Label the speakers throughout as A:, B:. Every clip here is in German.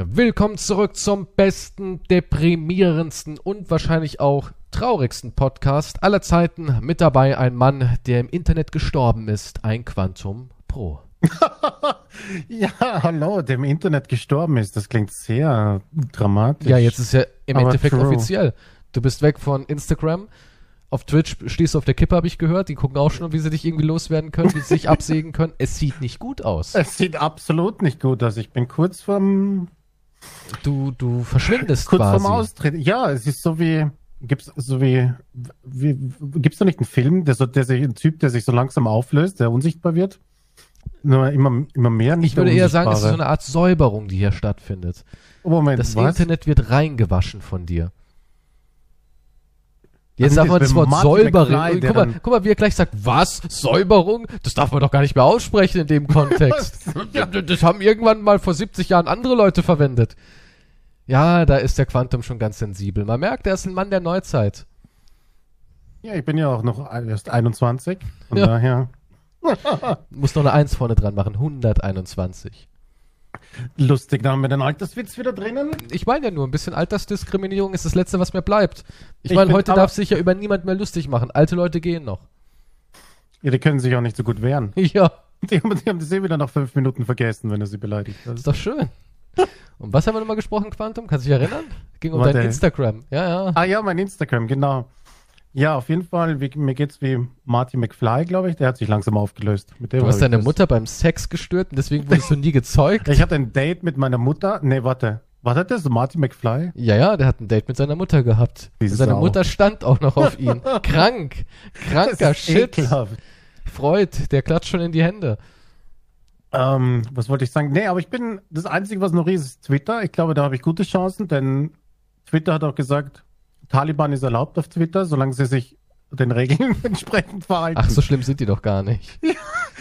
A: Willkommen zurück zum besten, deprimierendsten und wahrscheinlich auch traurigsten Podcast aller Zeiten. Mit dabei ein Mann, der im Internet gestorben ist, ein Quantum Pro.
B: ja, hallo, der im Internet gestorben ist. Das klingt sehr dramatisch.
A: Ja, jetzt ist ja im Endeffekt
B: true.
A: offiziell. Du bist weg von Instagram. Auf Twitch stehst du auf der Kippe, habe ich gehört. Die gucken auch schon, wie sie dich irgendwie loswerden können, wie sie sich absägen können. Es sieht nicht gut aus.
B: Es sieht absolut nicht gut aus. Ich bin kurz vorm,
A: Du, du verschwindest
B: kurz
A: quasi.
B: vorm Austritt. Ja, es ist so wie, gibt's so wie, wie gibt's da nicht einen Film, der so, der sich, ein Typ, der sich so langsam auflöst, der unsichtbar wird? Nur immer, immer mehr, nicht
A: Ich würde eher sagen, es ist so eine Art Säuberung, die hier stattfindet.
B: Oh, Moment,
A: Das
B: was?
A: Internet wird reingewaschen von dir. Jetzt
B: Also
A: sagt man
B: das
A: Wort
B: Martin
A: Säuberung.
B: McFly,
A: Guck mal, guck mal, wie er gleich sagt, was? Säuberung? Das darf man doch gar nicht mehr aussprechen in dem Kontext.
B: Ja.
A: das, das haben irgendwann mal vor 70 Jahren andere Leute verwendet. Ja, da ist der Quantum schon ganz sensibel. Man merkt, er ist ein Mann der Neuzeit.
B: Ja, ich bin ja auch noch erst 21. Von
A: Ja.
B: daher
A: Muss noch eine Eins vorne dran machen. 121.
B: lustig. Da haben wir den Alterswitz wieder drinnen.
A: Ich meine ja nur, ein bisschen Altersdiskriminierung ist das Letzte, was mir bleibt. Ich
B: Ich
A: meine, heute darf sich ja über niemand mehr lustig machen. Alte Leute gehen noch.
B: Ja, die können sich auch nicht so gut wehren.
A: Ja.
B: Die haben, die haben das eh wieder nach fünf Minuten vergessen, wenn er sie beleidigt hat.
A: Ist doch schön. Um was haben wir nochmal gesprochen, Quantum? Kannst du dich erinnern? Ging um
B: Warte.
A: dein Instagram. Ja, ja.
B: Ah ja, mein Instagram, genau. Ja, auf jeden Fall, wie, mir geht's wie Marty McFly, glaube ich. Der hat sich langsam aufgelöst. Mit dem
A: Du hast deine
B: das-
A: Mutter beim Sex gestört und deswegen wurdest du nie gezeugt.
B: Ich hatte ein Date mit meiner Mutter. Nee, warte. War das das? Marty McFly?
A: Ja, ja, der hat ein Date mit seiner Mutter gehabt. Seine
B: Sau.
A: Mutter stand auch noch auf ihn. Krank. Kranker Shit.
B: ekelhaft.
A: Freud, der klatscht schon in die Hände.
B: Ähm, was wollte ich sagen? Nee, aber ich bin, das Einzige, was noch ist, ist Twitter. Ich glaube, da habe ich gute Chancen, denn Twitter hat auch gesagt, Taliban ist erlaubt auf Twitter, solange sie sich den Regeln entsprechend verhalten.
A: Ach, so schlimm sind die doch gar nicht.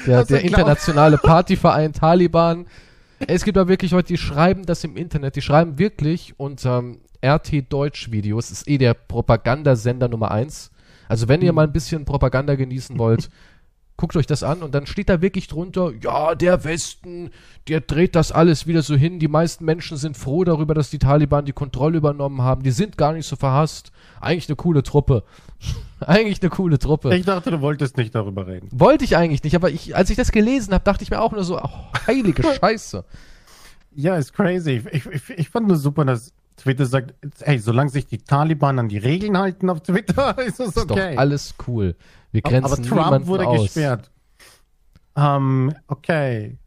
A: Der,
B: Also
A: der internationale Partyverein Taliban. Es gibt da wirklich Leute, die schreiben das im Internet. Die schreiben wirklich unter ähm, RT Deutsch Videos. Das ist eh der Propagandasender Nummer eins. Also wenn ihr mal ein bisschen Propaganda genießen wollt, guckt euch das an und dann steht da wirklich drunter, ja, der Westen, der dreht das alles wieder so hin. Die meisten Menschen sind froh darüber, dass die Taliban die Kontrolle übernommen haben. Die sind gar nicht so verhasst. Eigentlich eine coole Truppe. Eigentlich eine coole Truppe.
B: Ich dachte, du wolltest nicht darüber reden.
A: Wollte ich eigentlich nicht, aber ich, als ich das gelesen habe, dachte ich mir auch nur so, oh, heilige Scheiße.
B: Ja, ist crazy. Ich, ich, ich fand nur super, dass Twitter sagt, ey, solange sich die Taliban an die Regeln halten auf Twitter, ist es
A: Ist
B: okay.
A: doch alles cool. Wir
B: aber
A: grenzen
B: Trump
A: niemanden
B: wurde
A: aus.
B: gesperrt. Ähm, okay.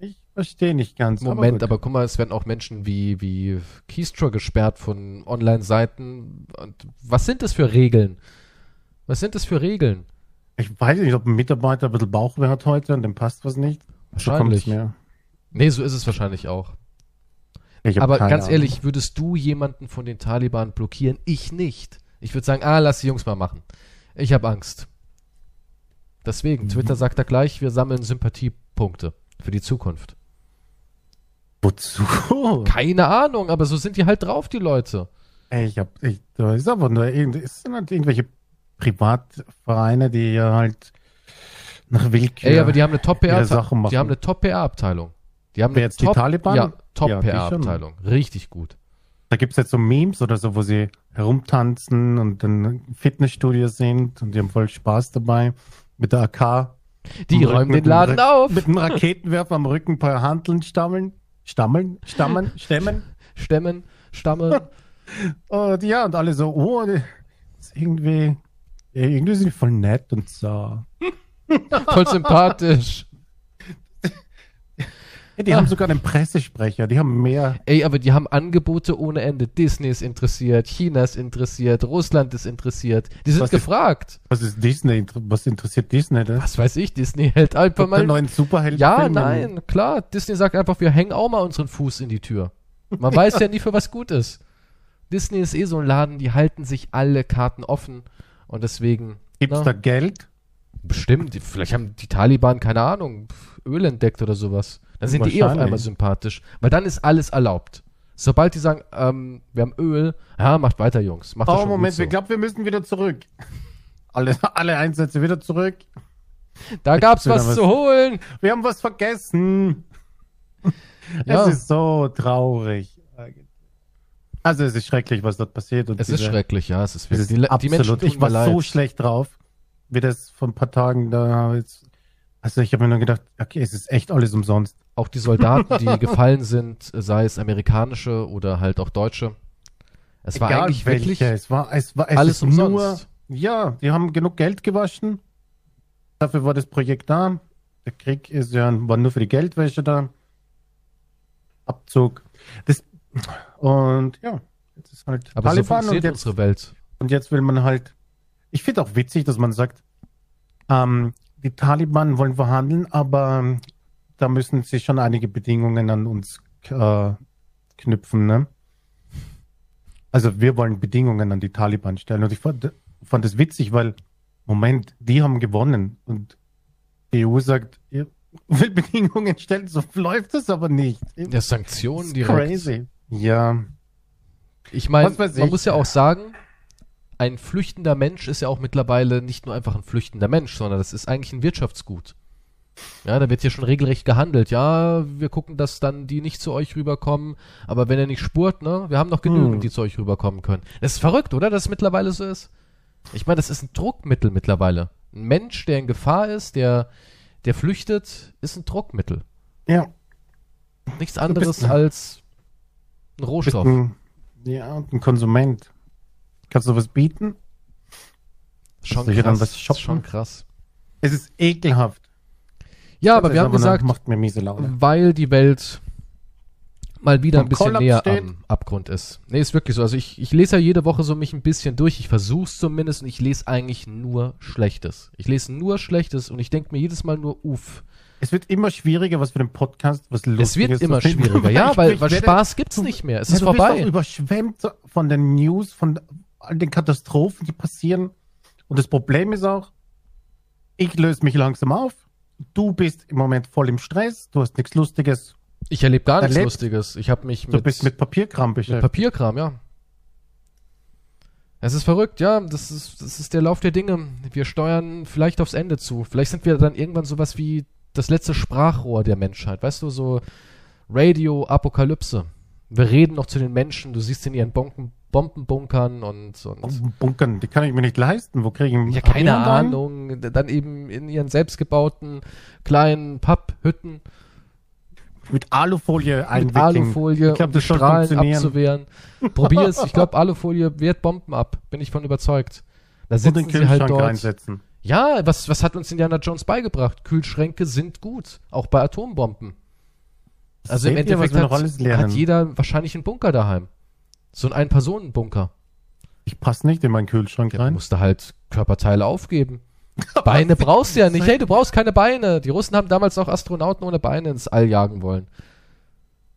B: Ich verstehe nicht ganz.
A: Moment,
B: gut.
A: aber guck mal, es werden auch Menschen wie, wie Keystra gesperrt von Online-Seiten. Und was sind das für Regeln? Was sind das für Regeln?
B: Ich weiß nicht, ob ein Mitarbeiter ein bisschen Bauchweh hat heute und dem passt was nicht. So
A: Wahrscheinlich.
B: kommt's mir.
A: Nee, so ist es wahrscheinlich auch. Aber ganz
B: Ahnung.
A: ehrlich, würdest du jemanden von den Taliban blockieren? Ich nicht. Ich würde sagen, ah, lass die Jungs mal machen. Ich habe Angst. Deswegen, Twitter sagt da gleich, wir sammeln Sympathiepunkte für die Zukunft.
B: Wozu?
A: Keine Ahnung, aber so sind die halt drauf, die Leute.
B: Ey, ich hab, ich, da ist aber nur, es sind halt irgendwelche Privatvereine, die ja halt nach Willkür.
A: Ey, aber die haben eine
B: ihre
A: Top-PR,
B: Sachen machen.
A: die haben eine Top-PR-Abteilung. Die haben eine
B: jetzt die
A: Top,
B: Taliban?
A: Ja,
B: Ja, die
A: Top-PR-Abteilung. Richtig gut.
B: Da gibt's jetzt so Memes oder so, wo sie herumtanzen und dann im Fitnessstudio sind und die haben voll Spaß dabei. Mit der AK.
A: Die räumen den Laden auf.
B: Mit einem Raketenwerfer am Rücken ein paar Hanteln stammeln. Stammeln? Stammen? Stemmen?
A: Stemmen, Stammeln.
B: Und ja, und alle so, oh, irgendwie, irgendwie sind die voll nett und so.
A: voll sympathisch.
B: Ja, die haben sogar einen Pressesprecher, die haben mehr.
A: Ey, aber die haben Angebote ohne Ende. Disney ist interessiert, China ist interessiert, Russland ist interessiert. Die sind
B: Was ist-
A: gefragt.
B: Was ist Disney? Was interessiert Disney das?
A: Was weiß ich, Disney hält einfach mal.
B: neuen Superhelden.
A: Ja, nein, klar. Disney sagt einfach, wir hängen auch mal unseren Fuß in die Tür. Man weiß ja nie, für was gut ist. Disney ist eh so ein Laden, die halten sich alle Karten offen. Und deswegen.
B: Gibt's
A: na,
B: da Geld?
A: Bestimmt. Vielleicht haben die Taliban, keine Ahnung, Öl entdeckt oder sowas. Dann sind die eh auf einmal sympathisch. Weil dann ist alles erlaubt. Sobald die sagen, ähm, wir haben Öl, ja, macht weiter, Jungs. Macht das
B: Oh, Moment,
A: so.
B: ich glaube, wir müssen wieder zurück. Alle, alle Einsätze wieder zurück.
A: Da gab's was
B: was-
A: zu holen.
B: Wir haben was vergessen.
A: Ja.
B: Es ist so traurig. Also es ist schrecklich, was dort passiert. Und
A: Es ist
B: diese-
A: schrecklich, ja. Es ist
B: Es
A: wirklich.
B: ist
A: Die, Le- die
B: absolut.
A: Menschen tun
B: ich war
A: leid.
B: so schlecht drauf, wie das vor ein paar Tagen da jetzt. Also ich habe mir nur gedacht, okay, es ist echt alles umsonst.
A: Auch die Soldaten, die gefallen sind, sei es amerikanische oder halt auch deutsche. Es war
B: Egal
A: eigentlich
B: welche,
A: wirklich
B: es war, es war es
A: alles umsonst.
B: Nur, ja, die haben genug Geld gewaschen. Dafür war das Projekt da. Der Krieg ist ja, war nur für die Geldwäsche da. Abzug. Das, und ja, jetzt ist halt
A: Aber so
B: Taliban und
A: funktioniert
B: jetzt,
A: unsere Welt.
B: und jetzt will man halt. Ich finde auch witzig, dass man sagt, ähm, die Taliban wollen verhandeln, aber da müssen sie schon einige Bedingungen an uns äh, knüpfen. Ne? Also wir wollen Bedingungen an die Taliban stellen. Und ich fand, fand das witzig, weil, Moment, die haben gewonnen. Und die EU sagt, ihr will Bedingungen stellen, so läuft das aber nicht.
A: Ja, Sanktionen direkt.
B: Crazy. Ja.
A: Ich meine, man
B: ich.
A: muss ja auch sagen, ein flüchtender Mensch ist ja auch mittlerweile nicht nur einfach ein flüchtender Mensch, sondern das ist eigentlich ein Wirtschaftsgut. Ja, da wird hier schon regelrecht gehandelt. Ja, wir gucken, dass dann die nicht zu euch rüberkommen, aber wenn er nicht spurt, ne, wir haben noch genügend,
B: Hm.
A: die zu euch rüberkommen können. Das ist verrückt, oder? Dass es mittlerweile so ist. Ich meine, das ist ein Druckmittel mittlerweile. Ein Mensch, der in Gefahr ist, der, der flüchtet, ist ein Druckmittel.
B: Ja.
A: Nichts anderes
B: bist-
A: als ein Rohstoff.
B: ein, ja, und ein Konsument. Kannst du was bieten?
A: Schon
B: Soll ich dann
A: krass.
B: was shoppen?
A: Schon krass.
B: Es ist ekelhaft.
A: Ja, aber wir
B: ist
A: haben gesagt, weil die Welt mal wieder
B: Vom
A: ein bisschen
B: Kollaps
A: näher
B: steht.
A: am Abgrund ist. Nee, ist wirklich so. Also ich, ich lese ja jede Woche so mich ein bisschen durch. Ich versuch's zumindest und ich lese eigentlich nur Schlechtes. Ich lese nur Schlechtes und ich denke mir jedes Mal nur, uff.
B: Es wird immer schwieriger, was für den Podcast, was lustig
A: Es wird
B: ist.
A: immer schwieriger. Ja, weil, weil
B: werde-
A: Spaß gibt's nicht mehr. Es
B: Ja,
A: ist
B: du
A: vorbei.
B: auch überschwemmt von den News, von all den Katastrophen, die passieren. Und das Problem ist auch, ich löse mich langsam auf. Du bist im Moment voll im Stress. Du hast nichts Lustiges.
A: Ich erlebe gar nichts
B: Erlebt-
A: Lustiges. Ich habe mich
B: Du
A: mit,
B: bist mit Papierkram
A: mit
B: beschäftigt.
A: Papierkram, ja. Es ist verrückt, ja. Das ist, das ist der Lauf der Dinge. Wir steuern vielleicht aufs Ende zu. Vielleicht sind wir dann irgendwann sowas wie das letzte Sprachrohr der Menschheit. Weißt du, so Radio-Apokalypse. Wir reden noch zu den Menschen. Du siehst in ihren Bonken, Bombenbunkern und, und
B: Bunkern, die kann ich mir nicht leisten. Wo kriege ich
A: ja, keine? Ahnung. Dann eben in ihren selbstgebauten kleinen Papphütten
B: Mit Alufolie
A: mit
B: einwickeln.
A: Alufolie,
B: Ich glaub,
A: um
B: das
A: Strahlen abzuwehren. Probier es. Ich glaube, Alufolie wehrt Bomben ab. Bin ich von überzeugt. Da
B: Und den
A: sitzen sie halt
B: Kühlschrank
A: dort.
B: reinsetzen.
A: Ja, was, was hat uns Indiana Jones beigebracht? Kühlschränke sind gut. Auch bei Atombomben. Also im
B: Seht ihr, was
A: Endeffekt
B: noch
A: hat, hat jeder wahrscheinlich einen Bunker daheim. So ein Ein-Personen-Bunker.
B: Ich passe nicht in meinen Kühlschrank
A: Ja,
B: rein.
A: musst du halt Körperteile aufgeben. Beine brauchst du ja nicht. Hey, du brauchst keine Beine. Die Russen haben damals auch Astronauten ohne Beine ins All jagen wollen.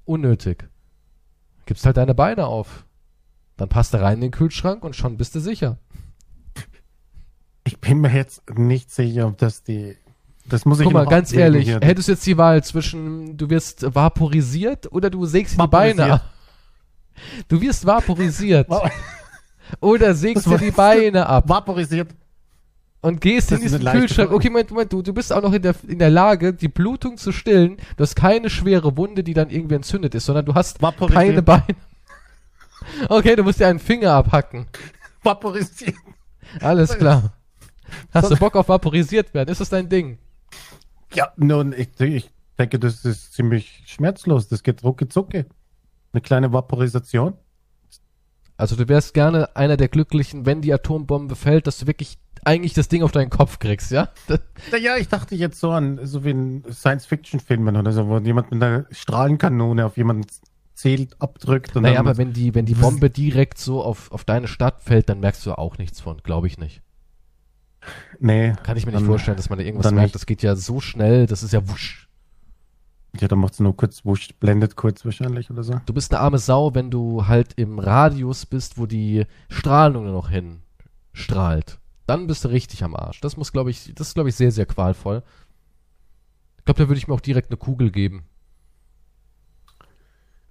A: Unnötig. Gibst halt deine Beine auf. Dann passt du rein in den Kühlschrank und schon bist du sicher.
B: Ich bin mir jetzt nicht sicher, ob das die. Das muss ich
A: Guck mal,
B: noch
A: ganz ehrlich, hättest du jetzt die Wahl zwischen, du wirst vaporisiert oder du sägst die Beine ab. Du wirst vaporisiert
B: Va-
A: oder sägst dir die Beine ab
B: Vaporisiert.
A: und gehst
B: Das
A: in diesen Kühlschrank. Okay, Moment, Moment, du, du bist auch noch in der, in der Lage, die Blutung zu stillen. Du hast keine schwere Wunde, die dann irgendwie entzündet ist, sondern du hast
B: Vaporisiert.
A: keine Beine. Okay, du musst dir einen Finger abhacken.
B: Vaporisiert.
A: Alles klar. Hast du Bock auf vaporisiert werden? Ist das dein Ding?
B: Ja, nun, ich, ich denke, das ist ziemlich schmerzlos. Das geht rucke zucke. Eine kleine Vaporisation.
A: Also du wärst gerne einer der Glücklichen, wenn die Atombombe fällt, dass du wirklich eigentlich das Ding auf deinen Kopf kriegst, ja?
B: Ja, ich dachte jetzt so an, so wie in Science-Fiction-Filmen oder so, wo jemand mit einer Strahlenkanone auf jemanden zählt, abdrückt und
A: Naja, aber wenn die, wenn die Bombe direkt so auf, auf deine Stadt fällt, dann merkst du auch nichts von, glaube ich nicht.
B: nee,
A: Kann ich mir nicht vorstellen, dass man da irgendwas merkt.
B: nicht.
A: Das geht ja so schnell, das ist ja wusch.
B: Ja, dann macht es nur kurz blendet kurz wahrscheinlich oder so.
A: Du bist eine arme Sau, wenn du halt im Radius bist, wo die Strahlung nur noch hin strahlt. Dann bist du richtig am Arsch. Das muss, glaube ich, das ist, glaube ich, sehr, sehr qualvoll. Ich glaube, da würde ich mir auch direkt eine Kugel geben.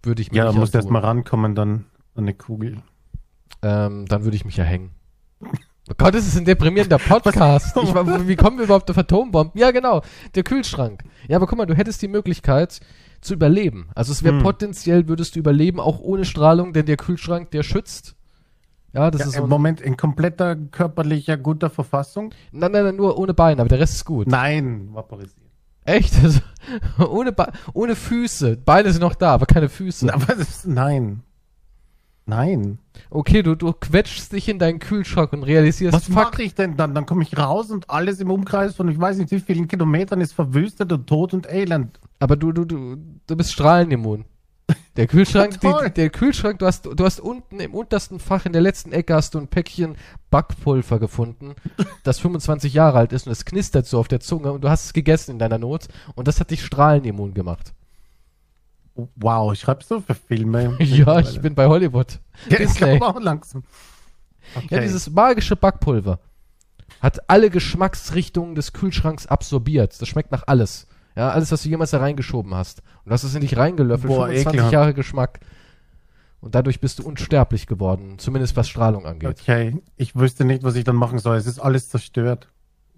A: Würde ich mir
B: Ja, da musst du
A: antun.
B: erst mal rankommen, dann an eine Kugel.
A: ähm, Dann würde ich mich ja hängen. Oh Gott, das ist ein deprimierender Podcast. Ich, wie kommen wir überhaupt auf Atombomben? Ja, genau, der Kühlschrank. Ja, aber guck mal, du hättest die Möglichkeit zu überleben. Also es wäre
B: Hm.
A: potenziell, würdest du überleben, auch ohne Strahlung, denn der Kühlschrank, der schützt. Ja, das
B: Ja,
A: ist
B: Im Moment in kompletter körperlicher guter Verfassung?
A: Nein, nein, nein, nur ohne Beine, aber der Rest ist gut.
B: Nein, vaporisieren.
A: Echt? Also, ohne, Be ohne Füße. Beine sind noch da, aber keine Füße.
B: Aber das ist, nein. Nein.
A: Okay, du, du quetschst dich in deinen Kühlschrank und realisierst,
B: Was mache ich denn dann? Dann komme ich raus und alles im Umkreis von ich weiß nicht wie vielen Kilometern ist verwüstet und tot und elend.
A: aber du, du, du, du bist strahlenimmun. Der Kühlschrank,
B: Ja,
A: die, der Kühlschrank, du hast, du hast unten im untersten Fach in der letzten Ecke hast du ein Päckchen Backpulver gefunden, das 25 Jahre alt ist und es knistert so auf der Zunge und du hast es gegessen in deiner Not und das hat dich strahlenimmun gemacht.
B: Wow, schreibst du für Filme?
A: Ja, ich bin bei Hollywood.
B: Ja, ich glaube auch langsam. Okay.
A: Ja, dieses magische Backpulver hat alle Geschmacksrichtungen des Kühlschranks absorbiert. Das schmeckt nach alles. Ja, alles, was du jemals da reingeschoben hast. Und du hast es in dich reingelöffelt,
B: Boah,
A: 25
B: ekelhaft.
A: Jahre Geschmack. Und dadurch bist du unsterblich geworden, zumindest was Strahlung angeht.
B: okay, ich wüsste nicht, was ich dann machen soll. Es ist alles zerstört.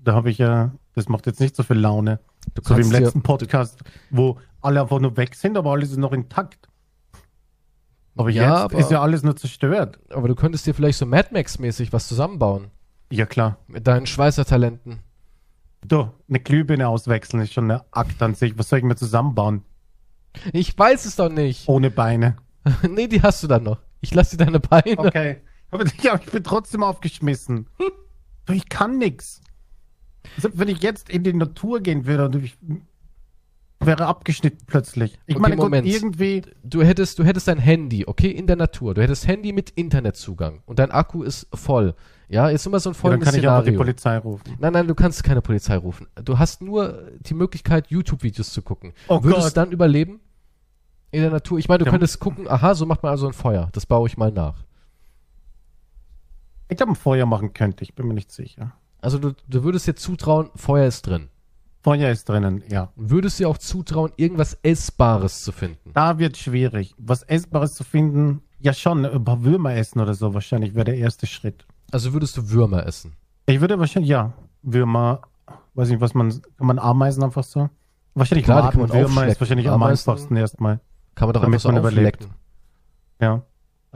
B: Da habe ich ja, das macht jetzt nicht so viel Laune.
A: Du
B: So wie im letzten Podcast, wo alle einfach nur weg sind, aber alles ist noch intakt. Aber
A: Ja,
B: jetzt
A: aber-
B: ist ja alles nur zerstört.
A: Aber du könntest dir vielleicht so Mad Max-mäßig was zusammenbauen.
B: Ja, klar.
A: Mit deinen Schweißertalenten.
B: Du, eine Glühbirne auswechseln ist schon eine Akt an sich. Was soll ich mir zusammenbauen?
A: Ich weiß es doch nicht.
B: Ohne Beine.
A: nee, die hast du dann noch. Ich lass dir deine Beine.
B: Okay. Aber ich, aber ich bin trotzdem aufgeschmissen. Du, ich kann nix. Selbst wenn ich jetzt in die Natur gehen würde und ich wäre abgeschnitten plötzlich. Ich
A: Okay,
B: meine,
A: Moment.
B: irgendwie.
A: du hättest, du hättest dein Handy, okay, in der Natur. Du hättest Handy mit Internetzugang und dein Akku ist voll. Ja, jetzt immer so ein
B: Ja, dann
A: folgendes
B: kann ich einfach die
A: Szenario.
B: Polizei rufen.
A: Nein, nein, du kannst keine Polizei rufen. Du hast nur die Möglichkeit, YouTube-Videos zu gucken.
B: Oh
A: Würdest
B: Gott.
A: du dann überleben? In der Natur? Ich meine, du
B: Ja.
A: könntest gucken, aha, so macht man also ein Feuer. Das baue ich mal nach.
B: Ich glaube, ein Feuer machen könnte, ich bin mir nicht sicher.
A: Also du, du würdest dir zutrauen, Feuer ist drin.
B: Feuer ist drinnen, ja.
A: Würdest dir auch zutrauen, irgendwas Essbares zu finden.
B: Da wird schwierig. Was Essbares zu finden, ja schon, ein paar Würmer essen oder so, wahrscheinlich wäre der erste Schritt.
A: Also würdest du Würmer essen.
B: Ich würde wahrscheinlich, ja, Würmer, weiß nicht, was man, kann man Ameisen einfach so? Wahrscheinlich
A: Klar, man
B: Würmer ist wahrscheinlich am einfachsten erstmal.
A: Kann man doch einfach so
B: überlebt. Ja.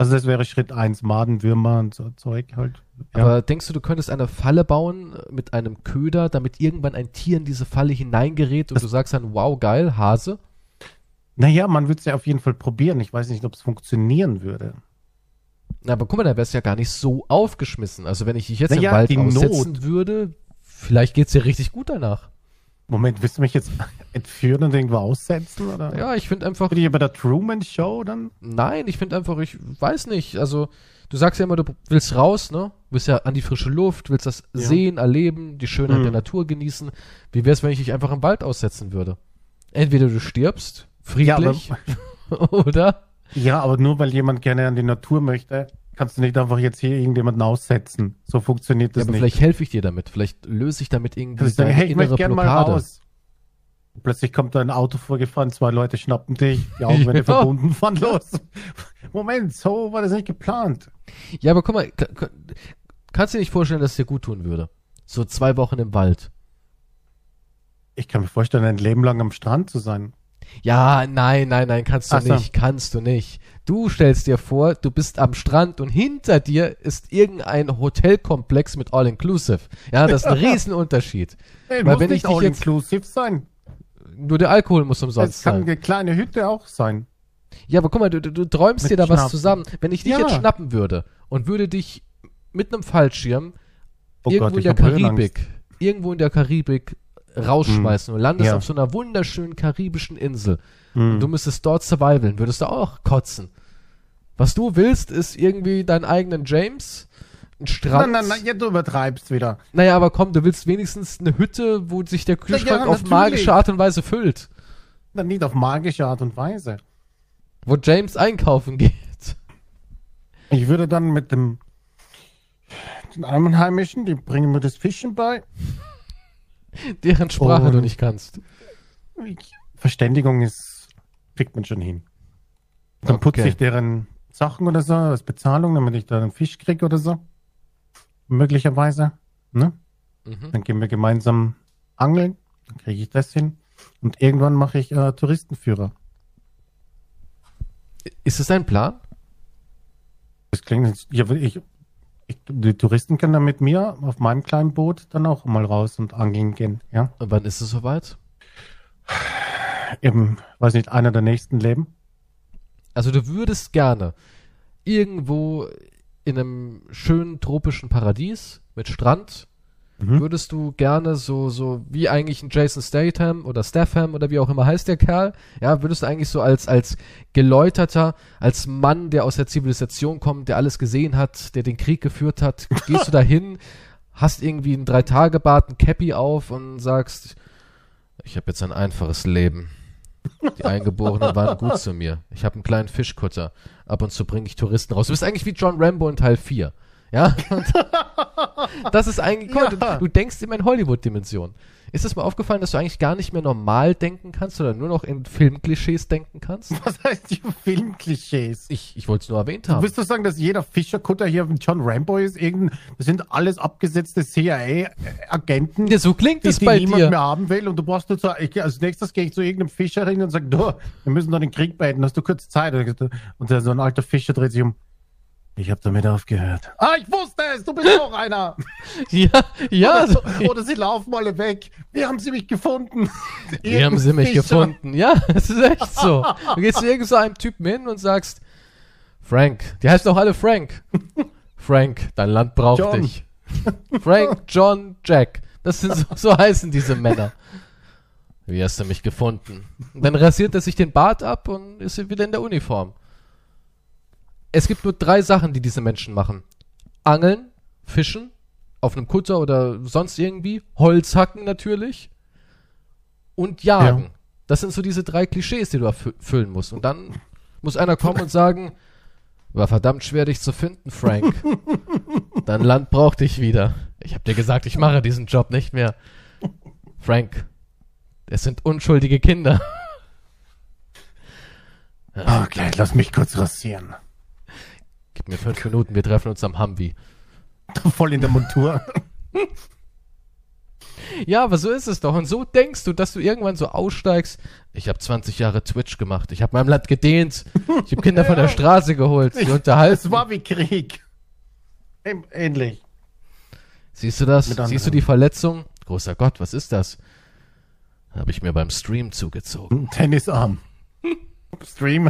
B: Also das wäre Schritt eins, Maden, Würmer und so Zeug halt. Ja.
A: Aber denkst du, du könntest eine Falle bauen mit einem Köder, damit irgendwann ein Tier in diese Falle hineingerät und
B: Das-
A: du sagst dann, wow, geil, Hase?
B: naja, man würde es ja auf jeden Fall probieren. Ich weiß nicht, ob es funktionieren würde.
A: Na, aber guck mal, da wär's ja gar nicht so aufgeschmissen. Also wenn ich dich jetzt
B: Naja,
A: im Wald
B: die
A: aussetzen
B: Not.
A: würde, vielleicht geht's dir richtig gut danach.
B: Moment, willst du mich jetzt entführen und irgendwo aussetzen? Oder?
A: Ja, ich finde einfach,
B: Bin ich bei der Truman Show dann?
A: nein, ich finde einfach, ich weiß nicht. Also du sagst ja immer, du willst raus, ne? Willst ja an die frische Luft, willst das
B: Ja.
A: sehen, erleben, die Schönheit
B: Mhm.
A: der Natur genießen. Wie wär's, wenn ich dich einfach im Wald aussetzen würde? Entweder du stirbst, friedlich, oder?
B: Ja, aber nur weil jemand gerne an die Natur möchte, kannst du nicht einfach jetzt hier irgendjemanden aussetzen. So funktioniert
A: Ja,
B: das
A: aber
B: nicht.
A: vielleicht helfe ich dir damit. Vielleicht löse ich damit irgendwie
B: sagen,
A: deine
B: hey, ich möchte gerne mal raus. Plötzlich kommt da ein Auto vorgefahren, zwei Leute schnappen dich, die Augenwände
A: Ja.
B: verbunden, fahren los. Moment, so war das nicht geplant.
A: Ja, aber guck mal, ka- ka- kannst du dir nicht vorstellen, dass es dir gut tun würde? So zwei Wochen im Wald.
B: Ich kann mir vorstellen, ein Leben lang am Strand zu sein.
A: Ja, nein, nein, nein, kannst du
B: Ach so.
A: nicht, kannst du nicht. Du stellst dir vor, du bist am Strand und hinter dir ist irgendein Hotelkomplex mit All-Inclusive. Ja, das ist ein Riesenunterschied.
B: Hey,
A: Weil
B: muss
A: wenn
B: nicht
A: ich dich
B: all
A: jetzt-
B: inclusive sein.
A: Nur der Alkohol muss umsonst
B: Es kann
A: sein.
B: eine kleine Hütte auch sein.
A: Ja, aber guck mal, du, du, träumst
B: Mit
A: dir da was
B: Schnappen.
A: zusammen. Wenn ich dich
B: Ja.
A: jetzt schnappen würde und würde dich mit einem Fallschirm
B: Oh
A: irgendwo
B: Gott,
A: in der. Karibik, irgendwo in der Karibik rausschmeißen und landest
B: Ja.
A: auf so einer wunderschönen karibischen Insel.
B: Hm.
A: Und du müsstest dort survivalen, würdest du auch kotzen. Was du willst, ist irgendwie deinen eigenen James, ein
B: Nein,
A: Strand.
B: nein, nein, ja, du übertreibst wieder.
A: Naja, aber komm, du willst wenigstens eine Hütte, wo sich der Kühlschrank
B: ja,
A: auf magische Art und Weise füllt.
B: Dann nicht auf magische Art und Weise.
A: Wo James einkaufen geht.
B: Ich würde dann mit dem den Einheimischen, die bringen mir das Fischen bei.
A: Deren Sprache du
B: Und-
A: nicht kannst.
B: Verständigung ist, kriegt man schon hin. Dann putze
A: Okay.
B: ich deren Sachen oder so, als Bezahlung, damit ich da einen Fisch krieg oder so. möglicherweise. Ne?
A: Mhm.
B: Dann gehen wir gemeinsam angeln, dann kriege ich das hin. Und irgendwann mache ich äh, Touristenführer.
A: Ist es dein Plan?
B: Das klingt ja, ich, ich, die Touristen können dann mit mir auf meinem kleinen Boot dann auch mal raus und angeln gehen. Ja,
A: Und wann ist es soweit?
B: eben, weiß nicht, einer der nächsten Leben.
A: Also du würdest gerne irgendwo in einem schönen tropischen Paradies mit Strand,
B: Mhm.
A: würdest du gerne so, so wie eigentlich ein Jason Statham oder Statham oder wie auch immer heißt der Kerl, ja, würdest du eigentlich so als, als geläuterter, als Mann, der aus der Zivilisation kommt, der alles gesehen hat, der den Krieg geführt hat, gehst du dahin, hast irgendwie ein Drei-Tage-Bart, ein Cappy auf und sagst, ich habe jetzt ein einfaches Leben. Die Eingeborenen waren gut zu mir. Ich habe einen kleinen Fischkutter. Ab und zu bringe ich Touristen raus. Du bist eigentlich wie John Rambo in Teil 4. Ja? Und das ist eigentlich, mal,
B: Ja.
A: du, du denkst immer in Hollywood-Dimension. Ist es mal aufgefallen, dass du eigentlich gar nicht mehr normal denken kannst oder nur noch in Filmklischees denken kannst?
B: Was heißt die Filmklischees?
A: Ich, ich wollte es nur erwähnt
B: Du
A: haben.
B: willst du sagen, dass jeder Fischerkutter hier ein John Rambo ist? Irgendein, das sind alles abgesetzte CIA-Agenten,
A: Ja, so klingt
B: die,
A: es
B: die
A: bei
B: niemand
A: dir.
B: mehr haben will. Und du brauchst nur zu, ich, als nächstes gehe ich zu irgendeinem Fischer hin und sage, du, wir müssen doch den Krieg beenden. Hast du kurz Zeit? Und so ein alter Fischer dreht sich um. Ich habe damit aufgehört. Ah, ich wusste es, du bist auch einer.
A: Ja, ja. so-
B: oder, oder sie laufen alle weg. Wie haben sie mich gefunden?
A: Wie haben sie mich gefunden? Ja, es ist echt so. Du gehst zu irgend so einem Typen hin und sagst, Frank, die heißen doch alle Frank. Frank, dein Land braucht
B: John.
A: dich. Frank, John, Jack. Das sind so, so heißen diese Männer. Wie hast du mich gefunden? Und dann rasiert er sich den Bart ab und ist wieder in der Uniform. Es gibt nur drei Sachen, die diese Menschen machen. Angeln, Fischen, auf einem Kutter oder sonst irgendwie, Holz hacken natürlich und jagen.
B: Ja.
A: Das sind so diese drei Klischees, die du erfüllen musst. Und dann muss einer kommen und sagen, war verdammt schwer, dich zu finden, Frank. Dein Land braucht dich wieder. Ich hab dir gesagt, ich mache diesen Job nicht mehr. Frank, es sind unschuldige Kinder.
B: Okay, lass mich kurz rasieren.
A: Gib mir fünf Minuten, wir treffen uns am Humvee.
B: Voll in der Montur.
A: Ja, aber so ist es doch. Und so denkst du, dass du irgendwann so aussteigst. Ich habe 20 Jahre Twitch gemacht. Ich habe meinem Land gedehnt. Ich habe Kinder von der Straße geholt. Sie unterhalten.
B: Es war wie Krieg. Ähn- Ähnlich.
A: Siehst du das? Siehst du die Verletzung? Großer Gott, was ist das? Habe ich mir beim Stream zugezogen.
B: Tennisarm. Stream.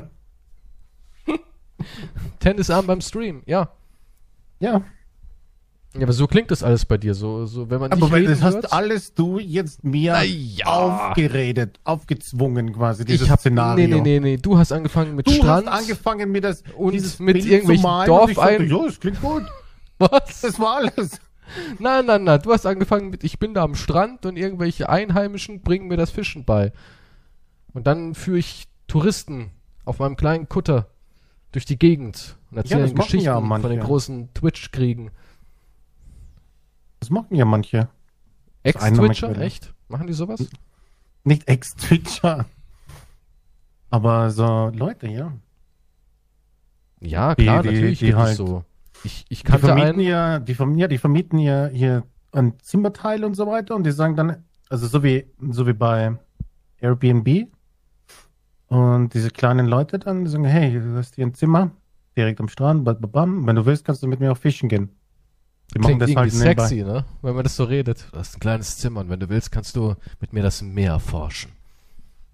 A: Tennisarm beim Stream, ja.
B: Ja.
A: Ja, aber so klingt das alles bei dir. So, so wenn man
B: Aber
A: dich
B: weil das hast
A: hört.
B: alles du jetzt mir
A: ja.
B: aufgeredet, aufgezwungen quasi, dieses
A: ich hab,
B: Szenario.
A: Nee, nee, nee, nee. Du hast angefangen mit
B: Du
A: Strand.
B: hast angefangen, mir das
A: Und
B: dieses
A: mit
B: Bild
A: irgendwelchen
B: sagte,
A: Dorfein-
B: Ja, das klingt gut.
A: Was?
B: Das war alles.
A: Nein, nein, nein. Du hast angefangen mit, ich bin da am Strand und irgendwelche Einheimischen bringen mir das Fischen bei. Und dann führe ich Touristen auf meinem kleinen Kutter durch die Gegend und erzähle
B: das machen
A: Geschichten
B: ja
A: von den großen Twitch-Kriegen.
B: Das machen ja manche.
A: Ex-Twitcher? Echt? Machen die sowas?
B: Nicht Ex-Twitcher. Aber so Leute, ja.
A: Ja,
B: Die-
A: klar,
B: die-
A: natürlich
B: die
A: gibt es
B: halt-
A: so. Ich, ich
B: Die
A: kannte
B: vermieten
A: einen.
B: ja, die, verm ja, die vermieten ja hier ein Zimmerteil und so weiter und die sagen dann, also so wie, so wie bei Airbnb und diese kleinen Leute dann, die sagen, hey, du hast hier ein Zimmer, direkt am Strand, bam, wenn du willst, kannst du mit mir auch fischen gehen. Die machen
A: Klingt
B: das
A: irgendwie
B: halt nebenbei.
A: sexy, ne? Wenn man das so redet. Du hast ein kleines Zimmer und wenn du willst, kannst du mit mir das Meer forschen.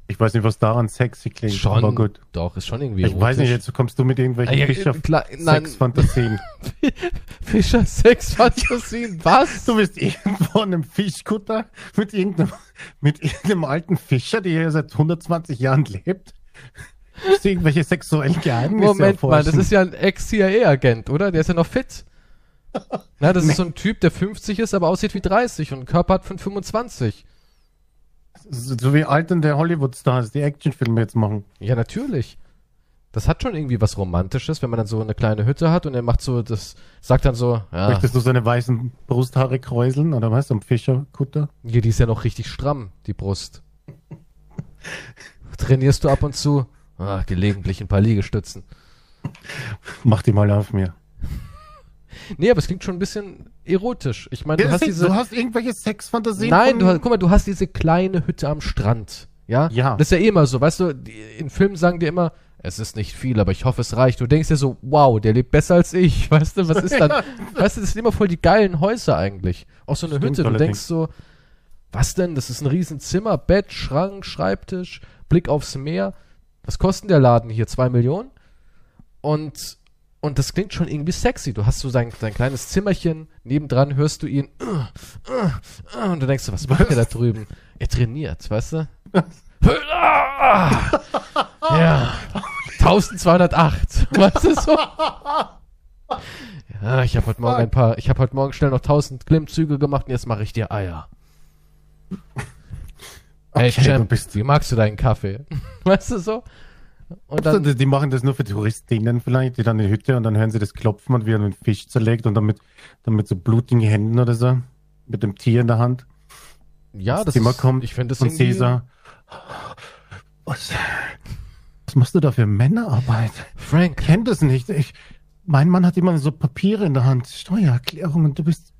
B: Ich weiß nicht, was daran sexy klingt,
A: Schon.
B: aber gut.
A: Doch, ist schon irgendwie
B: Ich weiß nicht,
A: erotisch.
B: jetzt kommst du mit irgendwelchen
A: ja,
B: Fischer
A: klar, nein.
B: Sexfantasien.
A: Fischer Sexfantasien, was?
B: Du bist irgendwo an einem Fischkutter mit irgendeinem, mit irgendeinem alten Fischer, der hier seit 120 Jahren lebt. Musst du irgendwelche sexuellen Geheimnisse
A: Moment mal, das
B: erforschen.
A: ist ja ein Ex-CIA-Agent, oder? Der ist ja noch fit. Na, das ist so ein Typ, der 50 ist, aber aussieht wie 30 und einen Körper hat von 25.
B: so wie alten der Hollywood-Stars, die Actionfilme jetzt machen.
A: Ja, natürlich. Das hat schon irgendwie was Romantisches, wenn man dann so eine kleine Hütte hat und er macht so, das sagt dann so, ja,
B: Möchtest du seine weißen Brusthaare kräuseln oder was? Am Fischerkutter?
A: hier, die ist ja noch richtig stramm, die Brust. Trainierst du ab und zu? Ah, gelegentlich ein paar Liegestützen.
B: Mach die mal auf mir.
A: Nee, aber es klingt schon ein bisschen erotisch. Ich meine,
B: Ja,
A: du hast
B: du,
A: diese.
B: hast irgendwelche Sexfantasien?
A: Nein, du hast, guck mal, du hast diese kleine Hütte am Strand. Ja?
B: Ja.
A: Das ist ja eh immer so, weißt du, die, in Filmen sagen dir immer, es ist nicht viel, aber ich hoffe, es reicht. Du denkst dir so, wow, der lebt besser als ich. Weißt du, was ist dann? weißt du, das sind immer voll die geilen Häuser eigentlich. Auch so eine
B: Stimmt
A: Hütte. Du denkst so, was denn? Das ist ein Riesenzimmer, Bett, Schrank, Schreibtisch, Blick aufs Meer. Was kostet der Laden hier? Zwei Millionen? Und, und das klingt schon irgendwie sexy. Du hast so sein, sein kleines Zimmerchen, nebendran hörst du ihn, uh, uh, uh, und du denkst so, was macht er da drüben? Er trainiert, weißt du? Ja. 1208. Weißt du so? Ja, ich habe heute Morgen ein paar, ich habe heute Morgen schnell noch 1000 Klimmzüge gemacht und jetzt mache ich dir Eier. Hey
B: Okay, du
A: Champ, wie magst du deinen Kaffee? Weißt du so? Und dann,
B: die, die machen das nur für Touristinnen vielleicht, die dann in die Hütte und dann hören sie das Klopfen und wie er einen Fisch zerlegt und dann mit, dann mit so blutigen Händen oder so, mit dem Tier in der Hand.
A: ja, das
B: Zimmer
A: ist,
B: kommt
A: ich finde das
B: Und Caesar. Was, was machst du da für Männerarbeit?
A: Frank,
B: Ich kenn das nicht. Ich, mein Mann hat immer so Papiere in der Hand, Steuererklärung und du bist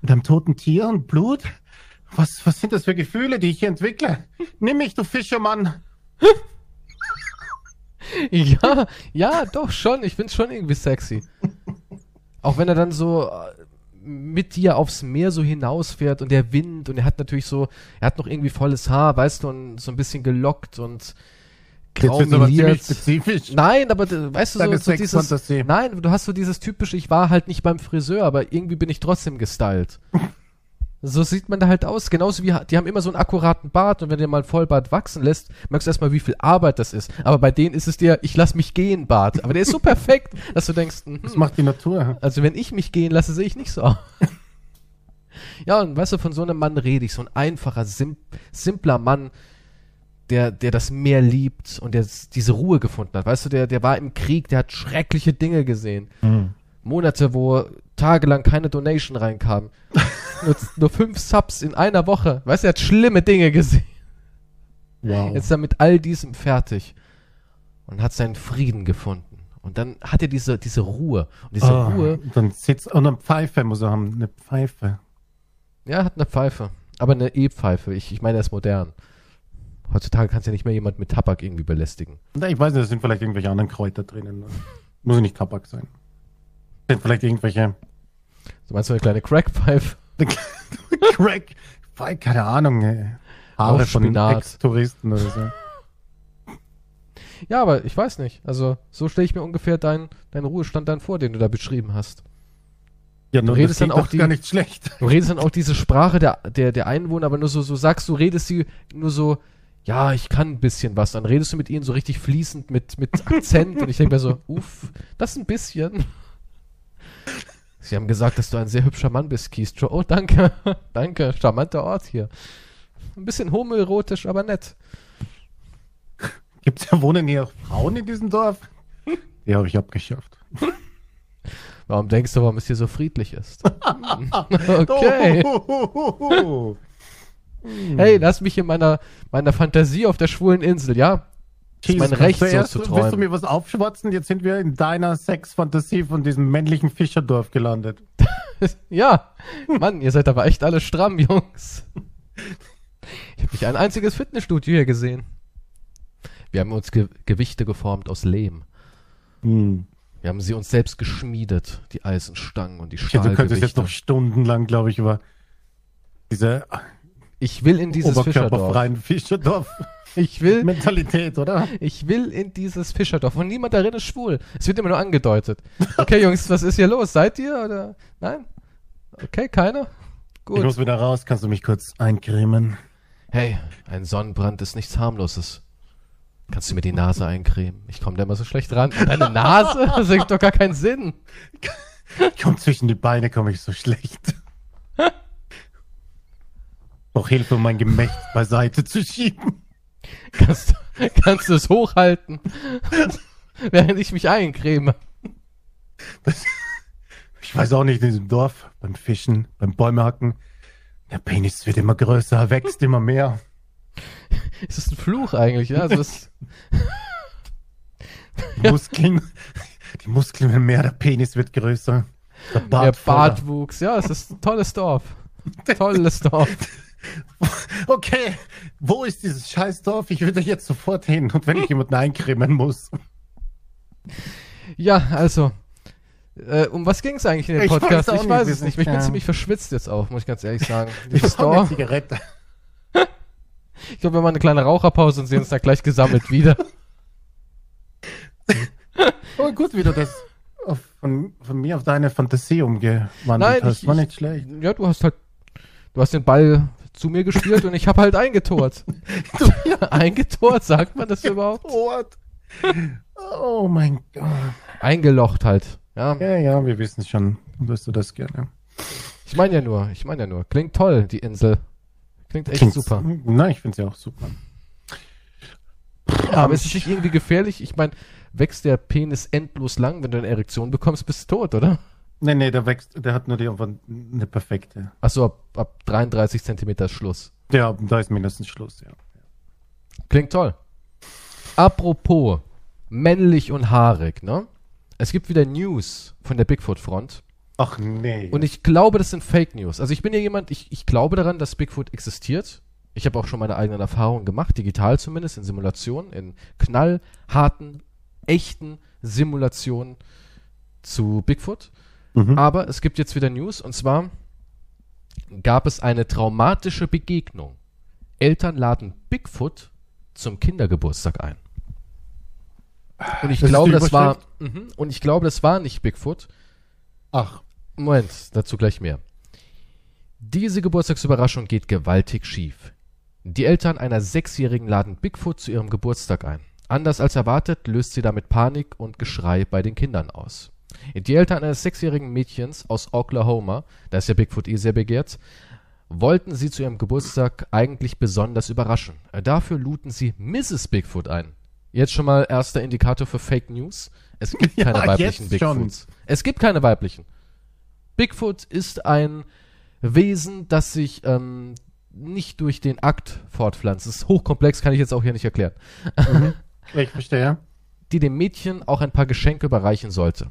B: mit einem toten Tier und Blut? Was, was sind das für Gefühle, die ich hier entwickle? Nimm mich, du Fischermann.
A: Ja, ja, doch schon. Ich find's schon irgendwie sexy. Auch wenn er dann so äh, mit dir aufs Meer so hinausfährt und der Wind und er hat natürlich so, er hat noch irgendwie volles Haar, weißt du, und so ein bisschen gelockt und grau
B: Jetzt aber ziemlich spezifisch.
A: Nein, aber d- weißt du, so,
B: Deine
A: so dieses, nein, du hast so dieses typische, ich war halt nicht beim Friseur, aber irgendwie bin ich trotzdem gestylt. So sieht man da halt aus. Genauso wie, die haben immer so einen akkuraten Bart und wenn du dir mal ein Vollbart wachsen lässt, merkst du erstmal, wie viel Arbeit das ist. Aber bei denen ist es dir, ich lass mich gehen, Bart. Aber der ist so perfekt, dass du denkst, mhm,
B: Das macht die Natur.
A: also wenn ich mich gehen lasse, sehe ich nicht so aus. ja, und weißt du, von so einem Mann rede ich, so ein einfacher, sim simpler Mann, der, der das Meer liebt und der diese Ruhe gefunden hat. Weißt du, der, der war im Krieg, der hat schreckliche Dinge gesehen. Monate, wo tagelang keine Donation reinkam. nur, nur fünf Subs in einer Woche. Weißt du, er hat schlimme Dinge gesehen.
B: Wow.
A: Jetzt ist er mit all diesem fertig und hat seinen Frieden gefunden. Und dann hat er diese, diese Ruhe. Und diese
B: Ah,
A: Ruhe,
B: Dann sitzt und eine Pfeife muss er haben. Eine Pfeife.
A: ja, er hat eine Pfeife. Aber eine E-Pfeife. Ich, ich meine, er ist modern. Heutzutage kannst du ja nicht mehr jemand mit Tabak irgendwie belästigen.
B: Na, Ich weiß nicht, da sind vielleicht irgendwelche anderen Kräuter drinnen. Muss nicht Tabak sein. Sind vielleicht irgendwelche
A: So meinst du eine kleine Crackpfeife?
B: Crack. Pfeif- Keine Ahnung. ey. Haare von
A: Spinat.
B: Ex-Touristen oder so.
A: Ja, aber ich weiß nicht. Also, so stelle ich mir ungefähr deinen deinen Ruhestand dann vor, den du da beschrieben hast.
B: Ja, nur
A: redest dann auch die-
B: gar nicht schlecht.
A: Du redest dann auch diese Sprache der, der, der Einwohner, aber nur so, so sagst du, redest sie nur so, ja, ich kann ein bisschen was. Dann redest du mit ihnen so richtig fließend mit, mit Akzent und ich denke mir so, uff, das ein bisschen. Sie haben gesagt, dass du ein sehr hübscher Mann bist, Keystro. Oh, danke. danke. Charmanter Ort hier. Ein bisschen homoerotisch, aber nett.
B: Gibt's ja wohnen hier auch Frauen in diesem Dorf? Die habe ich abgeschafft.
A: Warum denkst du, warum es hier so friedlich ist? okay. Hey, lass mich in meiner, meiner Fantasie auf der schwulen Insel, ja? Ist mein Recht, so
B: zuerst
A: zu
B: Willst
A: träumen.
B: du mir was aufschwatzen? Jetzt sind wir in deiner Sexfantasie von diesem männlichen Fischerdorf gelandet.
A: Ja, Mann, ihr seid aber echt alle stramm, Jungs. Ich habe nicht ein einziges Fitnessstudio hier gesehen. Wir haben uns Ge Gewichte geformt aus Lehm.
B: Hm.
A: Wir haben sie uns selbst geschmiedet, die Eisenstangen und die
B: Okay, du könntest jetzt
A: Stahlgewichte.
B: noch stundenlang, glaube ich, über diese
A: Ich will in dieses Fischerdorf.
B: oberkörperfreien Fischerdorf
A: Ich will,
B: Mentalität, oder?
A: ich will in dieses Fischerdorf. Und niemand darin ist schwul. Es wird immer nur angedeutet. Okay, Jungs, was ist hier los? Seid ihr oder? Nein? Okay, keiner?
B: Ich
A: Gut.
B: muss wieder raus. Kannst du mich kurz eincremen?
A: Hey, ein Sonnenbrand ist nichts harmloses. Kannst du mir die Nase eincremen? Ich komme da immer so schlecht ran. Deine Nase? Das ergibt doch gar keinen Sinn.
B: Komm, zwischen die Beine komme ich so schlecht. Doch Hilfe, um mein Gemächt beiseite zu schieben.
A: Kannst, kannst du es hochhalten? Während ich mich eincreme.
B: Ich weiß auch nicht, in diesem Dorf, beim Fischen, beim Bäumehacken. Der Penis wird immer größer, er wächst immer mehr.
A: Ist das ein Fluch eigentlich? Ja, also das,
B: Die Muskeln, die Muskeln werden mehr, der Penis wird größer. Der
A: Mehr
B: Bartvoller.
A: Bartwuchs. Ja, es ist ein tolles Dorf. Tolles Dorf.
B: Okay, wo ist dieses Scheißdorf? Ich will da jetzt sofort hin. Und wenn ich jemanden eincremen muss.
A: Ja, also. Äh, um was ging es eigentlich in dem
B: Ich
A: Podcast? Ich weiß es nicht. Ich bin
B: ja.
A: ziemlich verschwitzt jetzt auch, muss ich ganz ehrlich sagen.
B: Ich brauche eine. Zigarette.
A: Ich glaube, wir machen eine kleine Raucherpause und sehen uns dann gleich gesammelt wieder.
B: Oh, gut, wie du das von, von mir auf deine Fantasie umgewandelt
A: Nein,
B: hast.
A: ich-
B: War
A: ich-
B: nicht schlecht.
A: Ja, du hast halt. Du hast den Ball zu mir gespielt und ich habe halt eingetort. eingetort, sagt man das überhaupt?
B: What? Oh mein Gott.
A: Eingelocht halt. Ja,
B: Ja, ja, wir wissen schon, dass du das gerne.
A: ich meine ja nur, ich meine ja nur. Klingt toll, die Insel. Klingt echt
B: Klingt-
A: super.
B: Nein, ich finde sie auch super.
A: Aber ist es nicht irgendwie gefährlich? Ich meine, wächst der Penis endlos lang, wenn du eine Erektion bekommst, bist du tot, oder?
B: Nee, nee, der wächst, der hat nur die, eine perfekte.
A: Achso, ab, ab 33 Zentimeter ist Schluss.
B: Ja, da ist mindestens Schluss, ja.
A: Klingt toll. Apropos männlich und haarig, ne? Es gibt wieder News von der Bigfoot-Front.
B: Ach nee.
A: Und ich glaube, das sind Fake News. Also ich bin ja jemand, ich, ich glaube daran, dass Bigfoot existiert. Ich habe auch schon meine eigenen Erfahrungen gemacht, digital zumindest, in Simulationen, in knallharten, echten Simulationen zu Bigfoot.
B: Mhm.
A: Aber es gibt jetzt wieder News und zwar gab es eine traumatische Begegnung. Eltern laden Bigfoot zum Kindergeburtstag ein. Und ich
B: Das
A: glaube, das war mhm, und ich glaube, das war nicht Bigfoot.
B: Ach,
A: Moment, dazu gleich mehr. Diese Geburtstagsüberraschung geht gewaltig schief. Die Eltern einer Sechsjährigen laden Bigfoot zu ihrem Geburtstag ein. Anders als erwartet löst sie damit Panik und Geschrei bei den Kindern aus. Die Eltern eines sechsjährigen Mädchens aus Oklahoma, da ist ja Bigfoot eh sehr begehrt, wollten sie zu ihrem Geburtstag eigentlich besonders überraschen. Dafür luden sie Mrs. Bigfoot ein. Jetzt schon mal erster Indikator für Fake News. Es gibt
B: Ja,
A: keine weiblichen
B: jetzt schon.
A: Bigfoots. Es gibt keine weiblichen. Bigfoot ist ein Wesen, das sich ähm, nicht durch den Akt fortpflanzt. Das ist hochkomplex, kann ich jetzt auch hier nicht erklären.
B: ich verstehe.
A: Die dem Mädchen auch ein paar Geschenke überreichen sollte.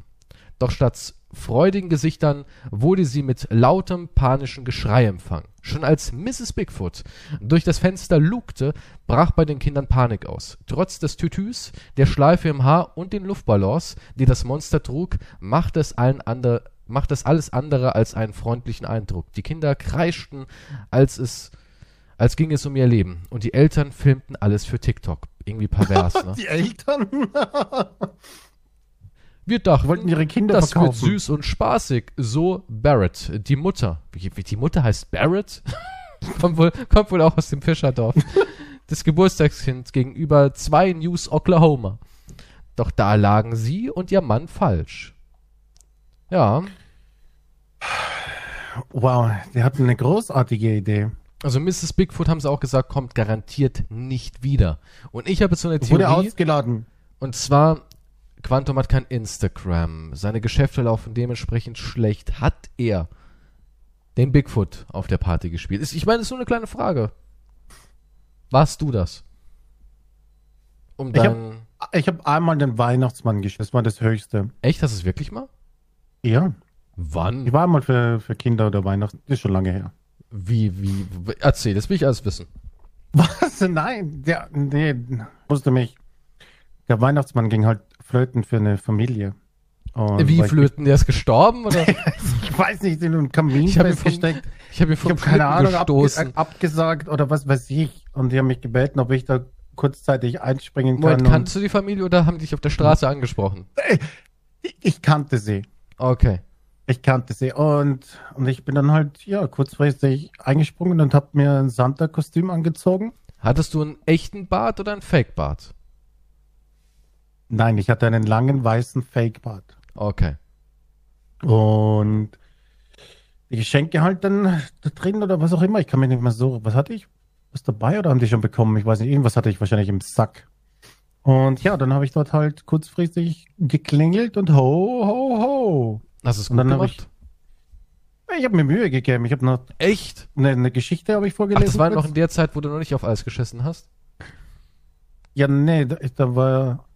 A: Doch statt freudigen Gesichtern wurde sie mit lautem panischen Geschrei empfangen. Schon als Mrs. Bigfoot durch das Fenster lugte, brach bei den Kindern Panik aus. Trotz des Tütüs, der Schleife im Haar und den Luftballons, die das Monster trug, machte es allen andere, machte es alles andere als einen freundlichen Eindruck. Die Kinder kreischten, als es, als ging es um ihr Leben. Und die Eltern filmten alles für TikTok. Irgendwie pervers, ne?
B: Die Eltern
A: Wir dachten,
B: wollten ihre Kinder
A: das wird
B: verkaufen.
A: süß und spaßig. So Barrett, die Mutter. Wie, wie die Mutter heißt Barrett? kommt, wohl, kommt wohl auch aus dem Fischerdorf. das Geburtstagskind gegenüber zwei News Oklahoma. Doch da lagen sie und ihr Mann falsch. Ja,
B: Wow, die hatten eine großartige Idee.
A: also Mrs. Bigfoot haben sie auch gesagt, kommt garantiert nicht wieder. Und ich habe jetzt so eine
B: Wurde
A: Theorie.
B: ausgeladen.
A: Und zwar, Quantum hat kein Instagram. Seine Geschäfte laufen dementsprechend schlecht. Hat er den Bigfoot auf der Party gespielt? Ist- Ich meine, das ist nur eine kleine Frage. Warst du das? Um
B: Ich hab-
A: dein.
B: Ich habe einmal den Weihnachtsmann geschickt. Das war das Höchste.
A: Echt? Hast du es wirklich mal?
B: Ja.
A: Wann?
B: Ich war einmal für, für Kinder oder Weihnachten. Das ist schon lange her.
A: Wie, wie, erzähl, das will ich alles wissen.
B: Was? Nein, der, nee, musste mich. Der Weihnachtsmann ging halt flöten für eine Familie. Und
A: wie flöten? Der ist gestorben, oder?
B: Ich, weiß nicht, in einem Kamin
A: Ich hab ihn vom-
B: festgesteckt.
A: Ich habe ihn
B: Ich
A: vom
B: habe keine Ahnung,
A: gestoßen.
B: abgesagt oder was weiß ich. Und die haben mich gebeten, ob ich da kurzzeitig einspringen kann.
A: Moment, kannst du die Familie oder haben die dich auf der Straße angesprochen?
B: ich, ich kannte sie.
A: Okay.
B: Ich kannte sie. Und, und ich bin dann halt, ja, kurzfristig eingesprungen und habe mir ein Santa-Kostüm angezogen.
A: Hattest du einen echten Bart oder einen Fake-Bart?
B: Nein, ich hatte einen langen weißen Fake-Bart.
A: Okay.
B: Und die Geschenke halt dann da drin oder was auch immer. Ich kann mich nicht mehr so. Was hatte ich? Was dabei oder haben die schon bekommen? Ich weiß nicht. Irgendwas hatte ich wahrscheinlich im Sack. Und ja, dann habe ich dort halt kurzfristig geklingelt und ho, ho, ho.
A: Hast du es gut
B: dann hab
A: gemacht?
B: Ich habe mir Mühe gegeben. Ich habe noch
A: Echt?
B: eine, eine Geschichte habe ich
A: Ach,
B: vorgelesen.
A: das war noch in der Zeit, wo du noch nicht auf Eis geschissen hast?
B: Ja, nee, da, da war.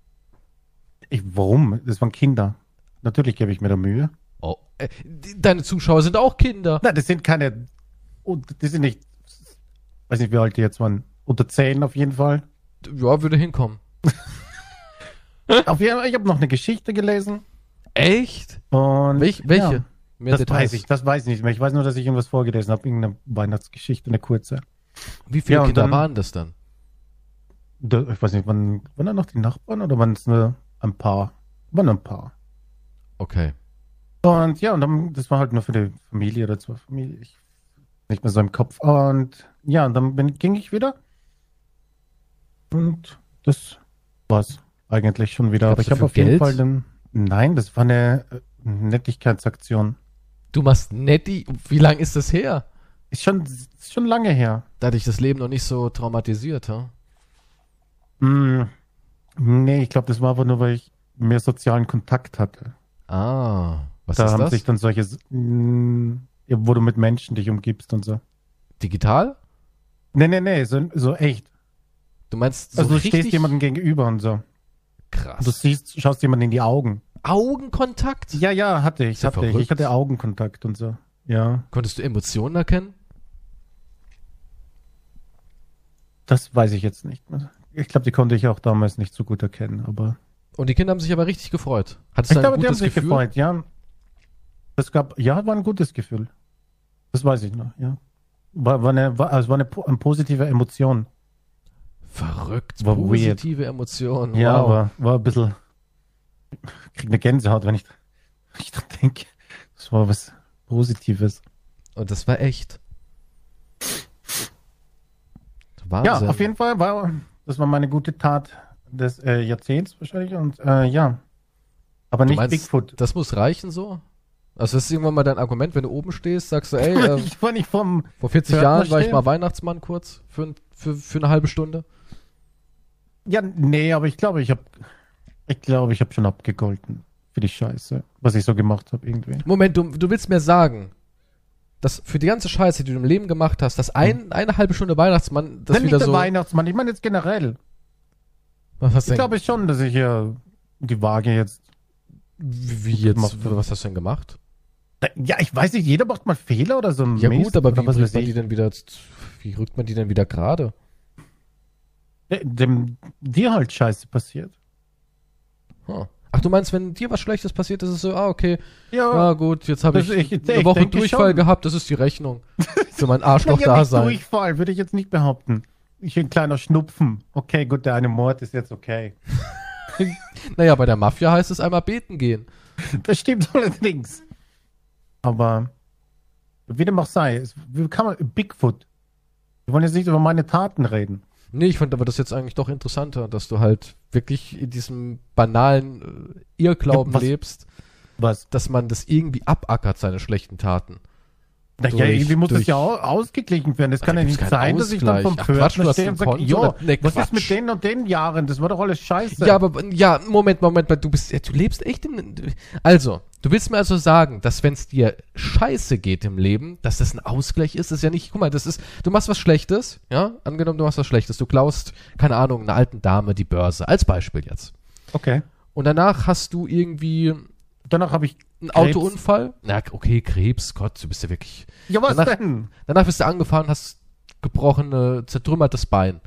B: Ich, warum? Das waren Kinder. Natürlich gebe ich mir da Mühe.
A: Oh, Äh, deine Zuschauer sind auch Kinder.
B: Nein, das sind keine, und die sind nicht, weiß nicht, wie alt die jetzt waren, unter 10 auf jeden Fall.
A: Ja, würde hinkommen.
B: Auf jeden Fall, ich habe noch eine Geschichte gelesen.
A: Echt?
B: Und
A: Welch, welche?
B: Ja,
A: Mehr
B: das
A: Details.
B: weiß ich, das weiß ich nicht mehr. Ich weiß nur, dass ich irgendwas vorgelesen habe, irgendeine Weihnachtsgeschichte, eine kurze.
A: Wie viele
B: Ja,
A: Kinder
B: dann-
A: waren das dann?
B: Da, ich weiß nicht, waren, waren da noch die Nachbarn oder waren es nur ein paar? Waren ein paar.
A: Okay.
B: Und ja, und dann, das war halt nur für die Familie oder zwei Familie. Ich, nicht mehr so im Kopf. Und ja, und dann bin, ging ich wieder. Und das war's eigentlich schon wieder.
A: Gab's
B: Aber ich habe auf jeden
A: Geld?
B: Fall den. Nein, das war eine äh, Nettigkeitsaktion.
A: Du machst netti. Wie lange ist das her?
B: Ist schon, ist schon lange her.
A: Da hat dich das Leben noch nicht so traumatisiert, ha?
B: Hm, nee, ich glaube, das war aber nur, weil ich mehr sozialen Kontakt hatte.
A: Ah, was
B: da
A: ist
B: haben
A: das?
B: sich dann solche, ja, wo du mit Menschen dich umgibst und so.
A: Digital?
B: Nee, nee, nee, so, so echt.
A: Du meinst so
B: also du
A: richtig
B: stehst jemandem gegenüber und so.
A: krass.
B: Du siehst, schaust jemandem in die Augen.
A: Augenkontakt?
B: Ja, ja, hatte ich,
A: ja
B: hatte ich.
A: verrückt.
B: Ich hatte Augenkontakt und so. Ja,
A: Konntest du Emotionen erkennen?
B: das weiß ich jetzt nicht. mehr. Ich glaube, die konnte ich auch damals nicht so gut erkennen, aber
A: Und die Kinder haben sich aber richtig gefreut. Hattest
B: ich glaube, die haben sich
A: Gefühl?
B: gefreut, ja. Das gab, ja, war ein gutes Gefühl. Das weiß ich noch, ja. War, war eine, war, also war eine, eine positive Emotion.
A: Verrückt.
B: War weird.
A: Positive Emotionen.
B: Ja,
A: wow.
B: aber war ein bisschen. Ich krieg eine Gänsehaut, wenn ich, wenn ich dran denke. Das war was Positives.
A: Und das war echt.
B: Ja,
A: Wahnsinn.
B: auf jeden Fall war das war meine gute Tat des äh, Jahrzehnts wahrscheinlich und äh, ja. Aber
A: Du
B: nicht
A: meinst,
B: Bigfoot.
A: Das muss reichen so? Also das ist irgendwann mal dein Argument, wenn du oben stehst, sagst du, ey, äh,
B: ich war nicht vom.
A: vor 40
B: Pförtner
A: Jahren war ich mal Weihnachtsmann kurz für, für, für eine halbe Stunde.
B: Ja, nee, aber ich glaube, ich habe, ich glaube, ich habe schon abgegolten für die Scheiße, was ich so gemacht habe irgendwie.
A: Moment, du, du willst mir sagen, dass für die ganze Scheiße, die du im Leben gemacht hast, dass ein, eine halbe Stunde Weihnachtsmann das
B: Nein, nicht
A: wieder
B: der
A: so.
B: Weihnachtsmann. Ich meine jetzt generell.
A: Was hast du
B: Ich
A: denn,
B: glaube schon, dass ich hier die Waage jetzt.
A: wie wie jetzt,
B: gemacht
A: was hast du denn gemacht?
B: Ja, ich weiß nicht. Jeder macht mal Fehler oder so. ein
A: Ja
B: Mist
A: gut, aber
B: oder
A: wie
B: was
A: rückt
B: weiß
A: man
B: ich.
A: die denn wieder, wie rückt man die denn wieder gerade?
B: Äh, Dem, dir halt Scheiße passiert.
A: Hm. Ach, du meinst, wenn dir was Schlechtes passiert, ist es so, ah, okay,
B: Ja,
A: ja gut, jetzt habe ich,
B: ich-
A: eine Woche Durchfall
B: schon.
A: gehabt, das ist die Rechnung für mein
B: Nein, ja, nicht
A: Arschloch-Dasein.
B: Durchfall, würde ich jetzt nicht behaupten. Ich ein kleiner Schnupfen. Okay, gut, der eine Mord ist jetzt okay.
A: Naja, bei der Mafia heißt es einmal beten gehen.
B: Das stimmt allerdings. Aber wie dem auch sei, es, wie kann man Bigfoot? Wir wollen jetzt nicht über meine Taten reden.
A: Nee, ich fand aber das jetzt eigentlich doch interessanter, dass du halt wirklich in diesem banalen äh, Irrglauben
B: Ja, was-
A: lebst,
B: Was?
A: dass man das irgendwie abackert, seine schlechten Taten.
B: Na,
A: Durch-
B: ja, irgendwie muss
A: durch-
B: das ja au- ausgeglichen werden. Das kann
A: da
B: ja nicht sein, dass ich dann vom
A: Ausgleich.
B: Pförtner stehe und sage, jo?
A: Nee,
B: was ist mit den und den Jahren? Das war doch alles scheiße.
A: Ja, aber ja, Moment, Moment, du bist, ja, du lebst echt im. Also, du willst mir also sagen, dass wenn es dir scheiße geht im Leben, dass das ein Ausgleich ist, das ist ja nicht. Guck mal, das ist, du machst was Schlechtes, ja? Angenommen, du machst was Schlechtes, du klaust, keine Ahnung, einer alten Dame die Börse, als Beispiel jetzt.
B: Okay.
A: Und danach hast du irgendwie
B: Danach habe ich
A: einen
B: Krebs.
A: Autounfall. Na, okay, Krebs, Gott, du bist ja wirklich.
B: Ja, was
A: Danach-
B: denn?
A: Danach bist du angefahren, hast gebrochene, zertrümmertes Bein.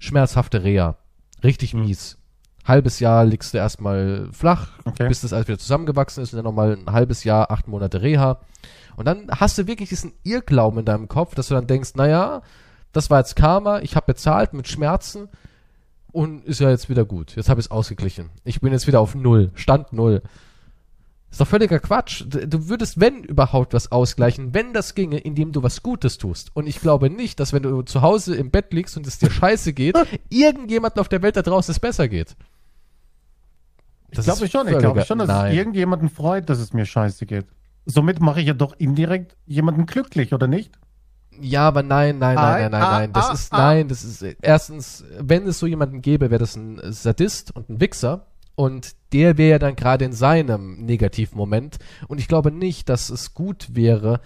A: Schmerzhafte Reha. Richtig
B: Hm.
A: mies. Halbes Jahr liegst du erstmal flach,
B: Okay.
A: bis das alles wieder zusammengewachsen ist und dann nochmal ein halbes Jahr, acht Monate Reha. Und dann hast du wirklich diesen Irrglauben in deinem Kopf, dass du dann denkst, naja, das war jetzt Karma, ich habe bezahlt mit Schmerzen und ist ja jetzt wieder gut. Jetzt habe ich es ausgeglichen. Ich bin jetzt wieder auf Null, Stand Null. Ist doch völliger Quatsch. Du würdest, wenn überhaupt, was ausgleichen, wenn das ginge, indem du was Gutes tust. Und ich glaube nicht, dass wenn du zu Hause im Bett liegst und es dir scheiße geht, irgendjemandem auf der Welt da draußen es besser geht.
B: Ich glaube schon, ich glaube schon, dass es irgendjemanden freut, dass es mir scheiße geht. Somit mache ich ja doch indirekt jemanden glücklich, oder nicht?
A: Ja, aber nein, nein, nein, nein, nein,
B: Ah,
A: nein. Das
B: ah,
A: ist,
B: ah.
A: nein, das ist, erstens, wenn es so jemanden gäbe, wäre das ein Sadist und ein Wichser. Und der wäre ja dann gerade in seinem negativen Moment. Und ich glaube nicht, dass es gut wäre,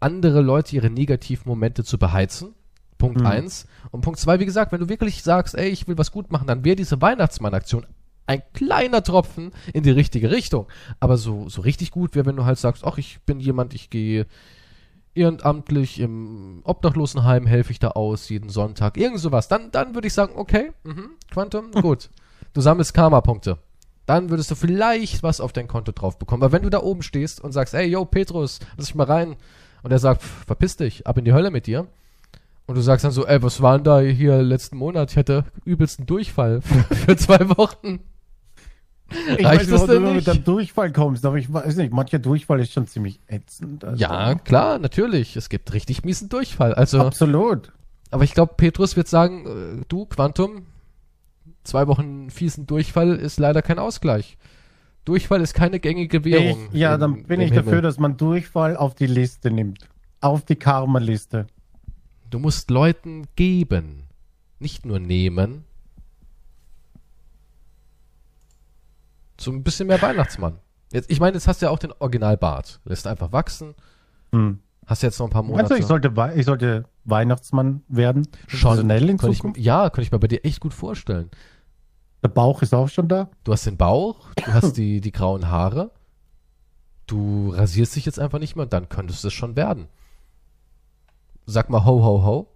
A: andere Leute ihre negativen Momente zu beheizen. Punkt
B: Mhm.
A: eins. Und Punkt zwei, wie gesagt, wenn du wirklich sagst, ey, ich will was gut machen, dann wäre diese Weihnachtsmann-Aktion ein kleiner Tropfen in die richtige Richtung. Aber so, so richtig gut wäre, wenn du halt sagst, ach, ich bin jemand, ich gehe ehrenamtlich im Obdachlosenheim, helfe ich da aus jeden Sonntag, irgend sowas. Dann, dann würde ich sagen, okay, mhm, Quantum, gut. Du sammelst Karma-Punkte. Dann würdest du vielleicht was auf dein Konto drauf bekommen. Aber wenn du da oben stehst und sagst, ey, yo, Petrus, lass ich mal rein. Und er sagt, pff, verpiss dich, ab in die Hölle mit dir. Und du sagst dann so, ey, was war denn da hier letzten Monat? Ich hatte übelsten Durchfall für, für zwei Wochen.
B: Ich
A: Reicht
B: weiß nicht, ob du mit dem Durchfall kommst, aber ich weiß nicht, mancher Durchfall ist schon ziemlich ätzend. Also.
A: Ja, klar, natürlich. Es gibt richtig miesen Durchfall. Also,
B: Absolut.
A: aber ich glaube, Petrus wird sagen, äh, du, Quantum, zwei Wochen fiesen Durchfall ist leider kein Ausgleich. Durchfall ist keine gängige
B: Ich,
A: Währung.
B: ja,
A: im-
B: dann bin ich dafür,
A: Himmel.
B: dass man Durchfall auf die Liste nimmt. Auf die Karma-Liste.
A: Du musst Leuten geben, nicht nur nehmen. So ein bisschen mehr Weihnachtsmann. Jetzt, ich meine, jetzt hast du ja auch den Originalbart. Lässt einfach wachsen.
B: Hm.
A: Hast jetzt noch ein paar
B: Meinst
A: Monate.
B: du, ich sollte, Wei- ich sollte Weihnachtsmann werden?
A: Schon.
B: In
A: Könnte
B: Zukunft?
A: ich, ja, könnte ich mir bei dir echt gut vorstellen.
B: Der Bauch ist auch schon da?
A: Du hast den Bauch, du hast die, die grauen Haare. Du rasierst dich jetzt einfach nicht mehr und dann könntest du es schon werden. Sag mal ho, ho, ho.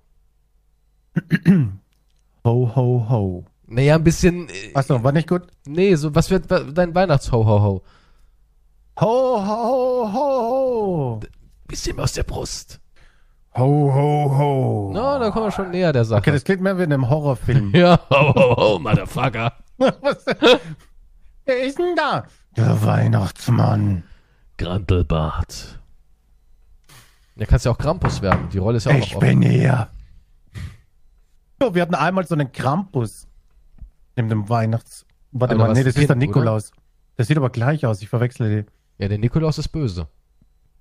B: Ho, ho, ho.
A: Naja, ein bisschen. Äh,
B: Achso, war nicht gut?
A: nee, so, was wird dein Weihnachts-ho, ho, ho?
B: Ho, ho, ho, ho.
A: Bisschen aus der Brust.
B: Ho, ho, ho.
A: Na, da kommen wir schon näher der Sache.
B: Okay, das klingt mehr wie in einem Horrorfilm.
A: ja, ho, ho, ho, Motherfucker.
B: Was? Wer ist denn da? Der Weihnachtsmann.
A: Grantelbart. Ja, kannst ja auch Krampus werden. Die Rolle ist ja auch
B: Ich
A: noch
B: bin hier. Oh, wir hatten einmal so einen Krampus. Neben dem Weihnachts... Warte
A: Aber da
B: mal, nee, das ist der
A: Kind,
B: Nikolaus. Das sieht aber gleich aus, ich verwechsel die.
A: Ja, der Nikolaus ist böse.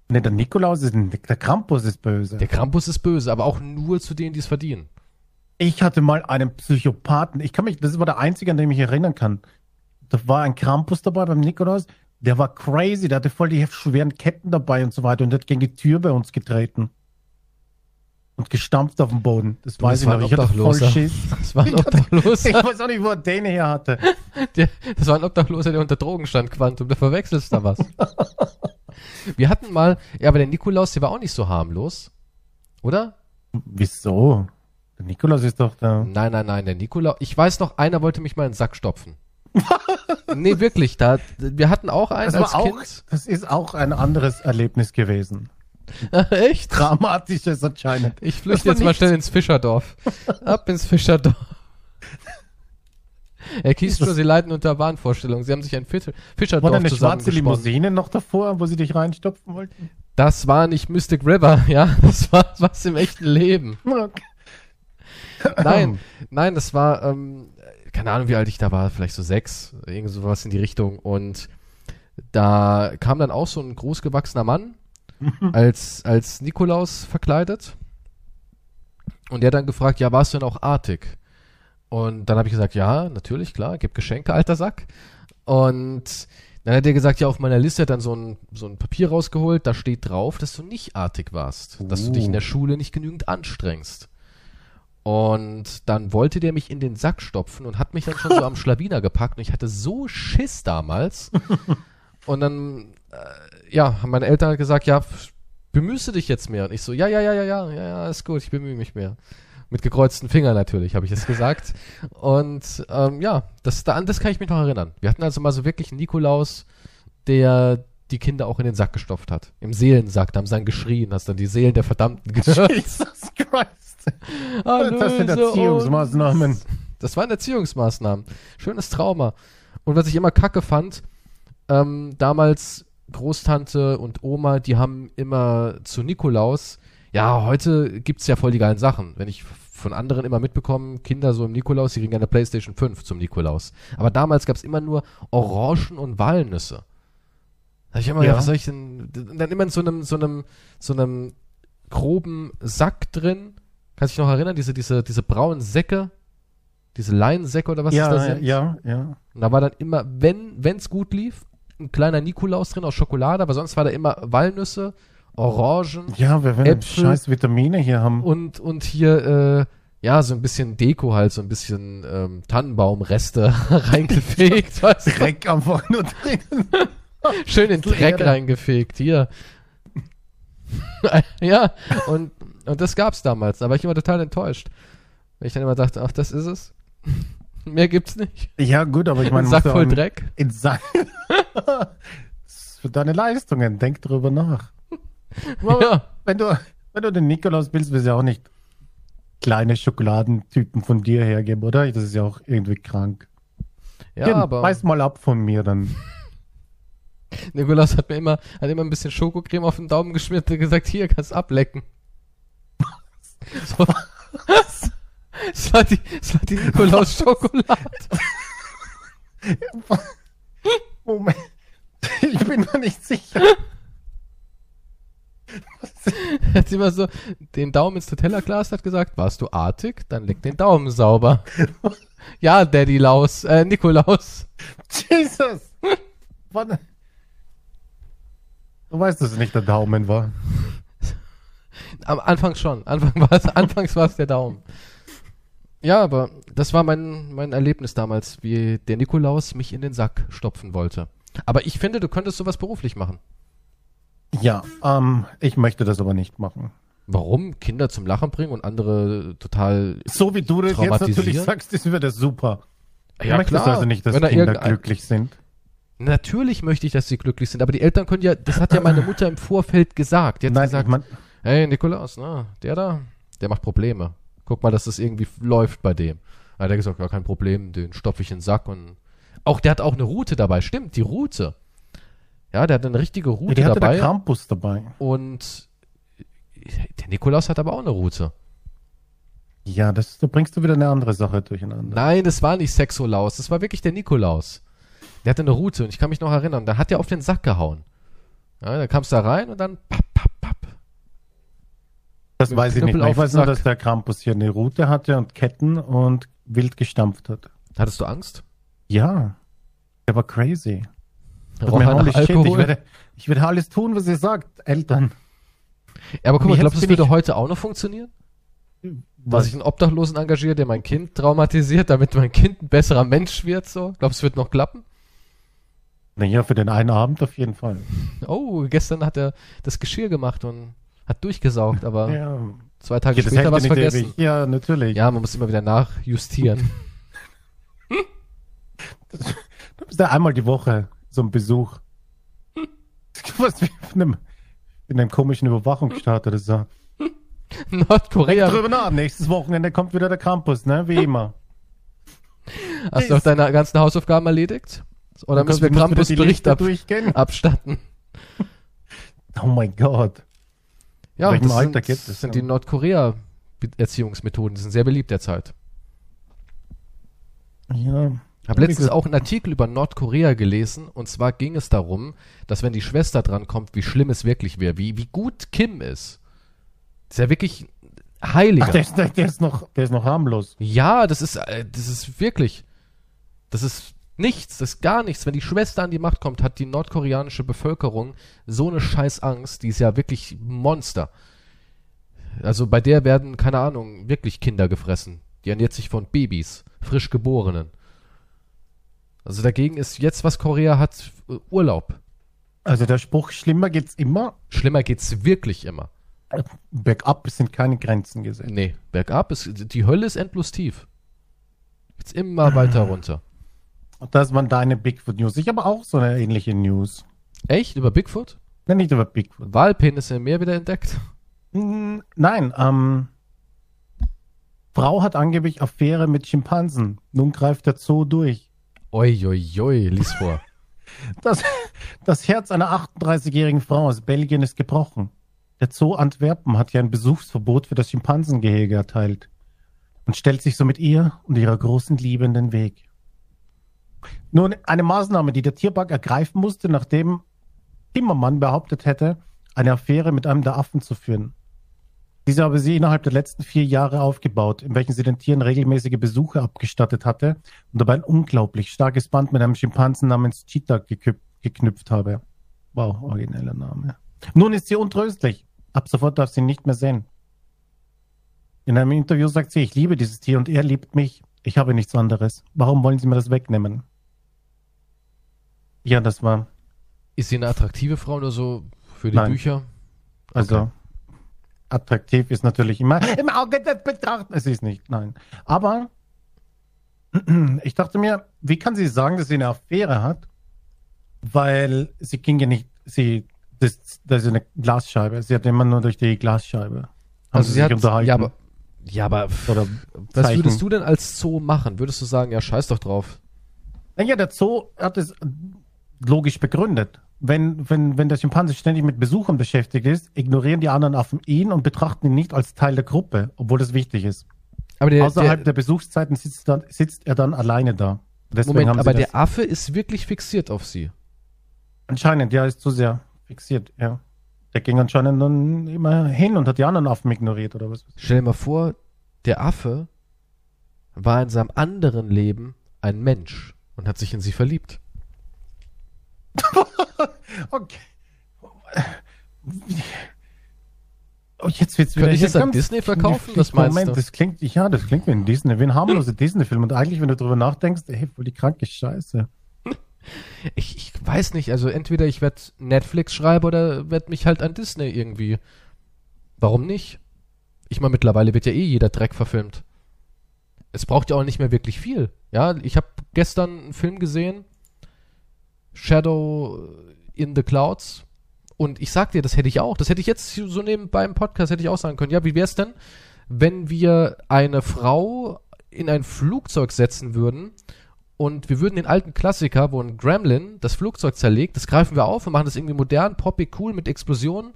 B: Nee, der Nikolaus ist ein, der Krampus ist böse.
A: Der Krampus ist böse, aber auch nur zu denen, die es verdienen.
B: Ich hatte mal einen Psychopathen. Ich kann mich, das war der einzige, an den ich mich erinnern kann. Da war ein Krampus dabei beim Nikolaus. Der war crazy. Der hatte voll die schweren Ketten dabei und so weiter. Und der hat gegen die Tür bei uns getreten. Und gestampft auf dem Boden. Das
A: Du,
B: weiß
A: das
B: ich
A: war
B: noch.
A: ein
B: Ich hatte voll. Schiss.
A: Das war ein Obdachloser.
B: Ich weiß auch nicht, wo er den her hatte.
A: Der, das war ein Obdachloser, der unter Drogen stand, Quantum. Da verwechselst du da was. Wir hatten mal, ja, aber der Nikolaus, der war auch nicht so harmlos. Oder?
B: Wieso? Der Nikolaus ist doch der.
A: Nein, nein, nein, der Nikolaus. Ich weiß noch, einer wollte mich mal in den Sack stopfen. nee, wirklich. Da, wir hatten auch einen
B: Das,
A: als
B: war auch,
A: Kind.
B: das ist auch ein anderes Erlebnis gewesen.
A: Echt?
B: Dramatisches anscheinend.
A: Ich flüchte jetzt mal
B: nicht-
A: schnell ins Fischerdorf. Ab ins Fischerdorf. Herr Kiesler, Sie leiden unter Wahnvorstellungen. Sie haben sich ein Fisch
B: War
A: Fischerdorf
B: da eine schwarze. Limousine noch davor, wo sie dich reinstopfen wollten?
A: Das war nicht Mystic River, ja. Das war was im echten Leben. Nein, nein, das war, ähm, keine Ahnung, wie alt ich da war, vielleicht so sechs, irgend sowas in die Richtung. Und da kam dann auch so ein großgewachsener Mann als, als Nikolaus verkleidet. Und der hat dann gefragt, ja, warst du denn auch artig? Und dann habe ich gesagt, ja, natürlich, klar, gib Geschenke, alter Sack. Und dann hat er gesagt, ja, auf meiner Liste hat dann so ein, so ein Papier rausgeholt, da steht drauf, dass du nicht artig warst, dass du dich in der
B: Uh.
A: Schule nicht genügend anstrengst. Und dann wollte der mich in den Sack stopfen und hat mich dann schon so am Schlawiner gepackt und ich hatte so Schiss damals. und dann, ja, haben meine Eltern halt gesagt, ja, bemühst du dich jetzt mehr? Und ich so, ja, ja, ja, ja, ja, ja, ja, ist gut, ich bemühe mich mehr. Mit gekreuzten Fingern natürlich, habe ich das gesagt. Und ähm, ja, das, da- an das kann ich mich noch erinnern. Wir hatten also mal so wirklich einen Nikolaus, der die Kinder auch in den Sack gestopft hat. Im Seelensack, da haben sie dann geschrien, hast dann die Seelen der Verdammten gehört.
B: Jesus Christ.
A: Erlöse
B: Das sind Erziehungsmaßnahmen.
A: uns. Das waren Erziehungsmaßnahmen. Schönes Trauma. Und was ich immer kacke fand, ähm, damals Großtante und Oma, die haben immer zu Nikolaus, ja, heute gibt's ja voll die geilen Sachen. Wenn ich von anderen immer mitbekomme, Kinder so im Nikolaus, die kriegen ja eine Playstation 5 zum Nikolaus. Aber damals gab's immer nur Orangen und Walnüsse. Da ich immer
B: Ja.
A: gedacht, was soll ich denn, dann immer in so einem, so einem, so einem groben Sack drin. Kannst du dich noch erinnern, diese, diese, diese braunen Säcke? Diese Leinsäcke oder was
B: ja,
A: ist das sind?
B: ja, ja.
A: Und da war dann immer, wenn wenn's gut lief, ein kleiner Nikolaus drin aus Schokolade, aber sonst war da immer Walnüsse, Orangen
B: Ja, wir werden
A: Äpfel
B: scheiß Vitamine hier haben.
A: und, und hier, äh, ja, so ein bisschen Deko halt, so ein bisschen ähm, Tannenbaumreste reingefegt.
B: Dreck einfach nur drin.
A: Schön in Dreck reingefegt, hier. ja, und, und das gab's damals. Da war ich immer total enttäuscht. Weil ich dann immer dachte, ach, das ist es. Mehr gibt's nicht.
B: Ja, gut, aber ich meine,
A: Ein Sack voll Dreck.
B: In Sack. Das für deine Leistungen, denk drüber nach.
A: Ja.
B: Wenn du, wenn du den Nikolaus willst, willst du ja auch nicht kleine Schokoladentypen von dir hergeben, oder? Das ist ja auch irgendwie krank.
A: Ja,
B: Hier,
A: aber
B: Beiß mal ab von mir dann.
A: Nikolaus hat mir immer, hat immer ein bisschen Schokocreme auf den Daumen geschmiert und gesagt, hier, kannst ablecken. So. Es war die, es war die Nikolaus-Schokolade.
B: Moment. Ich bin mir nicht sicher.
A: Er hat immer so den Daumen ins Nutella-Glas, hat gesagt, warst du artig? Dann leck den Daumen sauber. ja, Daddy Laus, äh, Nikolaus.
B: Jesus! Wann? Du weißt, dass es nicht der Daumen war.
A: Am Anfang schon. Anfang war es, anfangs war es der Daumen. Ja, aber das war mein, mein Erlebnis damals, wie der Nikolaus mich in den Sack stopfen wollte. Aber ich finde, du könntest sowas beruflich machen.
B: Ja, ähm, ich möchte das aber nicht machen.
A: Warum? Kinder zum Lachen bringen und andere total.
B: So wie du das jetzt natürlich sagst, ist wieder super. Du
A: Ja,
B: möchtest also nicht, dass
A: Wenn
B: Kinder glücklich sind.
A: Natürlich möchte ich, dass sie glücklich sind, aber die Eltern können ja, das hat ja meine Mutter im Vorfeld gesagt. Die hat
B: Nein,
A: gesagt,
B: ich mein,
A: hey Nikolaus, na, der da, der macht Probleme. Guck mal, dass das irgendwie läuft bei dem. Da hat er gesagt, ja, kein Problem, den stopfe ich in den Sack und auch der hat auch eine Route dabei, stimmt, die Route. Ja, der hat eine richtige
B: ja,
A: Route
B: die hatte
A: dabei
B: der Krampus dabei.
A: und der Nikolaus hat aber auch eine Route.
B: Ja, das, da bringst du wieder eine andere Sache durcheinander.
A: Nein, das war nicht Sexolaus, das war wirklich der Nikolaus. Der hatte eine Route und ich kann mich noch erinnern, da hat er auf den Sack gehauen. Ja, da kamst du da rein und dann papp.
B: Das weiß ich nicht mehr. Ich weiß nur, dass der Krampus hier eine Route hatte und Ketten und wild gestampft hat.
A: Hattest du Angst?
B: Ja, der war crazy.
A: Roch
B: Mir
A: nach
B: holy shit, ich werde, ich werde alles tun, was ihr sagt, Eltern.
A: Ja, aber guck mal, glaubst du, das würde
B: ich-
A: heute auch noch funktionieren? Dass
B: Was?
A: ich einen Obdachlosen engagiere, der mein Kind traumatisiert, damit mein Kind ein besserer Mensch wird, so? Glaubst du, es wird noch klappen?
B: Naja, für den einen Abend auf jeden Fall.
A: Oh, gestern hat er das Geschirr gemacht und hat durchgesaugt, aber
B: Ja,
A: zwei Tage
B: ja
A: später
B: nicht
A: vergessen.
B: ewig. Ja, natürlich.
A: Ja, man muss immer wieder nachjustieren.
B: Du bist ja einmal die Woche so ein Besuch. Was wie in einem, in einem komischen Überwachungsstaat oder so.
A: Nordkorea.
B: Drüber nach, nächstes Wochenende kommt wieder der Campus, ne? Wie immer.
A: Hast du auch deine ganzen Hausaufgaben erledigt? Oder müssen wir Krampus Bericht ab,
B: durchgehen.
A: abstatten?
B: Oh mein Gott.
A: Ja, das
B: Alter
A: sind,
B: gibt es,
A: sind die Nordkorea-Erziehungsmethoden. Die sind sehr beliebt derzeit.
B: Ja.
A: Ich habe letztens auch einen Artikel über Nordkorea gelesen und zwar ging es darum, dass wenn die Schwester drankommt, wie schlimm es wirklich wäre, wie, wie gut Kim ist. Das ist ja wirklich heiliger.
B: Ach, der ist, der ist noch, der ist noch harmlos.
A: ja, das ist, äh, das ist wirklich, das ist nichts, das ist gar nichts. Wenn die Schwester an die Macht kommt, hat die nordkoreanische Bevölkerung so eine scheiß Angst, die ist ja wirklich Monster. Also bei der werden, keine Ahnung, wirklich Kinder gefressen. Die ernährt sich von Babys, frisch geborenen. Also dagegen ist jetzt, was Korea hat, äh, Urlaub.
B: Also der Spruch, schlimmer geht's immer.
A: Schlimmer geht's wirklich immer.
B: Bergab sind keine Grenzen gesetzt.
A: Nee, bergab ist, die Hölle ist endlos tief. Geht's immer weiter runter.
B: Das waren deine Bigfoot News. Ich habe auch so eine ähnliche News.
A: Echt? Über Bigfoot?
B: Nein, nicht über Bigfoot.
A: Walpenisse im Meer wieder entdeckt?
B: Nein, ähm, Frau hat angeblich Affäre mit Schimpansen. Nun greift der Zoo durch.
A: Oi, oi, oi, lies vor.
B: Das, das Herz einer 38-jährigen Frau aus Belgien ist gebrochen. Der Zoo Antwerpen hat ja ein Besuchsverbot für das Schimpansengehege erteilt und stellt sich somit ihr und ihrer großen Liebe in den Weg. Nun, eine Maßnahme, die der Tierpark ergreifen musste, nachdem Timmermann behauptet hätte, eine Affäre mit einem der Affen zu führen. Diese habe sie innerhalb der letzten vier Jahre aufgebaut, in welchen sie den Tieren regelmäßige Besuche abgestattet hatte und dabei ein unglaublich starkes Band mit einem Schimpansen namens Cheetah geknüpft habe. Wow, origineller Name. Nun ist sie untröstlich. Ab sofort darf sie ihn nicht mehr sehen. In einem Interview sagt sie, ich liebe dieses Tier und er liebt mich. Ich habe nichts anderes. Warum wollen Sie mir das wegnehmen? Ja, das war.
A: Ist sie eine attraktive Frau nur so für die
B: Nein.
A: Bücher?
B: Also
A: Okay.
B: attraktiv ist natürlich immer im Auge des Betrachters. Es ist nicht, nein. Aber ich dachte mir, wie kann sie sagen, dass sie eine Affäre hat? Weil sie ging ja nicht, sie, das, das ist eine Glasscheibe. Sie hat immer nur durch die Glasscheibe.
A: Also sie
B: sich
A: hat, ja, aber, ja, aber
B: Oder
A: was
B: Zeichen.
A: würdest du denn als Zoo machen? Würdest du sagen, ja, scheiß doch drauf?
B: Naja, der Zoo hat es logisch begründet. Wenn, wenn, wenn der Schimpanse ständig mit Besuchern beschäftigt ist, ignorieren die anderen Affen ihn und betrachten ihn nicht als Teil der Gruppe, obwohl das wichtig ist.
A: Aber der,
B: Außerhalb
A: der,
B: der Besuchszeiten sitzt, dann, sitzt er dann alleine da. Deswegen
A: Moment, aber der Affe ist wirklich fixiert auf sie.
B: anscheinend, ja, ist zu sehr fixiert, ja. Der ging anscheinend dann immer hin und hat die anderen Affen ignoriert oder was.
A: Stell dir mal vor, der Affe war in seinem anderen Leben ein Mensch und hat sich in sie verliebt.
B: Okay. Oh, jetzt wird's
A: Könnte ich das an Disney verkaufen? Was meinst
B: Moment,
A: du?
B: das klingt, ja, das klingt wie ein Disney, wie ein harmloser Disney-Film. Und eigentlich, wenn du drüber nachdenkst, ey, voll die kranke Scheiße.
A: Ich, ich weiß nicht, also entweder ich werde Netflix schreiben oder werde mich halt an Disney irgendwie. Warum nicht? Ich meine, mittlerweile wird ja eh jeder Dreck verfilmt. Es braucht ja auch nicht mehr wirklich viel. Ja, ich habe gestern einen Film gesehen, Shadow in the Clouds. Und ich sag dir, das hätte ich auch. Das hätte ich jetzt so nebenbei im Podcast hätte ich auch sagen können. Ja, wie wär's denn, wenn wir eine Frau in ein Flugzeug setzen würden und wir würden den alten Klassiker, wo ein Gremlin das Flugzeug zerlegt, das greifen wir auf und machen das irgendwie modern, poppig, cool mit Explosionen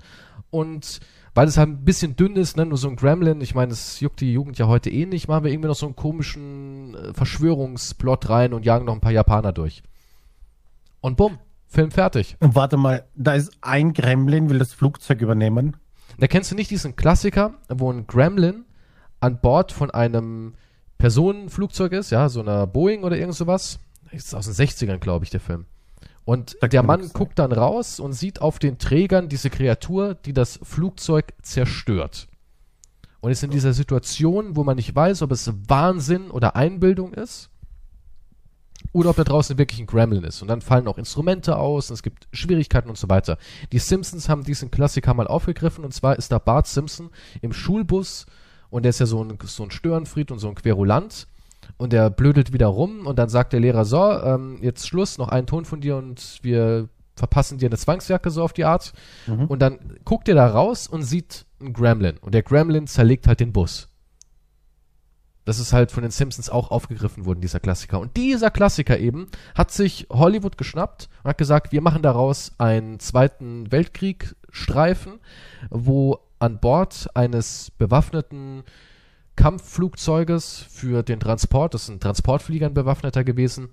A: und weil es halt ein bisschen dünn ist, ne, nur so ein Gremlin, ich meine, das juckt die Jugend ja heute eh nicht, machen wir irgendwie noch so einen komischen äh, Verschwörungsplot rein und jagen noch ein paar Japaner durch. Und bumm, Film fertig.
B: Und warte mal, da ist ein Gremlin, will das Flugzeug übernehmen.
A: Da kennst du nicht diesen Klassiker, wo ein Gremlin an Bord von einem Personenflugzeug ist, ja, so einer Boeing oder irgend sowas. Ist aus den 60ern, glaube ich, der Film. Und
B: Sagt
A: der Mann
B: nix,
A: guckt dann raus und sieht auf den Trägern diese Kreatur, die das Flugzeug zerstört. Und ist in dieser Situation, wo man nicht weiß, ob es Wahnsinn oder Einbildung ist oder ob da draußen wirklich ein Gremlin ist. Und dann fallen auch Instrumente aus und es gibt Schwierigkeiten und so weiter. Die Simpsons haben diesen Klassiker mal aufgegriffen und zwar ist da Bart Simpson im Schulbus und der ist ja so ein, so ein Störenfried und so ein Querulant und der blödelt wieder rum und dann sagt der Lehrer so, ähm, jetzt Schluss, noch einen Ton von dir und wir verpassen dir eine Zwangsjacke so auf die Art.
B: Mhm.
A: Und dann guckt er da raus und sieht einen Gremlin und der Gremlin zerlegt halt den Bus. Das ist halt von den Simpsons auch aufgegriffen worden, dieser Klassiker. Und dieser Klassiker eben hat sich Hollywood geschnappt und hat gesagt, wir machen daraus einen zweiten Weltkrieg-Streifen, wo an Bord eines bewaffneten Kampfflugzeuges für den Transport, das ist ein Transportflieger ein bewaffneter gewesen,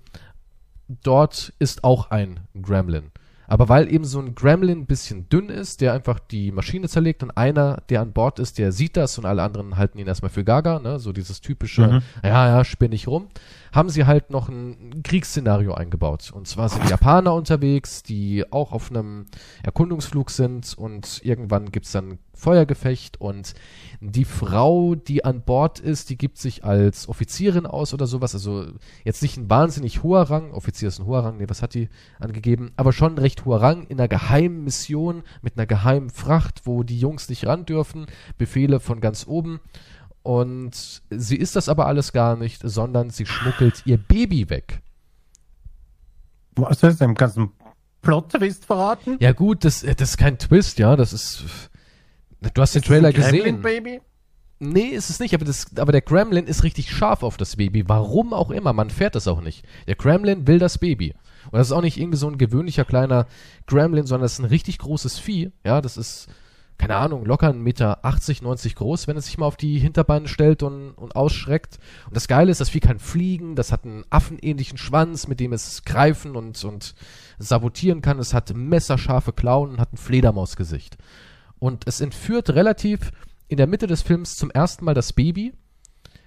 A: dort ist auch ein Gremlin. Aber weil eben so ein Gremlin ein bisschen dünn ist, der einfach die Maschine zerlegt und einer, der an Bord ist, der sieht das und alle anderen halten ihn erstmal für Gaga, ne? so dieses typische,
B: Mhm.
A: ja, ja, spinn ich rum, haben sie halt noch ein Kriegsszenario eingebaut. Und zwar sind Japaner unterwegs, die auch auf einem Erkundungsflug sind und irgendwann gibt's dann Feuergefecht und die Frau, die an Bord ist, die gibt sich als Offizierin aus oder sowas. Also jetzt nicht ein wahnsinnig hoher Rang, Offizier ist ein hoher Rang, nee, was hat die angegeben? Aber schon ein recht hoher Rang in einer geheimen Mission mit einer geheimen Fracht, wo die Jungs nicht ran dürfen, Befehle von ganz oben. Und sie ist das aber alles gar nicht, sondern sie schmuggelt ihr Baby weg.
B: Was ist denn im ganzen Plot-Twist verraten?
A: Ja gut, das, das ist kein Twist, ja, das ist... Du hast den Trailer
B: Ist das ein
A: gesehen.
B: Gremlin Baby?
A: Nee, ist es nicht, aber, das, aber der Gremlin ist richtig scharf auf das Baby. Warum auch immer, man fährt das auch nicht. Der Gremlin will das Baby. Und das ist auch nicht irgendwie so ein gewöhnlicher kleiner Gremlin, sondern das ist ein richtig großes Vieh. Ja, das ist, keine Ahnung, locker 1,80 Meter, 80, 90 groß, wenn es sich mal auf die Hinterbeine stellt und, und ausschreckt. Und das Geile ist, das Vieh kann fliegen, das hat einen affenähnlichen Schwanz, mit dem es greifen und, und sabotieren kann. Es hat messerscharfe Klauen und hat ein Fledermausgesicht. Und es entführt relativ in der Mitte des Films zum ersten Mal das Baby.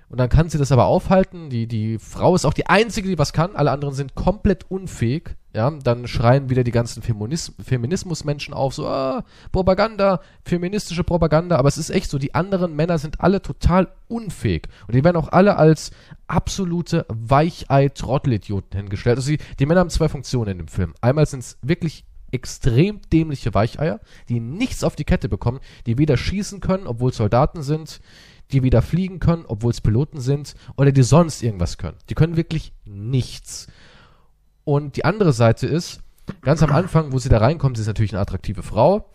A: Und dann kann sie das aber aufhalten. Die, die Frau ist auch die einzige, die was kann. Alle anderen sind komplett unfähig, Ja, dann schreien wieder die ganzen Feminis Feminismusmenschen auf, so, ah, Propaganda, feministische Propaganda, aber es ist echt so, die anderen Männer sind alle total unfähig. Und die werden auch alle als absolute Weichei-Trottelidioten hingestellt. Also die, die Männer haben zwei Funktionen in dem Film. Einmal sind es wirklich extrem dämliche Weicheier, die nichts auf die Kette bekommen, die weder schießen können, obwohl Soldaten sind, die weder fliegen können, obwohl es Piloten sind, oder die sonst irgendwas können. Die können wirklich nichts. Und die andere Seite ist, ganz am Anfang, wo sie da reinkommt, sie ist natürlich eine attraktive Frau,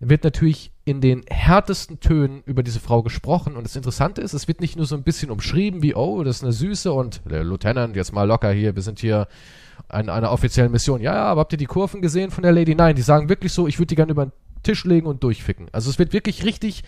A: wird natürlich in den härtesten Tönen über diese Frau gesprochen. Und das Interessante ist, es wird nicht nur so ein bisschen umschrieben wie, oh, das ist eine Süße und der Lieutenant, jetzt mal locker hier, wir sind hier an einer offiziellen Mission. Ja, ja, aber habt ihr die Kurven gesehen von der Lady? Nein, die sagen wirklich so, ich würde die gerne über den Tisch legen und durchficken. Also es wird wirklich richtig,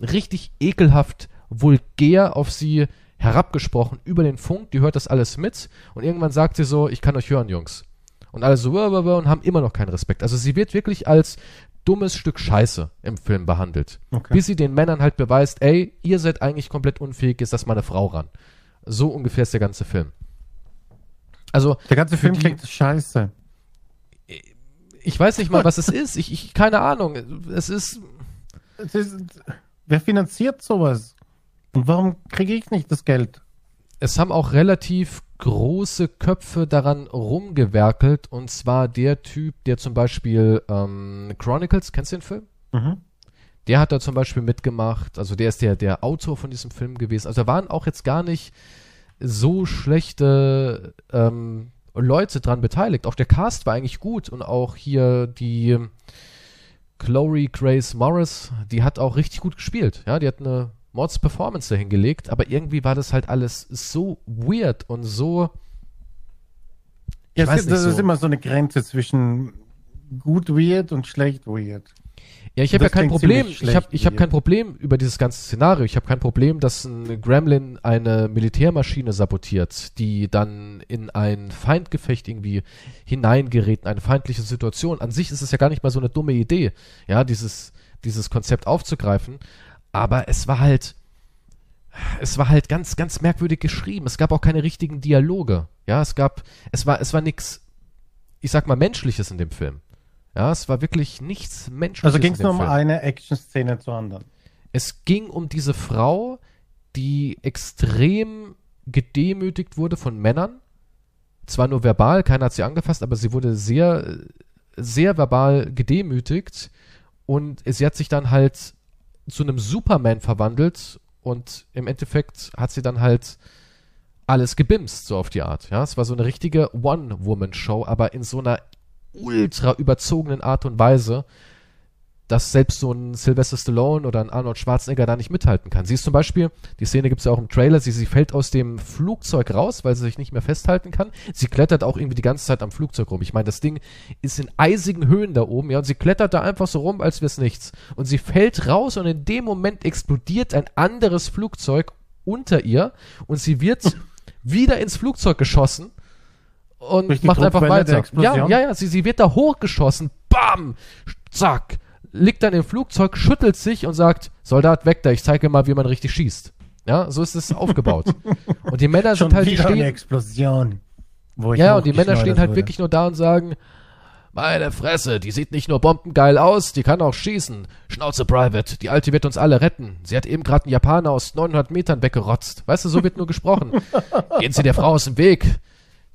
A: richtig ekelhaft vulgär auf sie herabgesprochen über den Funk, die hört das alles mit und irgendwann sagt sie so, ich kann euch hören, Jungs. Und alle so und haben immer noch keinen Respekt. Also sie wird wirklich als dummes Stück Scheiße im Film behandelt. Okay. Bis sie den Männern halt beweist, ey, ihr seid eigentlich komplett unfähig, ist das meine Frau ran. So ungefähr ist der ganze Film. Also.
B: Der ganze Film die, klingt scheiße.
A: Ich weiß nicht mal, was es ist. Ich, ich, keine Ahnung. Es ist.
B: Es ist wer finanziert sowas? Und warum kriege ich nicht das Geld?
A: Es haben auch relativ große Köpfe daran rumgewerkelt. Und zwar der Typ, der zum Beispiel ähm, Chronicles, kennst du den Film? Mhm. Der hat da zum Beispiel mitgemacht. Also der ist der, der Autor von diesem Film gewesen. Also da waren auch jetzt gar nicht so schlechte ähm, Leute dran beteiligt. Auch der Cast war eigentlich gut. Und auch hier die Chloe Grace Morris, die hat auch richtig gut gespielt. Ja, die hat eine Mords Performance dahingelegt, aber irgendwie war das halt alles so weird und so.
B: Ja, das, nicht, das so. ist immer so eine Grenze zwischen gut weird und schlecht weird.
A: Ja, ich habe ja kein Problem. Ich habe ich hab kein Problem über dieses ganze Szenario. Ich habe kein Problem, dass ein Gremlin eine Militärmaschine sabotiert, die dann in ein Feindgefecht irgendwie hineingerät, in eine feindliche Situation. An sich ist es ja gar nicht mal so eine dumme Idee, ja, dieses dieses Konzept aufzugreifen aber es war halt, es war halt ganz, ganz merkwürdig geschrieben. Es gab auch keine richtigen Dialoge. Ja, es gab, es war, es war nichts, ich sag mal, Menschliches in dem Film. Ja, es war wirklich nichts Menschliches.
B: Also ging es nur um eine Action-Szene zur anderen.
A: Es ging um diese Frau, die extrem gedemütigt wurde von Männern. Zwar nur verbal, keiner hat sie angefasst, aber sie wurde sehr, sehr verbal gedemütigt. Und sie hat sich dann halt zu einem Superman verwandelt und im Endeffekt hat sie dann halt alles gebimst, so auf die Art. Ja, es war so eine richtige One-Woman-Show, aber in so einer ultra überzogenen Art und Weise, dass selbst so ein Sylvester Stallone oder ein Arnold Schwarzenegger da nicht mithalten kann. Sie ist zum Beispiel, die Szene gibt es ja auch im Trailer, sie, sie fällt aus dem Flugzeug raus, weil sie sich nicht mehr festhalten kann. Sie klettert auch irgendwie die ganze Zeit am Flugzeug rum. Ich meine, das Ding ist in eisigen Höhen da oben, ja, und sie klettert da einfach so rum, als wäre es nichts. Und sie fällt raus und in dem Moment explodiert ein anderes Flugzeug unter ihr und sie wird wieder ins Flugzeug geschossen und macht einfach weiter. Ja, ja, ja, sie, sie wird da hochgeschossen, bam, zack, liegt dann im Flugzeug, schüttelt sich und sagt, Soldat, weg da, ich zeige mal, wie man richtig schießt. Ja, so ist es aufgebaut. und die Männer sind halt, die stehen. Eine
B: Explosion.
A: ja, und die Männer stehen halt wurde. wirklich nur da und sagen, meine Fresse, die sieht nicht nur bombengeil aus, die kann auch schießen. Schnauze Private, die Alte wird uns alle retten. Sie hat eben gerade einen Japaner aus 900 Metern weggerotzt. Weißt du, so wird nur gesprochen. Gehen Sie der Frau aus dem Weg.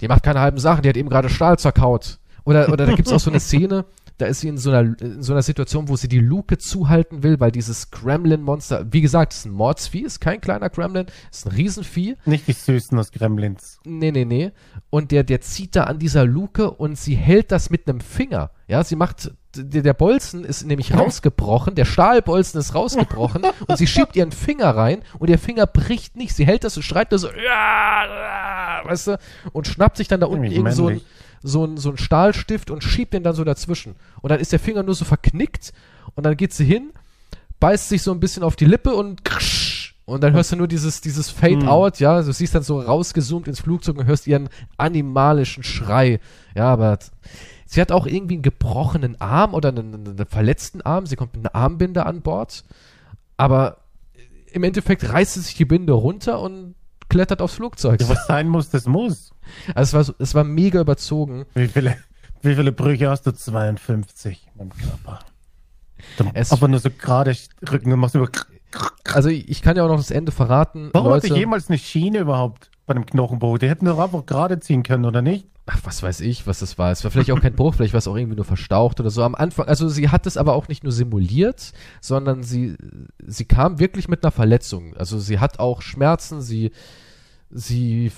A: Die macht keine halben Sachen, die hat eben gerade Stahl zerkaut. Oder, oder da gibt's auch so eine Szene, da ist sie in so einer, in so einer Situation, wo sie die Luke zuhalten will, weil dieses Gremlin-Monster, wie gesagt, ist ein Mordsvieh, ist kein kleiner Gremlin, ist ein Riesenvieh.
B: Nicht die Süßen aus Gremlins.
A: Nee, nee, nee. Und der, der zieht da an dieser Luke und sie hält das mit einem Finger. Ja, sie macht, der, der Bolzen ist nämlich rausgebrochen, der Stahlbolzen ist rausgebrochen und sie schiebt ihren Finger rein und der Finger bricht nicht. Sie hält das und schreit da so, weißt du, und schnappt sich dann da unten irgend so ein, so ein, so ein Stahlstift und schiebt den dann so dazwischen. Und dann ist der Finger nur so verknickt und dann geht sie hin, beißt sich so ein bisschen auf die Lippe und krsch, und dann hörst du nur dieses, dieses Fade-out, mhm. ja, du siehst dann so rausgezoomt ins Flugzeug und hörst ihren animalischen Schrei. Ja, aber sie hat auch irgendwie einen gebrochenen Arm oder einen, einen verletzten Arm. Sie kommt mit einer Armbinde an Bord. Aber im Endeffekt reißt sie sich die Binde runter und klettert aufs Flugzeug.
B: Ja, was sein muss, das muss.
A: Also es war, so, es war mega überzogen.
B: Wie viele, wie viele Brüche hast du? 52 im Körper.
A: Es-
B: aber nur so gerade Rücken und machst über.
A: Also ich ich kann ja auch noch das Ende verraten.
B: Warum
A: Leute,
B: hatte jemals eine Schiene überhaupt bei einem Knochenbruch? Die hätten doch einfach gerade ziehen können, oder nicht?
A: Ach, was weiß ich, was das war. Es war vielleicht auch kein Bruch, vielleicht war es auch irgendwie nur verstaucht oder so. Am Anfang, also sie hat es aber auch nicht nur simuliert, sondern sie, sie kam wirklich mit einer Verletzung. Also sie hat auch Schmerzen, sie, sie,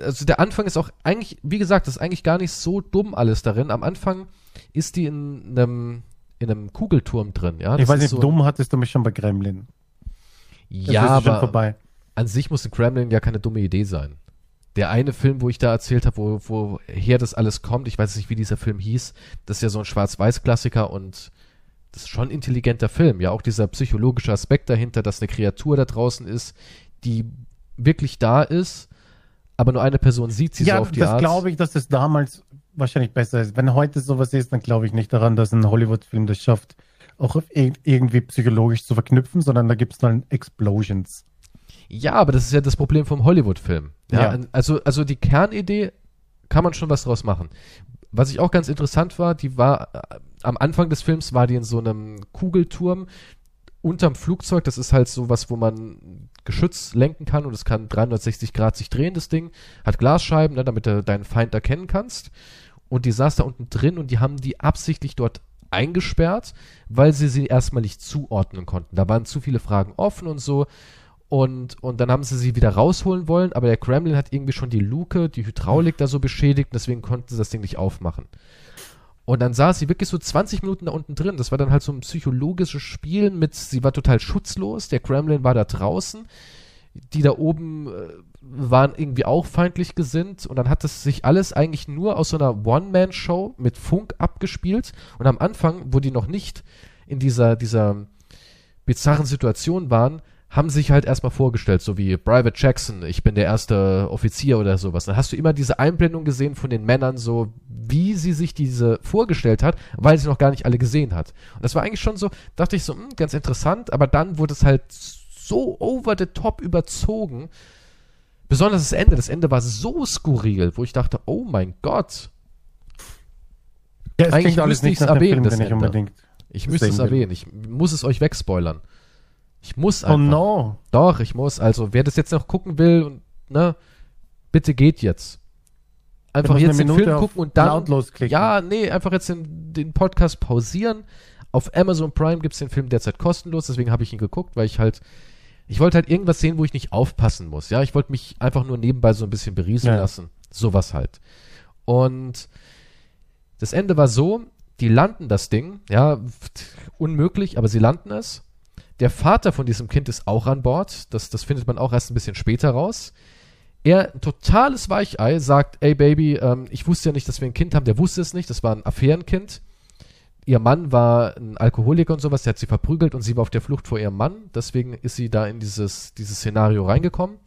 A: also der Anfang ist auch eigentlich, wie gesagt, das ist eigentlich gar nicht so dumm alles darin. Am Anfang ist die in einem, in einem Kugelturm drin, ja.
B: ich weiß nicht,
A: so,
B: dumm hattest du mich schon bei Gremlin.
A: Ja, aber
B: vorbei.
A: an sich muss ein Kremlin ja keine dumme Idee sein. Der eine Film, wo ich da erzählt habe, wo, woher das alles kommt, ich weiß nicht, wie dieser Film hieß, das ist ja so ein Schwarz-Weiß-Klassiker und das ist schon ein intelligenter Film. Ja, auch dieser psychologische Aspekt dahinter, dass eine Kreatur da draußen ist, die wirklich da ist, aber nur eine Person sieht sie
B: Ja,
A: so auf die
B: das
A: Art.
B: glaube ich, dass das damals wahrscheinlich besser ist. Wenn heute sowas ist, dann glaube ich nicht daran, dass ein Hollywood-Film das schafft, auch irgendwie psychologisch zu verknüpfen, sondern da gibt es dann Explosions.
A: Ja, aber das ist ja das Problem vom Hollywood-Film. Ja,
B: Ja.
A: Also, also die Kernidee kann man schon was draus machen. Was ich auch ganz interessant war, die war äh, am Anfang des Films war die in so einem Kugelturm unterm Flugzeug. Das ist halt so was, wo man Geschütz lenken kann und es kann 360 Grad sich drehen, das Ding. Hat Glasscheiben, ne, damit du deinen Feind erkennen kannst. Und die saß da unten drin und die haben die absichtlich dort eingesperrt, weil sie sie erstmal nicht zuordnen konnten. Da waren zu viele Fragen offen und so. Und, und dann haben sie sie wieder rausholen wollen, aber der Kremlin hat irgendwie schon die Luke, die Hydraulik da so beschädigt, deswegen konnten sie das Ding nicht aufmachen. Und dann saß sie wirklich so 20 Minuten da unten drin. Das war dann halt so ein psychologisches Spiel mit, sie war total schutzlos, der Kremlin war da draußen, die da oben äh, waren irgendwie auch feindlich gesinnt und dann hat es sich alles eigentlich nur aus so einer One-Man-Show mit Funk abgespielt und am Anfang, wo die noch nicht in dieser, dieser bizarren Situation waren, haben sich halt erstmal vorgestellt, so wie Private Jackson, ich bin der erste Offizier oder sowas. Dann hast du immer diese Einblendung gesehen von den Männern, so wie sie sich diese vorgestellt hat, weil sie noch gar nicht alle gesehen hat. Und das war eigentlich schon so, dachte ich so, hm, ganz interessant, aber dann wurde es halt so over the top überzogen. Besonders das Ende. Das Ende war so skurril, wo ich dachte, oh mein Gott,
B: Ja, es
A: Eigentlich
B: alles
A: müsste
B: nicht
A: erwähnen,
B: Film,
A: das
B: den ich
A: Ende.
B: unbedingt.
A: ich müsste es erwähnen. Ich muss es euch wegspoilern. Ich muss
B: Oh
A: einfach.
B: no.
A: Doch, ich muss. Also, wer das jetzt noch gucken will und, ne, bitte geht jetzt. Einfach jetzt den
B: Minute
A: Film gucken und dann. Ja, nee, einfach jetzt den, den Podcast pausieren. Auf Amazon Prime gibt's den Film derzeit kostenlos, deswegen habe ich ihn geguckt, weil ich halt. Ich wollte halt irgendwas sehen, wo ich nicht aufpassen muss. Ja, ich wollte mich einfach nur nebenbei so ein bisschen berieseln
B: Ja.
A: lassen. Sowas halt. Und das Ende war so, die landen das Ding, ja, unmöglich, aber sie landen es. Der Vater von diesem Kind ist auch an Bord. Das, das findet man auch erst ein bisschen später raus. Er, ein totales Weichei, sagt, ey Baby, ähm, ich wusste ja nicht, dass wir ein Kind haben. Der wusste es nicht, das war ein Affärenkind. Ihr Mann war ein Alkoholiker und sowas, der hat sie verprügelt und sie war auf der Flucht vor ihrem Mann. Deswegen ist sie da in dieses, dieses Szenario reingekommen.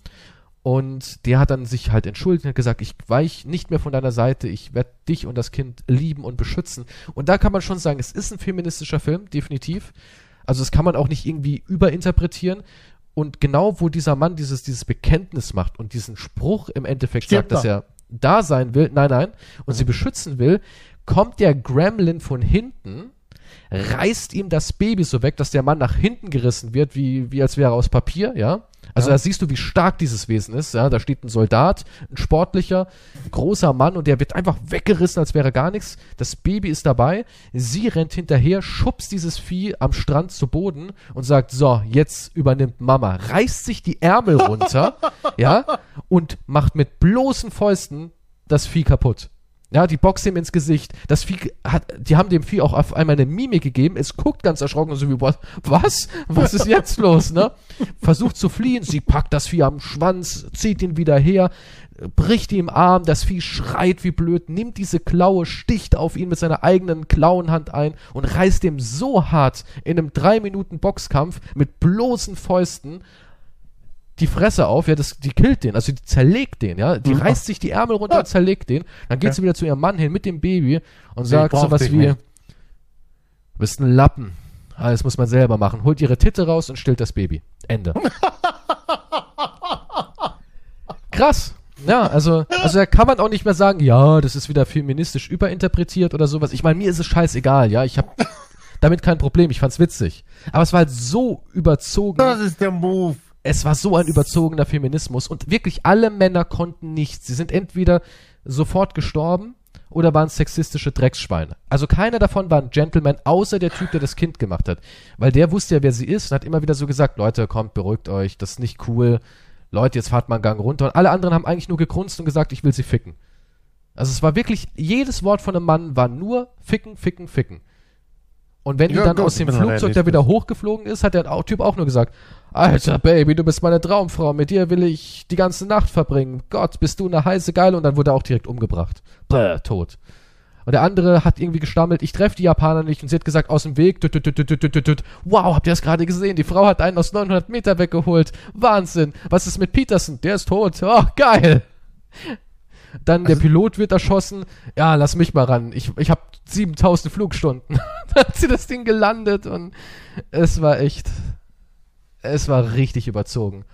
A: Und der hat dann sich halt entschuldigt und gesagt, ich weich nicht mehr von deiner Seite, ich werde dich und das Kind lieben und beschützen. Und da kann man schon sagen, es ist ein feministischer Film, definitiv. Also das kann man auch nicht irgendwie überinterpretieren. Und genau wo dieser Mann dieses, dieses Bekenntnis macht und diesen Spruch im Endeffekt
B: Stirbt
A: sagt, dass
B: er.
A: er da sein will, nein, nein, und sie beschützen will, kommt der Gremlin von hinten, reißt ihm das Baby so weg, dass der Mann nach hinten gerissen wird, wie, wie als wäre er aus Papier, ja. Also
B: Ja.
A: da siehst du, wie stark dieses Wesen ist, ja. Da steht ein Soldat, ein sportlicher, ein großer Mann und der wird einfach weggerissen, als wäre gar nichts. Das Baby ist dabei, sie rennt hinterher, schubst dieses Vieh am Strand zu Boden und sagt, so, jetzt übernimmt Mama, reißt sich die Ärmel runter, ja, und macht mit bloßen Fäusten das Vieh kaputt. Ja, die boxt ihm ins Gesicht. Das Vieh hat, die haben dem Vieh auch auf einmal eine Mimik gegeben. Es guckt ganz erschrocken und so wie, was? Was? Ist jetzt los, ne? Versucht zu fliehen. Sie packt das Vieh am Schwanz, zieht ihn wieder her, bricht ihm Arm. Das Vieh schreit wie blöd, nimmt diese Klaue, sticht auf ihn mit seiner eigenen Klauenhand ein und reißt ihm so hart in einem drei Minuten Boxkampf mit bloßen Fäusten die Fresse auf, ja, das, die killt den, also die zerlegt den, ja, die
B: Mhm.
A: reißt sich die Ärmel runter und zerlegt den, dann geht
B: Okay.
A: sie wieder zu ihrem Mann hin mit dem Baby und
B: Ich
A: sagt sowas wie,
B: nicht.
A: du bist ein Lappen, alles muss man selber machen, holt ihre Titte raus und stillt das Baby. Ende. Krass. Ja, also, also da kann man auch nicht mehr sagen, ja, das ist wieder feministisch überinterpretiert oder sowas. Ich meine, mir ist es scheißegal, ja. Ich habe damit kein Problem. Ich fand's witzig. Aber es war halt so überzogen.
B: Das ist der Move.
A: Es war so ein überzogener Feminismus und wirklich alle Männer konnten nichts. Sie sind entweder sofort gestorben oder waren sexistische Drecksschweine. Also keiner davon war ein Gentleman, außer der Typ, der das Kind gemacht hat. Weil der wusste ja, wer sie ist und hat immer wieder so gesagt, Leute, kommt, beruhigt euch, das ist nicht cool. Leute, jetzt fahrt mal einen Gang runter. Und alle anderen haben eigentlich nur gegrunzt und gesagt, ich will sie ficken. Also es war wirklich, jedes Wort von einem Mann war nur ficken, ficken, ficken. Und wenn die
B: Ja,
A: dann
B: gut,
A: aus dem Flugzeug da wieder hochgeflogen ist, hat der Typ auch nur gesagt, Alter Baby, du bist meine Traumfrau, mit dir will ich die ganze Nacht verbringen. Gott, bist du eine heiße Geile und dann wurde er auch direkt umgebracht. Bäh, tot. Und der andere hat irgendwie gestammelt, ich treffe die Japaner nicht und sie hat gesagt, aus dem Weg, tüt, tüt, tüt. wow, habt ihr das gerade gesehen? Die Frau hat einen aus 900 Meter weggeholt. Wahnsinn. Was ist mit Peterson? Der ist tot. Oh, geil. Dann der Pilot wird erschossen. Ja, lass mich mal ran. Ich, ich habe 7000 Flugstunden. da hat sie das Ding gelandet und es war echt, es war richtig überzogen.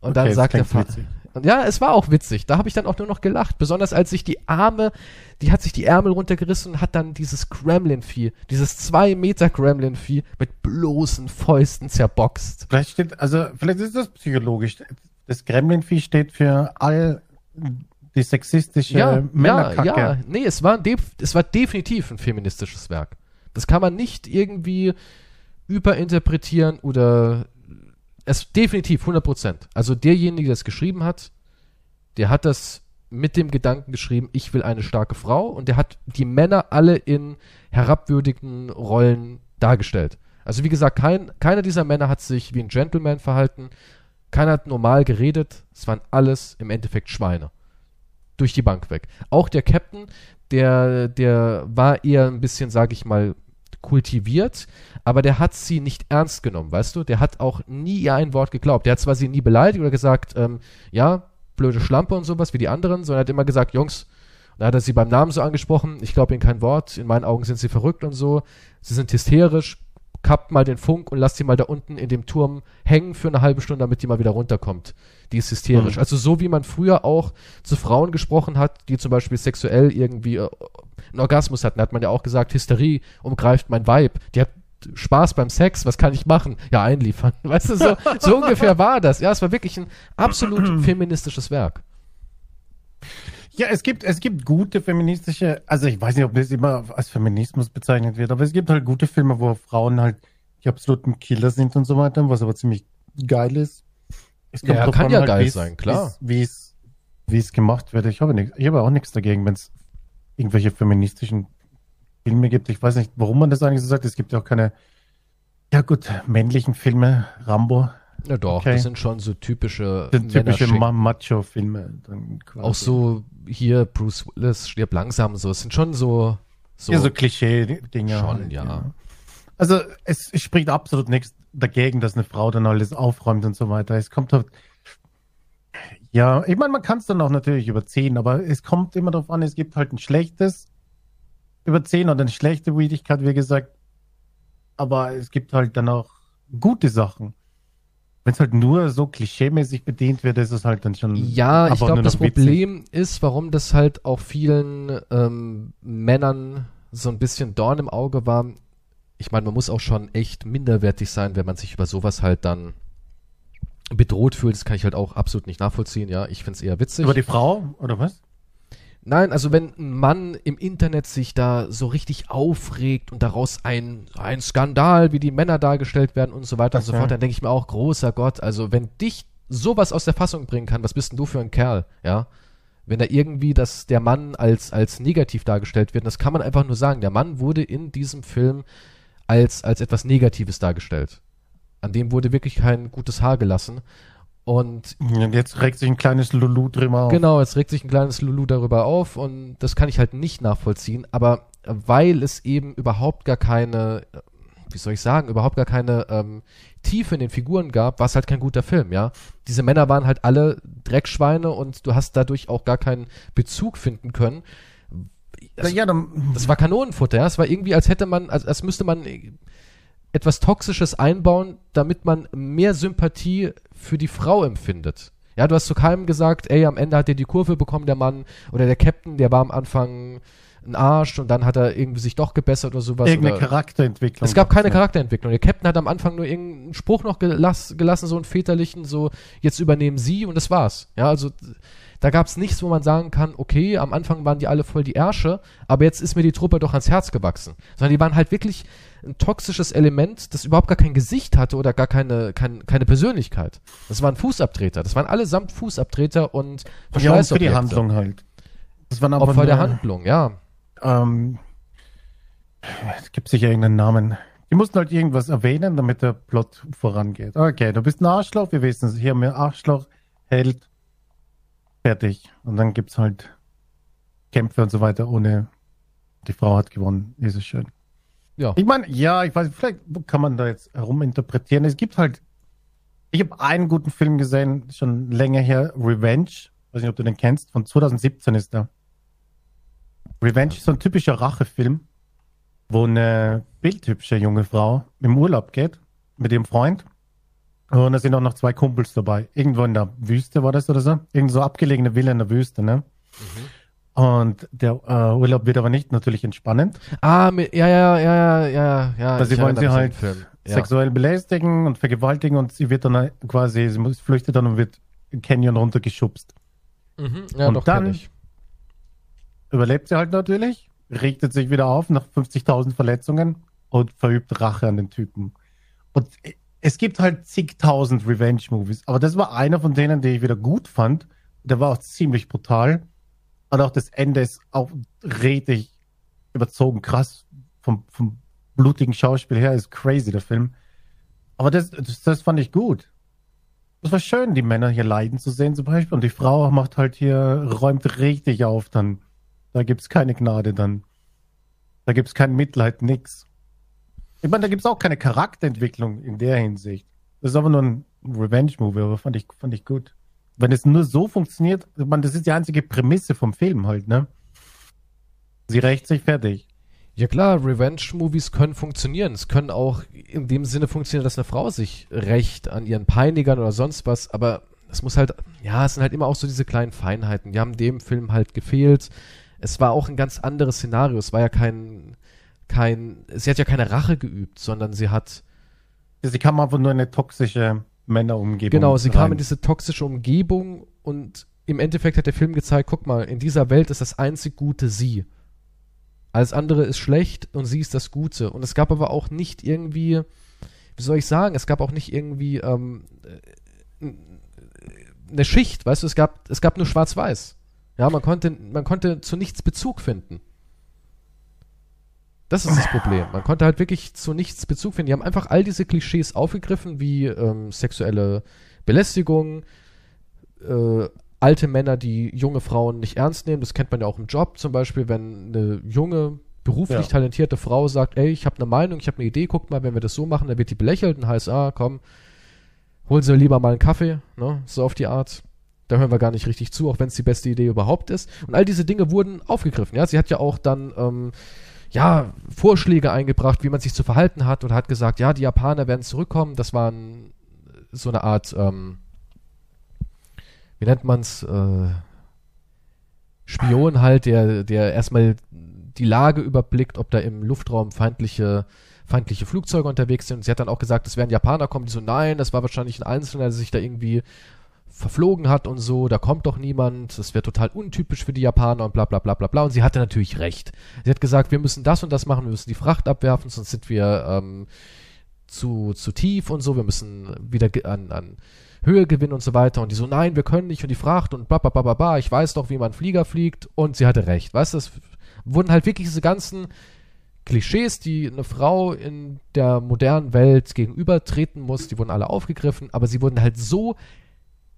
A: Und dann
B: Okay,
A: sagt der Vater, ja, es war auch witzig. Da habe ich dann auch nur noch gelacht. Besonders als sich die Arme, die hat sich die Ärmel runtergerissen und hat dann dieses Gremlin-Vieh, dieses zwei Meter Gremlin-Vieh mit bloßen Fäusten zerboxt.
B: Vielleicht steht, also vielleicht ist das psychologisch. Das Gremlin-Vieh steht für all die sexistische
A: Ja, ja,
B: Männerkacke.
A: ja. Nee, es war, es war definitiv ein feministisches Werk. Das kann man nicht irgendwie überinterpretieren oder es definitiv 100 Prozent. Also derjenige, der es geschrieben hat, der hat das mit dem Gedanken geschrieben, ich will eine starke Frau und der hat die Männer alle in herabwürdigen Rollen dargestellt. Also wie gesagt, kein, keiner dieser Männer hat sich wie ein Gentleman verhalten, keiner hat normal geredet, es waren alles im Endeffekt Schweine. Durch die Bank weg. Auch der Captain, der, der war eher ein bisschen, sag ich mal, kultiviert, aber der hat sie nicht ernst genommen, weißt du? Der hat auch nie ihr ein Wort geglaubt. Der hat zwar sie nie beleidigt oder gesagt, ähm, ja, blöde Schlampe und sowas wie die anderen, sondern er hat immer gesagt, Jungs, da hat er sie beim Namen so angesprochen, ich glaube ihnen kein Wort, in meinen Augen sind sie verrückt und so, sie sind hysterisch, kappt mal den Funk und lasst sie mal da unten in dem Turm hängen für eine halbe Stunde, damit die mal wieder runterkommt. Die ist hysterisch.
B: Mhm.
A: Also so wie man früher auch zu Frauen gesprochen hat, die zum Beispiel sexuell irgendwie äh, einen Orgasmus hatten, hat man ja auch gesagt, Hysterie umgreift mein Weib. Die hat Spaß beim Sex, was kann ich machen? Ja, einliefern. Weißt du, so, so ungefähr war das. Ja, es war wirklich ein absolut feministisches Werk.
B: Ja, es gibt, es gibt gute feministische, also ich weiß nicht, ob das immer als Feminismus bezeichnet wird, aber es gibt halt gute Filme, wo Frauen halt die absoluten Killer sind und so weiter, was aber ziemlich geil ist. Es
A: Ja,
B: drauf
A: kann ja
B: halt,
A: geil sein, klar.
B: Wie es, wie es gemacht wird. Ich habe nichts, ich habe auch nichts dagegen, wenn es irgendwelche feministischen Filme gibt. Ich weiß nicht, warum man das eigentlich so sagt. Es gibt ja auch keine, ja gut, männlichen Filme, Rambo,
A: Ja doch,
B: Okay.
A: das sind schon so typische
B: sind typische Macho-Filme.
A: Auch so hier Bruce Willis stirbt langsam so. Es sind schon so so,
B: ja, so Klischee-Dinger.
A: Schon,
B: halt,
A: ja.
B: Also es, spricht absolut nichts dagegen, dass eine Frau dann alles aufräumt und so weiter. Es kommt halt. Ja, ich meine, man kann es dann auch natürlich überziehen, aber es kommt immer darauf an, es gibt halt ein schlechtes Überziehen oder eine schlechte Weedigkeit, wie gesagt. Aber es gibt halt dann auch gute Sachen. Wenn es halt nur so klischeemäßig bedient wird, ist es halt dann schon.
A: Ja, ich glaube, das
B: noch witzig.
A: Problem ist, warum das halt auch vielen ähm, Männern so ein bisschen Dorn im Auge war. Ich meine, man muss auch schon echt minderwertig sein, wenn man sich über sowas halt dann bedroht fühlt. Das kann ich halt auch absolut nicht nachvollziehen. Ja, ich finde es eher witzig.
B: Über die Frau, oder was?
A: Nein, also wenn ein Mann im Internet sich da so richtig aufregt und daraus ein, ein Skandal, wie die Männer dargestellt werden und so weiter und so
B: Okay.
A: fort, dann denke ich mir auch, großer Gott, also wenn dich sowas aus der Fassung bringen kann, was bist denn du für ein Kerl, ja? Wenn da irgendwie das, der Mann als, als negativ dargestellt wird, das kann man einfach nur sagen, der Mann wurde in diesem Film als, als etwas Negatives dargestellt. An dem wurde wirklich kein gutes Haar gelassen. Und
B: Und jetzt regt sich ein kleines Lulu drüber auf.
A: Genau, jetzt regt sich ein kleines Lulu darüber auf und das kann ich halt nicht nachvollziehen, aber weil es eben überhaupt gar keine, äh, wie soll ich sagen, überhaupt gar keine ähm, Tiefe in den Figuren gab, war es halt kein guter Film, ja. Diese Männer waren halt alle Dreckschweine und du hast dadurch auch gar keinen Bezug finden können. Das,
B: ja, dann,
A: das war Kanonenfutter, ja. Es war irgendwie, als hätte man, als, als müsste man etwas Toxisches einbauen, damit man mehr Sympathie für die Frau empfindet. Ja, du hast zu keinem gesagt, ey, am Ende hat er die Kurve bekommen, der Mann, oder der Captain, der war am Anfang ein Arsch und dann hat er irgendwie sich doch gebessert oder sowas.
B: Irgendeine
A: oder
B: Charakterentwicklung.
A: es gab keine. Charakterentwicklung. Der Captain hat am Anfang nur irgendeinen Spruch noch gelass, gelassen, so einen väterlichen, so, jetzt übernehmen sie und das war's. Ja, also da gab's nichts, wo man sagen kann, okay, am Anfang waren die alle voll die Ärsche, aber jetzt ist mir die Truppe doch ans Herz gewachsen. Sondern die waren halt wirklich ein toxisches Element, das überhaupt gar kein Gesicht hatte oder gar keine, kein, keine Persönlichkeit. Das waren Fußabtreter. Das waren allesamt Fußabtreter und
B: Ja, und für die
A: Verschleißobjekte.
B: Handlung halt. Das waren
A: Opfer
B: aber
A: der
B: nur-
A: Handlung, ja.
B: Ähm, es gibt sicher irgendeinen Namen. Die mussten halt irgendwas erwähnen, damit der Plot vorangeht. Okay, du bist ein Arschloch, wir wissen es. Hier haben wir Arschloch, Held, fertig. Und dann gibt's halt Kämpfe und so weiter, ohne die Frau hat gewonnen. Ist es schön.
A: Ja.
B: Ich meine, ja, ich weiß, vielleicht kann man da jetzt heruminterpretieren. Es gibt halt, ich habe einen guten Film gesehen, schon länger her, Revenge. Weiß nicht, ob du den kennst, von 2017 ist der. Revenge ist so ein typischer Rachefilm, wo eine bildhübsche junge Frau im Urlaub geht mit ihrem Freund. Und da sind auch noch zwei Kumpels dabei. Irgendwo in der Wüste war das oder so. Irgend so abgelegene Villa in der Wüste, ne? Und der äh, Urlaub wird aber nicht natürlich entspannend.
A: Ah, mit, ja, ja, ja, ja, ja, ja.
B: Weil sie
A: ich
B: wollen sie halt
A: den. Ja.
B: sexuell belästigen und vergewaltigen und sie wird dann halt quasi, sie muss, flüchtet dann und wird Canyon runtergeschubst.
A: Mhm. Ja,
B: Und
A: doch,
B: dann-. Überlebt sie halt natürlich, richtet sich wieder auf nach 50.000 Verletzungen und verübt Rache an den Typen. Und es gibt halt zigtausend Revenge-Movies, aber das war einer von denen, die ich wieder gut fand. Der war auch ziemlich brutal. Und auch das Ende ist auch richtig überzogen krass. Vom, vom blutigen Schauspiel her ist crazy, der Film. Aber das, das, das fand ich gut. Das war schön, die Männer hier leiden zu sehen, zum Beispiel. Und die Frau macht halt hier, räumt richtig auf dann. Da gibt's keine Gnade dann. Da gibt's kein Mitleid, nix. Ich meine, da gibt's auch keine Charakterentwicklung in der Hinsicht. Das ist aber nur ein Revenge-Movie, aber fand ich, fand ich gut. Wenn es nur so funktioniert, meine, das ist die einzige Prämisse vom Film halt, ne? Sie rächt sich fertig.
A: Ja klar, Revenge-Movies können funktionieren. Es können auch in dem Sinne funktionieren, dass eine Frau sich rächt an ihren Peinigern oder sonst was, aber es muss halt, ja, es sind halt immer auch so diese kleinen Feinheiten. Die haben dem Film halt gefehlt. Es war auch ein ganz anderes Szenario. Es war ja kein, kein, sie hat ja keine Rache geübt, sondern sie hat,
B: Sie kam einfach nur in eine toxische Männerumgebung.
A: genau, sie kam
B: rein.
A: in diese toxische Umgebung und im Endeffekt hat der Film gezeigt, guck mal, in dieser Welt ist das einzig Gute sie. Alles andere ist schlecht und sie ist das Gute. Und es gab aber auch nicht irgendwie, wie soll ich sagen, es gab auch nicht irgendwie ähm, äh, eine Schicht, weißt du, es gab, es gab nur Schwarz-Weiß. Ja, man konnte, man konnte zu nichts Bezug finden. Das ist das Problem. Man konnte halt wirklich zu nichts Bezug finden. Die haben einfach all diese Klischees aufgegriffen, wie ähm, sexuelle Belästigung, äh, alte Männer, die junge Frauen nicht ernst nehmen. Das kennt man ja auch im Job zum Beispiel, wenn eine junge, beruflich
B: Ja.
A: talentierte Frau sagt, ey, ich habe eine Meinung, ich habe eine Idee, guckt mal, wenn wir das so machen, dann wird die belächelt und heißt, ah, komm, holen Sie lieber mal einen Kaffee, ne, so auf die Art. Da hören wir gar nicht richtig zu, auch wenn es die beste Idee überhaupt ist. Und all diese Dinge wurden aufgegriffen. Ja, sie hat ja auch dann ähm, ja Vorschläge eingebracht, wie man sich zu verhalten hat und hat gesagt, ja, die Japaner werden zurückkommen. Das war so eine Art, ähm, wie nennt man's, äh, Spion halt, der, der erstmal die Lage überblickt, ob da im Luftraum feindliche feindliche Flugzeuge unterwegs sind. Sie hat dann auch gesagt, es werden Japaner kommen, die so, nein, das war wahrscheinlich ein Einzelner, der sich da irgendwie verflogen hat und so, da kommt doch niemand, das wäre total untypisch für die Japaner und bla bla bla bla bla. Und sie hatte natürlich recht. Sie hat gesagt, wir müssen das und das machen, wir müssen die Fracht abwerfen, sonst sind wir ähm, zu, zu tief und so, wir müssen wieder an, an Höhe gewinnen und so weiter. Und die so, nein, wir können nicht und die Fracht und bla bla bla bla bla, ich weiß doch, wie man Flieger fliegt und sie hatte recht. Weißt du, es wurden halt wirklich diese ganzen Klischees, die eine Frau in der modernen Welt gegenübertreten muss, die wurden alle aufgegriffen, aber sie wurden halt so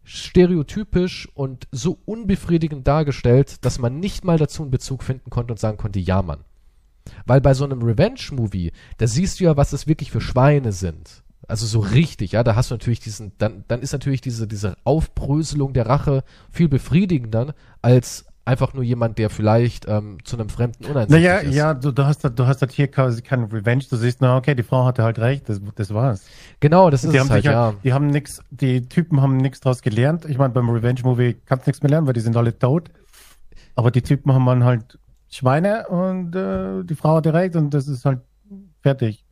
A: stereotypisch und so unbefriedigend dargestellt, dass man nicht mal dazu einen Bezug finden konnte und sagen konnte, ja, Mann. Weil bei so einem Revenge-Movie, da siehst du ja, was es wirklich für Schweine sind. Also so richtig, ja, da hast du natürlich diesen, dann, dann ist natürlich diese, diese Aufbröselung der Rache viel befriedigender als einfach nur jemand, der vielleicht ähm, zu einem Fremden uneinsichtig
B: Naja,
A: ist.
B: ja, du, du hast du hast halt hier quasi keine Revenge. Du siehst, na okay, die Frau hatte halt recht, das, das war's.
A: Genau, das ist
B: die
A: es
B: haben
A: halt,
B: sich
A: ja.
B: halt, die haben nix, die Typen haben nichts draus gelernt. Ich meine, beim Revenge-Movie kannst du nichts mehr lernen, weil die sind alle tot. Aber die Typen haben dann halt Schweine und äh, die Frau hatte recht und das ist halt fertig.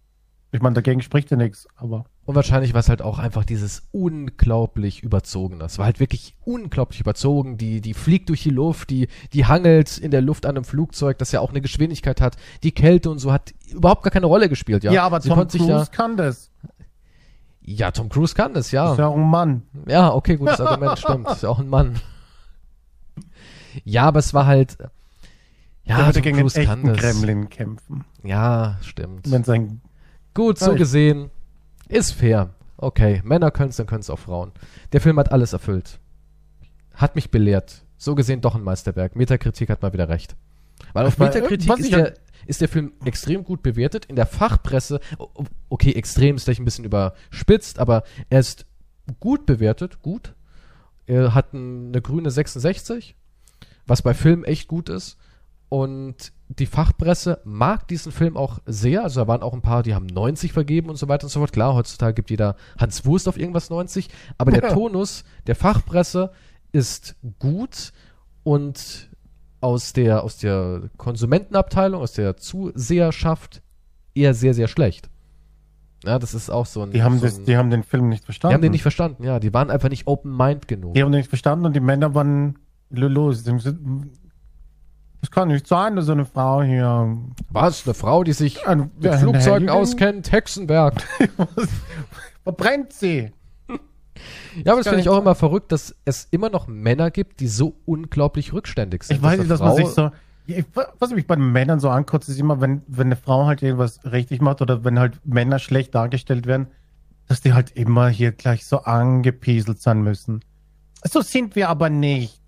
B: Ich meine, dagegen spricht ja nichts, aber
A: Und wahrscheinlich war es halt auch einfach dieses unglaublich überzogene. Es war halt wirklich unglaublich überzogen. Die, die fliegt durch die Luft, die, die hangelt in der Luft an einem Flugzeug, das ja auch eine Geschwindigkeit hat. Die Kälte und so hat überhaupt gar keine Rolle gespielt, ja.
B: ja, aber
A: Sie
B: Tom Cruise
A: sich
B: kann das.
A: da, ja, Tom Cruise kann das,
B: Ist
A: ja.
B: ja auch ein Mann.
A: Ja, okay, gutes Argument, stimmt. Ist ja auch ein Mann. Ja, aber es war halt,
B: Der
A: ja,
B: würde
A: Tom
B: gegen den
A: Cruise kann
B: echten
A: das.
B: Kremlin kämpfen.
A: Ja, stimmt.
B: Wenn sein
A: Gut, so gesehen. Ist fair. Okay, Männer können es, dann können es auch Frauen. Der Film hat alles erfüllt. Hat mich belehrt. So gesehen doch ein Meisterwerk. Metakritik hat mal wieder recht. Weil auf Metakritik ist der, ist der Film extrem gut bewertet. In der Fachpresse, okay, extrem ist vielleicht ein bisschen überspitzt, aber er ist gut bewertet, gut. Er hat ein- eine grüne 66, was bei Filmen echt gut ist. Und die Fachpresse mag diesen Film auch sehr. Also da waren auch ein paar, die haben 90 vergeben und so weiter und so fort. Klar, heutzutage gibt jeder Hans Wurst auf irgendwas 90. Aber der. Tonus der Fachpresse ist gut und aus der, aus der Konsumentenabteilung, aus der Zuseherschaft eher sehr, sehr schlecht. Ja, das ist auch so ein.
B: Die haben,
A: so
B: das, die haben den Film nicht verstanden.
A: die haben den nicht verstanden, ja. Die waren einfach nicht open-mind genug.
B: Die haben den nicht verstanden und die Männer waren los. Das kann nicht sein, dass so eine Frau hier.
A: Was? Eine Frau, die sich
B: Ein-
A: mit Flugzeugen auskennt, Hexenwerk.
B: Verbrennt sie!
A: Ja, aber das
B: kann
A: finde ich auch immer verrückt, dass es immer noch Männer gibt, die so unglaublich rückständig sind.
B: Ich weiß nicht, dass man sich so. Ich- Was mich bei den Männern so ankotzt, ist immer, wenn, wenn eine Frau halt irgendwas richtig macht oder wenn halt Männer schlecht dargestellt werden, dass die halt immer hier gleich so angepieselt sein müssen. So sind wir aber nicht.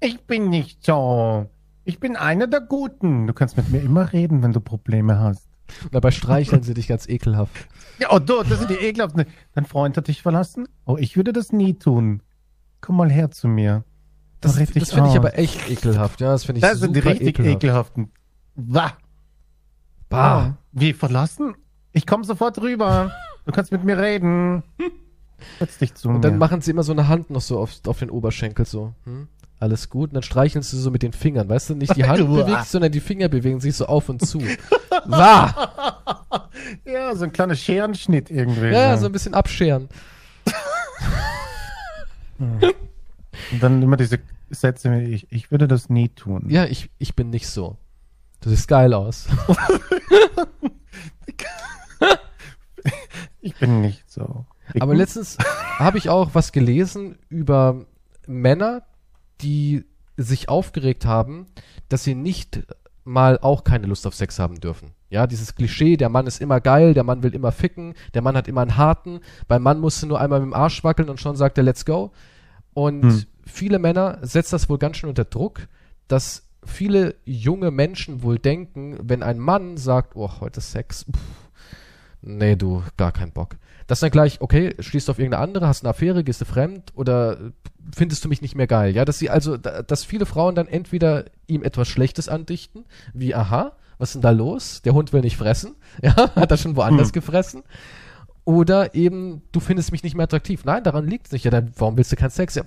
B: Ich bin nicht so. Ich bin einer der Guten. Du kannst mit mir immer reden, wenn du Probleme hast.
A: Und dabei streicheln sie dich ganz ekelhaft.
B: Ja, oh, du, das sind die ekelhaften. Dein Freund hat dich verlassen? Oh, ich würde das nie tun. Komm mal her zu mir.
A: Das,
B: richtig
A: das finde ich aber echt ekelhaft. Ja, das finde ich
B: Das sind die richtig
A: ekelhaft.
B: ekelhaften. Wah.
A: Bah.
B: Wie verlassen? Ich komme sofort rüber. Du kannst mit mir reden. Setz dich zu
A: Und
B: mir.
A: dann machen sie immer so eine Hand noch so auf, auf den Oberschenkel so. Hm? Alles gut. Und dann streicheln sie so mit den Fingern. Weißt du, nicht die Hand
B: Uah.
A: bewegt, sondern die Finger bewegen sich so auf und zu. Wah!
B: ja, so ein kleiner Scherenschnitt irgendwie.
A: Ja, so ein bisschen abscheren.
B: Und dann immer diese Sätze, ich, ich würde das nie tun.
A: Ja, ich, ich bin nicht so. Du siehst geil aus.
B: Ich bin nicht so.
A: Aber letztens habe ich auch was gelesen über Männer, die sich aufgeregt haben, dass sie nicht mal auch keine Lust auf Sex haben dürfen. Ja, dieses Klischee, der Mann ist immer geil, der Mann will immer ficken, der Mann hat immer einen harten, beim Mann musst du nur einmal mit dem Arsch wackeln und schon sagt er, let's go. Und
B: Hm.
A: viele Männer setzt das wohl ganz schön unter Druck, dass viele junge Menschen wohl denken, wenn ein Mann sagt, oh, heute Sex, pff, nee, du, gar keinen Bock. Dass dann gleich, okay, schließt du auf irgendeine andere, hast eine Affäre, gehst du fremd oder findest du mich nicht mehr geil? Ja, dass sie also, da- dass viele Frauen dann entweder ihm etwas Schlechtes andichten, wie, aha, was ist denn da los? Der Hund will nicht fressen. Ja, hat er schon woanders
B: Hm.
A: gefressen. Oder eben, du findest mich nicht mehr attraktiv. Nein, daran liegt es nicht. Ja, dann, warum willst du keinen Sex? Ja,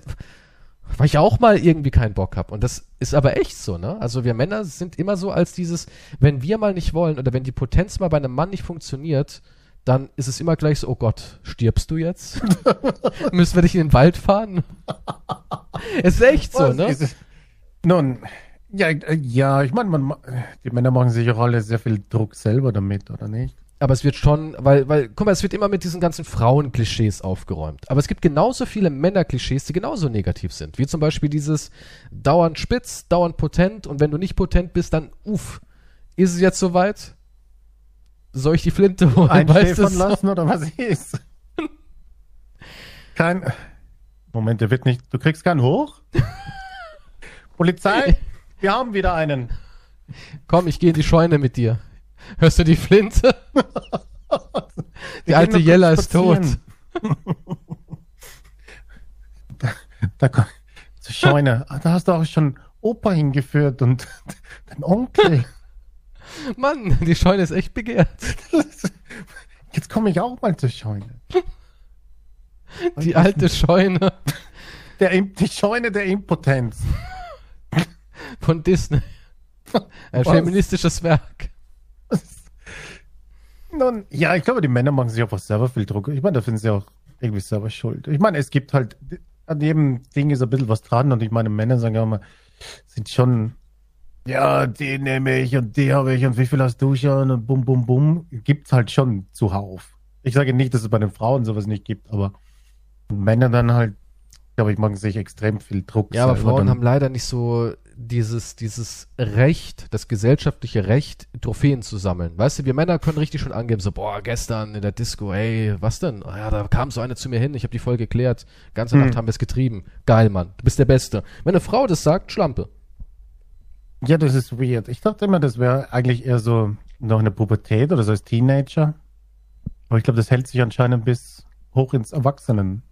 A: weil ich auch mal irgendwie keinen Bock hab. Und das ist aber echt so, ne? Also wir Männer sind immer so als dieses, wenn wir mal nicht wollen oder wenn die Potenz mal bei einem Mann nicht funktioniert, dann ist es immer gleich so, oh Gott, stirbst du jetzt? Müssen wir dich in den Wald fahren? es ist echt so,
B: Was
A: ne?
B: ist es? Nun, ja, ja, ich meine, die Männer machen sich auch alle sehr viel Druck selber damit, oder nicht?
A: Aber es wird schon, weil, weil, guck mal, es wird immer mit diesen ganzen Frauenklischees aufgeräumt. Aber es gibt genauso viele Männerklischees, die genauso negativ sind. Wie zum Beispiel dieses dauernd spitz, dauernd potent und wenn du nicht potent bist, dann uff, ist es jetzt soweit? Soll ich die Flinte holen?
B: Einschläfern
A: so?
B: lassen oder was ist? Kein. Moment, der wird nicht. Du kriegst keinen hoch? Polizei, wir haben wieder einen.
A: Komm, ich gehe in die Scheune mit dir. Hörst du die Flinte? Die alte Jella ist tot.
B: da, da zur Scheune. Ah, Da hast du auch schon Opa hingeführt und dein Onkel.
A: Mann, die Scheune ist echt begehrt.
B: Jetzt komme ich auch mal zur Scheune.
A: Die alte Scheune
B: Der, die Scheune der Impotenz.
A: von Disney. Ein
B: Was?
A: feministisches Werk.
B: Nun, ja, ich glaube, die Männer machen sich einfach selber viel Druck. Ich meine, da finden sie auch irgendwie selber schuld. Ich meine, es gibt halt, an jedem Ding ist ein bisschen was dran und ich meine, Männer sagen ja immer, sind schon, ja, die nehme ich und die habe ich und wie viel hast du schon und bum, bum, bum. Gibt's halt schon zuhauf. Ich sage nicht, dass es bei den Frauen sowas nicht gibt, aber Männer dann halt, glaube ich, machen sich extrem viel Druck.
A: Ja, aber Frauen haben leider nicht so dieses, dieses Recht, das gesellschaftliche Recht, Trophäen zu sammeln. Weißt du, wir Männer können richtig schon angeben, so, boah, gestern in der Disco, ey, was denn? Oh ja, da kam so eine zu mir hin, ich habe die voll geklärt. Ganze
B: Hm.
A: Nacht haben wir es getrieben. Geil, Mann, du bist der Beste. Wenn eine Frau das sagt, Schlampe.
B: Ja, das ist weird. Ich dachte immer, das wäre eigentlich eher so noch eine Pubertät oder so als Teenager. Aber ich glaube, das hält sich anscheinend bis hoch ins Erwachsenen.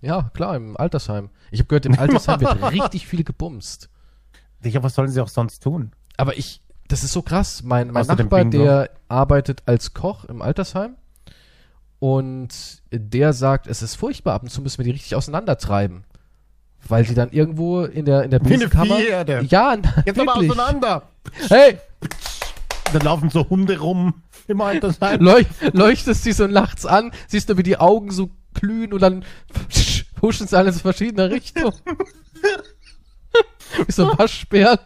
A: Ja, klar, im Altersheim. Ich habe gehört, im Altersheim wird richtig viel gebumst.
B: Ja, was sollen sie auch sonst tun?
A: Aber ich, das ist so krass. Mein, mein
B: Außer
A: Nachbar, der arbeitet als Koch im Altersheim. Und der sagt, es ist furchtbar, ab und zu müssen wir die richtig auseinandertreiben. Weil die dann irgendwo in der, in der Besenkammer. Ja,
B: Jetzt aber
A: wirklich.
B: auseinander!
A: Hey,
B: Dann laufen so Hunde rum im Altersheim.
A: leuch, leuchtest sie so nachts an, siehst du, wie die Augen so glühen und dann huschen sie alle in verschiedene Richtungen. wie so ein Waschbär.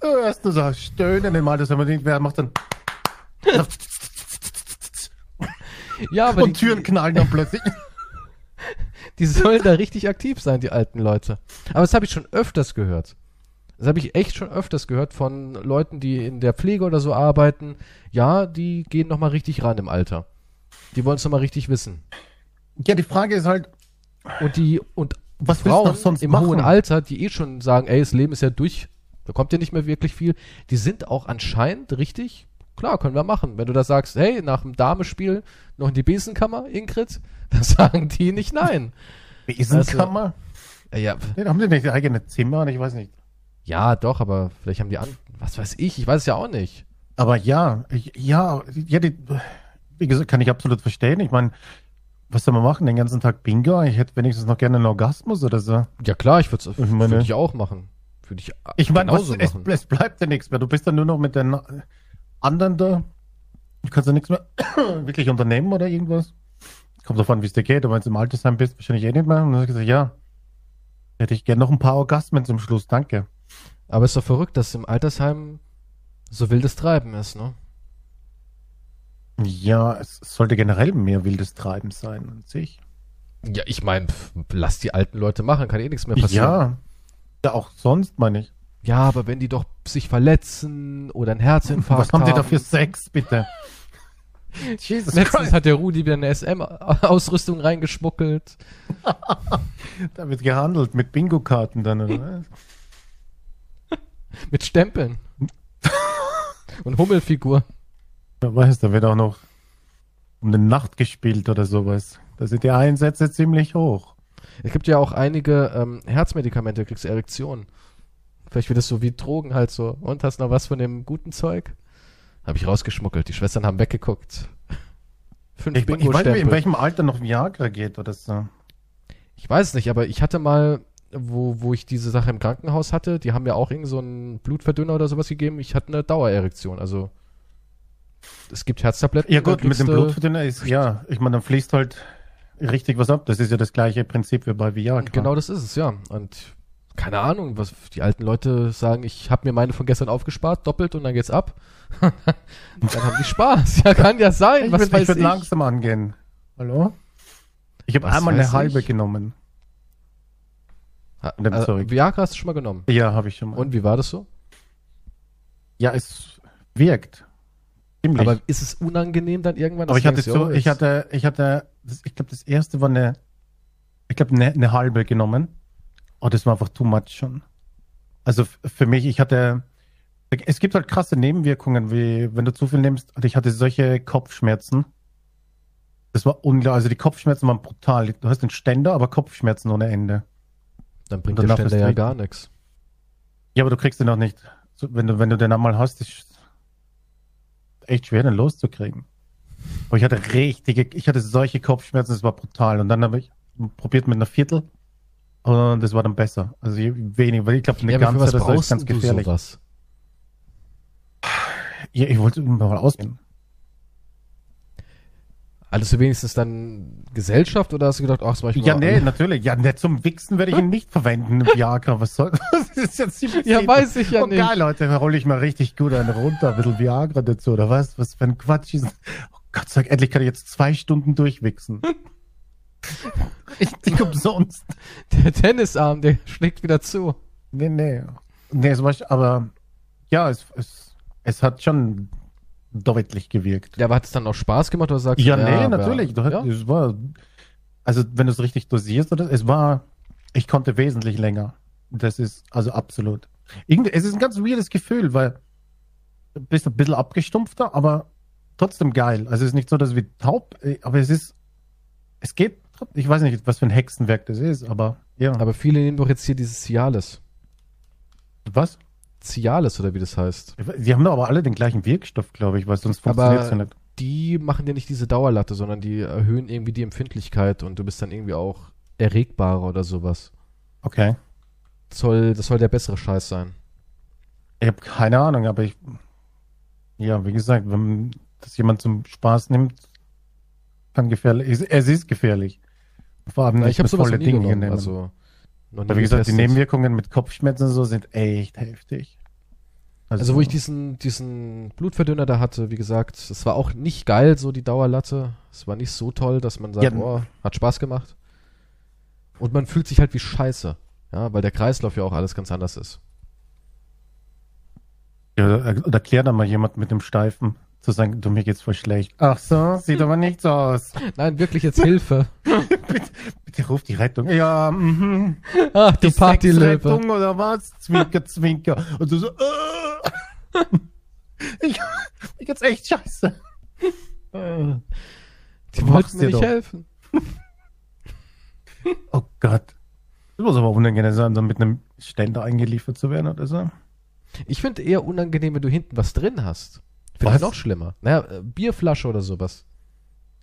B: Du hörst nur so Stöhnen im Altersheim und irgendwer macht dann.
A: Ja, aber
B: und Türen knallen dann plötzlich.
A: Die sollen da richtig aktiv sein, die alten Leute. Aber das habe ich schon öfters gehört. Das habe ich echt schon öfters gehört von Leuten, die in der Pflege oder so arbeiten. Ja, die gehen noch mal richtig ran im Alter. Die wollen es noch mal richtig wissen.
B: Ja, die Frage ist halt,
A: Und die und
B: was
A: Frauen
B: sonst
A: im
B: machen?
A: hohen Alter, die eh schon sagen, ey, das Leben ist ja durch, da kommt ja nicht mehr wirklich viel, die sind auch anscheinend richtig, klar, können wir machen. Wenn du da sagst, hey, nach dem Damespiel noch in die Besenkammer, Ingrid, dann sagen die nicht nein.
B: Besenkammer?
A: Ja, ja,
B: Nee, haben die nicht eigene Zimmer? Ich weiß nicht.
A: Ja, doch, aber vielleicht haben die an. Was weiß ich? Ich weiß es ja auch nicht.
B: Aber ja, ja, ja, die, wie gesagt, kann ich absolut verstehen. Ich meine, was soll man machen? Den ganzen Tag Bingo? Ich hätte wenigstens noch gerne einen Orgasmus oder so.
A: Ja, klar, ich würde es
B: Ich
A: auch machen. Würde ich
B: Ich meine, es, es bleibt ja nichts mehr. Du bist dann nur noch mit den anderen da. Du kannst ja nichts mehr wirklich unternehmen oder irgendwas. Kommt davon, wie es dir geht. Aber wenn du im Altersheim bist, wahrscheinlich eh nicht mehr. Und dann hast du gesagt, ja, hätte ich gerne noch ein paar Orgasmen zum Schluss. Danke.
A: Aber es ist doch verrückt, dass im Altersheim so wildes Treiben ist, ne?
B: Ja, es sollte generell mehr wildes Treiben sein an sich.
A: Ja, ich meine, lass die alten Leute machen, kann eh nichts mehr passieren.
B: Ja. Ja, auch sonst, meine ich.
A: Ja, aber wenn die doch sich verletzen oder einen Herzinfarkt
B: Was haben die da für Sex, bitte? Jesus
A: Letztens
B: Christ.
A: hat der Rudi wieder eine SM-Ausrüstung reingeschmuggelt.
B: Da wird gehandelt mit Bingo-Karten dann, oder?
A: Mit Stempeln. Und Hummelfigur.
B: Wer weiß, da wird auch noch um die Nacht gespielt oder sowas. Da sind die Einsätze ziemlich hoch.
A: Es gibt ja auch einige ähm, Herzmedikamente, kriegst du Erektion. Vielleicht wird es so wie Drogen halt so. Und hast noch was von dem guten Zeug? Habe ich rausgeschmuggelt. Die Schwestern haben weggeguckt. Fünf
B: Ich, ich weiß nicht, in welchem Alter noch Viagra geht oder so.
A: Ich weiß es nicht, aber ich hatte mal, wo, wo ich diese Sache im Krankenhaus hatte, die haben mir auch irgend so einen Blutverdünner oder sowas gegeben. Ich hatte eine Dauererektion. Also es gibt Herztabletten.
B: Ja gut, mit dem
A: du-
B: Blutverdünner ist, ja, ich meine, dann fließt halt richtig was ab. Das ist ja das gleiche Prinzip wie bei Viagra.
A: Genau das ist es, ja. Und keine Ahnung, was die alten Leute sagen, ich habe mir meine von gestern aufgespart, doppelt und dann geht's ab. dann haben die Spaß. Ja, kann ja sein.
B: Ich
A: was
B: würde würd
A: ich.
B: langsam angehen. Hallo? Ich habe einmal eine halbe
A: ich?
B: genommen.
A: Äh,
B: zurück.
A: Viagra hast du schon mal genommen.
B: Ja, habe ich schon mal.
A: Und wie war das so?
B: ja, es wirkt. Ziemlich.
A: Aber ist es unangenehm dann irgendwann?
B: Aber ich hatte so,
A: oh,
B: ich hatte, ich hatte, das, ich glaube, das erste war eine, ich glaube, eine, eine halbe genommen. Oh, das war einfach too much schon. Also für mich, ich hatte, es gibt halt krasse Nebenwirkungen, wie wenn du zu viel nimmst. Und ich hatte solche Kopfschmerzen. Das war unglaublich. Also die Kopfschmerzen waren brutal. Du hast den Ständer, aber Kopfschmerzen ohne Ende.
A: Dann bringt der Ständer ja gar nichts.
B: Ja, aber du kriegst den auch nicht. So, wenn, du, wenn du den einmal hast, ist echt schwer, den loszukriegen. Aber ich hatte richtige, ich hatte solche Kopfschmerzen, das war brutal. Und dann habe ich probiert mit einer Viertel und das war dann besser. Also weniger, weil ich glaube, eine
A: Ja,
B: ganze,
A: was
B: das ist ganz
A: du
B: gefährlich.
A: sowas?
B: Ja, ich wollte mal ausgehen.
A: Alles du wenigstens dann Gesellschaft oder hast du gedacht, ach, ich mal
B: Ja, nee,
A: an?
B: natürlich. Ja, ne, zum Wichsen werde ich ihn nicht verwenden. Viagra, was soll das? ist jetzt ziemlich
A: Ja, weiß ich ja
B: oh,
A: nicht.
B: geil, Leute, da hole ich mal richtig gut einen runter. Ein bisschen Viagra dazu, oder was? Was für ein Quatsch ist. Oh Gott sei Dank, endlich kann ich jetzt zwei Stunden durchwichsen. Richtig umsonst.
A: Der Tennisarm, der schlägt wieder zu.
B: Nee, nee. Nee, es war, aber ja, es, es, es hat schon deutlich gewirkt.
A: Ja, aber hat es dann auch Spaß gemacht oder sagst
B: Ja,
A: du,
B: nee,
A: aber-
B: natürlich. Du,
A: ja?
B: Es war, also wenn du es richtig dosierst, oder, es war, ich konnte wesentlich länger. Das ist also absolut. Irgendwie, es ist ein ganz weirdes Gefühl, weil du bist ein bisschen abgestumpfter, aber trotzdem geil. Also es ist nicht so, dass wie taub, äh, aber es ist, es geht, ich weiß nicht, was für ein Hexenwerk das ist, aber ja.
A: Aber viele nehmen doch jetzt hier dieses Cialis.
B: was?
A: Cialis oder wie das heißt.
B: Die haben doch aber alle den gleichen Wirkstoff, glaube ich, weil sonst funktioniert es ja nicht.
A: die machen dir nicht diese Dauerlatte, sondern die erhöhen irgendwie die Empfindlichkeit und du bist dann irgendwie auch erregbarer oder sowas.
B: Okay.
A: Das soll, das soll der bessere Scheiß sein.
B: Ich habe keine Ahnung, aber ich, ja, wie gesagt, wenn das jemand zum Spaß nimmt, kann gefährlich, es ist gefährlich. Vor allem nicht
A: ich habe sowas
B: volle Dinge
A: genommen, also noch
B: aber wie gesagt, die. Nebenwirkungen mit Kopfschmerzen und so sind echt heftig.
A: Also wo ich diesen, diesen Blutverdünner da hatte, wie gesagt, es war auch nicht geil, so die Dauerlatte. Es war nicht so toll, dass man sagt,
B: Ja.
A: boah, hat Spaß gemacht. Und man fühlt sich halt wie Scheiße. Ja, weil der Kreislauf ja auch alles ganz anders ist.
B: ja, oder, oder klär dann mal jemand mit dem Steifen zu sagen, du, mir geht's voll schlecht. Ach so, sieht aber nicht so aus.
A: Nein, wirklich jetzt Hilfe.
B: bitte, bitte ruf die Rettung. Ja, mhm.
A: Ach, du
B: Die
A: Partylöwe.
B: Sexrettung oder was? Zwinker, zwinker. Und du so, äh. ich, mir geht's echt scheiße.
A: Die
B: Mach's
A: wollten mir nicht
B: doch.
A: helfen.
B: Oh Gott. Das muss aber unangenehm sein, so mit einem Ständer eingeliefert zu werden oder so.
A: Ich finde eher unangenehm, wenn du hinten was drin hast. Finde ich noch schlimmer. Naja, äh, Bierflasche oder sowas.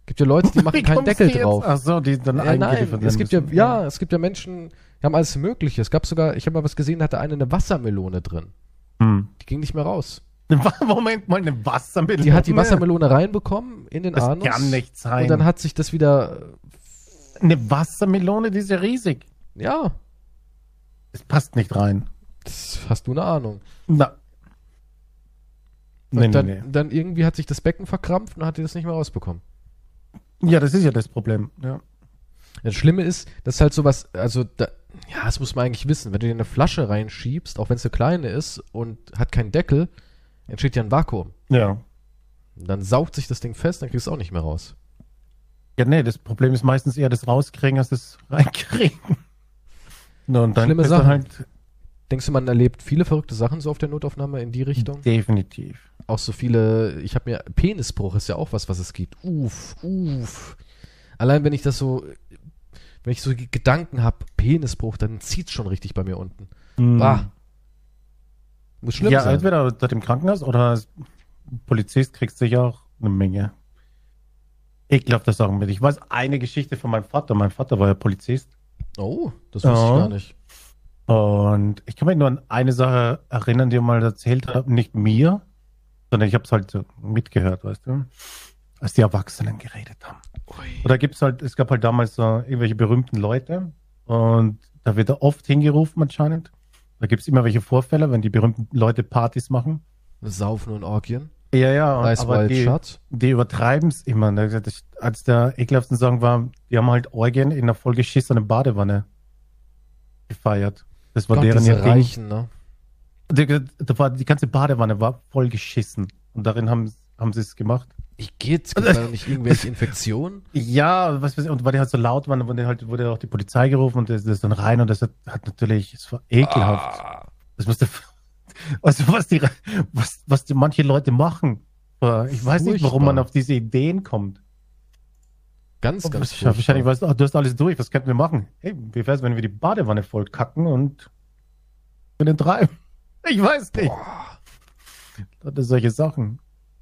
A: Gibt ja Leute, die machen keinen Deckel drauf.
B: Ach so, die dann
A: Ja, nein, es gibt ja, ja, es gibt ja Menschen, die haben alles Mögliche. Es gab sogar, ich habe mal was gesehen, da hatte eine eine Wassermelone drin.
B: Hm.
A: Die ging nicht mehr raus.
B: Moment mal, eine Wassermelone.
A: Die hat die Wassermelone reinbekommen in den
B: Das
A: Anus.
B: kann nicht sein.
A: Und dann hat sich das wieder,
B: eine Wassermelone, die ist ja riesig.
A: ja,
B: Das passt nicht rein.
A: das hast du eine Ahnung.
B: Na. Nee,
A: dann,
B: nee,
A: dann irgendwie hat sich das Becken verkrampft und hat die das nicht mehr rausbekommen.
B: Ja, das ist ja das Problem. Ja.
A: Das Schlimme ist, dass halt sowas, also da, ja, das muss man eigentlich wissen. Wenn du dir eine Flasche reinschiebst, auch wenn es eine kleine ist und hat keinen Deckel, entsteht ja ein Vakuum.
B: ja.
A: Und dann saugt sich das Ding fest, dann kriegst du es auch nicht mehr raus.
B: Ja, nee, das Problem ist meistens eher das Rauskriegen als das Reinkriegen. No, und dann
A: Schlimme
B: bist du
A: Sache.
B: halt
A: Denkst du, man erlebt viele verrückte Sachen so auf der Notaufnahme in die Richtung?
B: definitiv.
A: Auch so viele, ich habe mir, Penisbruch ist ja auch was, was es gibt. Uff, uff. Allein wenn ich das so, wenn ich so Gedanken habe, Penisbruch, dann zieht's schon richtig bei mir unten. Bah. Muss schlimm
B: ja,
A: sein.
B: entweder dort im Krankenhaus oder als Polizist kriegst du ja auch eine Menge. Ekelhafte Sachen mit. Ich weiß eine Geschichte von meinem Vater. Mein Vater war ja Polizist.
A: Oh, das wusste
B: Ja.
A: ich gar nicht.
B: Und ich kann mich nur an eine Sache erinnern, die er mal erzählt hat. Nicht mir, sondern ich habe es halt so mitgehört, weißt du. Als die Erwachsenen geredet haben. Oder gibt's halt, es gab halt damals so irgendwelche berühmten Leute und da wird er oft hingerufen anscheinend. Da gibt's immer welche Vorfälle, wenn die berühmten Leute Partys machen.
A: Saufen und Orgien.
B: Ja, ja, und,
A: Ice
B: aber die,
A: Shut.
B: die übertreiben es immer. Ne? Das, als der ekelhaften Song war, die haben halt Orgien in einer vollgeschissenen Badewanne gefeiert. Das war
A: Gott,
B: deren Ding.
A: Reichen, ne?
B: Die, da war, die ganze Badewanne war voll geschissen. Und darin haben, haben sie es gemacht.
A: Geht's? Gibt da nicht irgendwelche Infektionen?
B: Ja, was weiß ich, und weil die halt so laut waren, wurde halt, wurde auch die Polizei gerufen und das, das dann rein und das hat, hat natürlich, es war ekelhaft.
A: Ah.
B: Das musste, also was die, was, was die manche Leute machen. Ich weiß nicht, warum
A: Furchtbar.
B: man auf diese Ideen kommt.
A: Ganz, ganz
B: furchtbar. Wahrscheinlich weißt du, du hast alles durch, was könnten wir machen? Hey, wie wär's, wenn wir die Badewanne voll kacken und mit den drei? Ich weiß nicht. Boah. Das solche Sachen.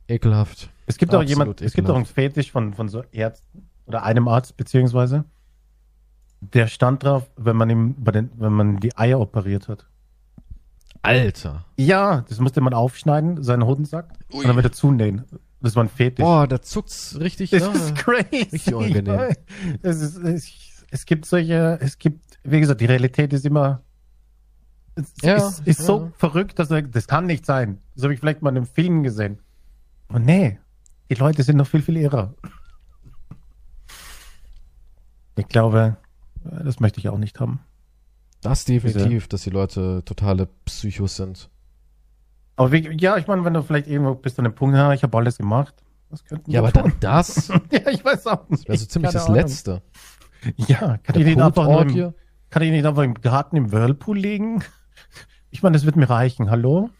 A: Ekelhaft.
B: Es gibt Absolut auch jemand, ekelhaft. es gibt auch einen Fetisch von, von so Ärzten oder einem Arzt beziehungsweise, der stand drauf, wenn man ihm bei den, wenn man die Eier operiert hat.
A: Alter.
B: Ja, das musste man aufschneiden, seinen Hodensack, Ui. und dann wieder zunähen. Das war ein Fetisch.
A: Boah, da zuckt's richtig.
B: Das ne? ist crazy. Richtig unangenehm. Es, ist, es, es gibt solche, es gibt, wie gesagt, die Realität ist immer, es ja, ist, ist ja. so verrückt, dass das kann nicht sein. Das habe ich vielleicht mal in einem Film gesehen. Und nee, die Leute sind noch viel, viel irrer. Ich glaube, das möchte ich auch nicht haben.
A: Das definitiv, Diese. dass die Leute totale Psychos sind.
B: Aber wie, ja, ich meine, wenn du vielleicht irgendwo bist an dem Punkt, ja, ich habe alles gemacht.
A: Was könnten Ja, aber dann das?
B: ja, ich weiß auch
A: nicht. Das wäre so ziemlich das Ahnung. Letzte.
B: Ja, kann ich, nicht einfach nur im, kann ich nicht einfach im Garten im Whirlpool liegen? Ich meine, das wird mir reichen. Hallo?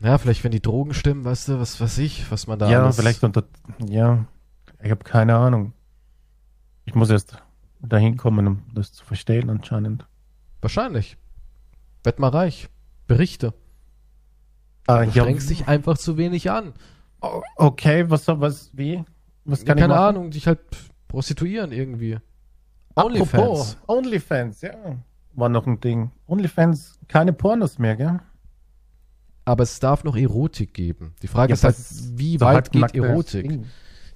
A: Ja, vielleicht wenn die Drogen stimmen, weißt du, was weiß ich, was man da
B: Ja, alles... vielleicht unter, ja, ich habe keine Ahnung. Ich muss erst dahin kommen, um das zu verstehen anscheinend.
A: Wahrscheinlich. Werd mal reich. Berichte.
B: Ah,
A: du strengst dich einfach zu wenig an.
B: Okay, was, was, wie?
A: Was kann Keine Ahnung, dich halt prostituieren irgendwie.
B: OnlyFans. OnlyFans, ja. War noch ein Ding. OnlyFans, keine Pornos mehr, gell?
A: Aber es darf noch Erotik geben. Die Frage ja, ist halt, wie weit halt geht Erotik?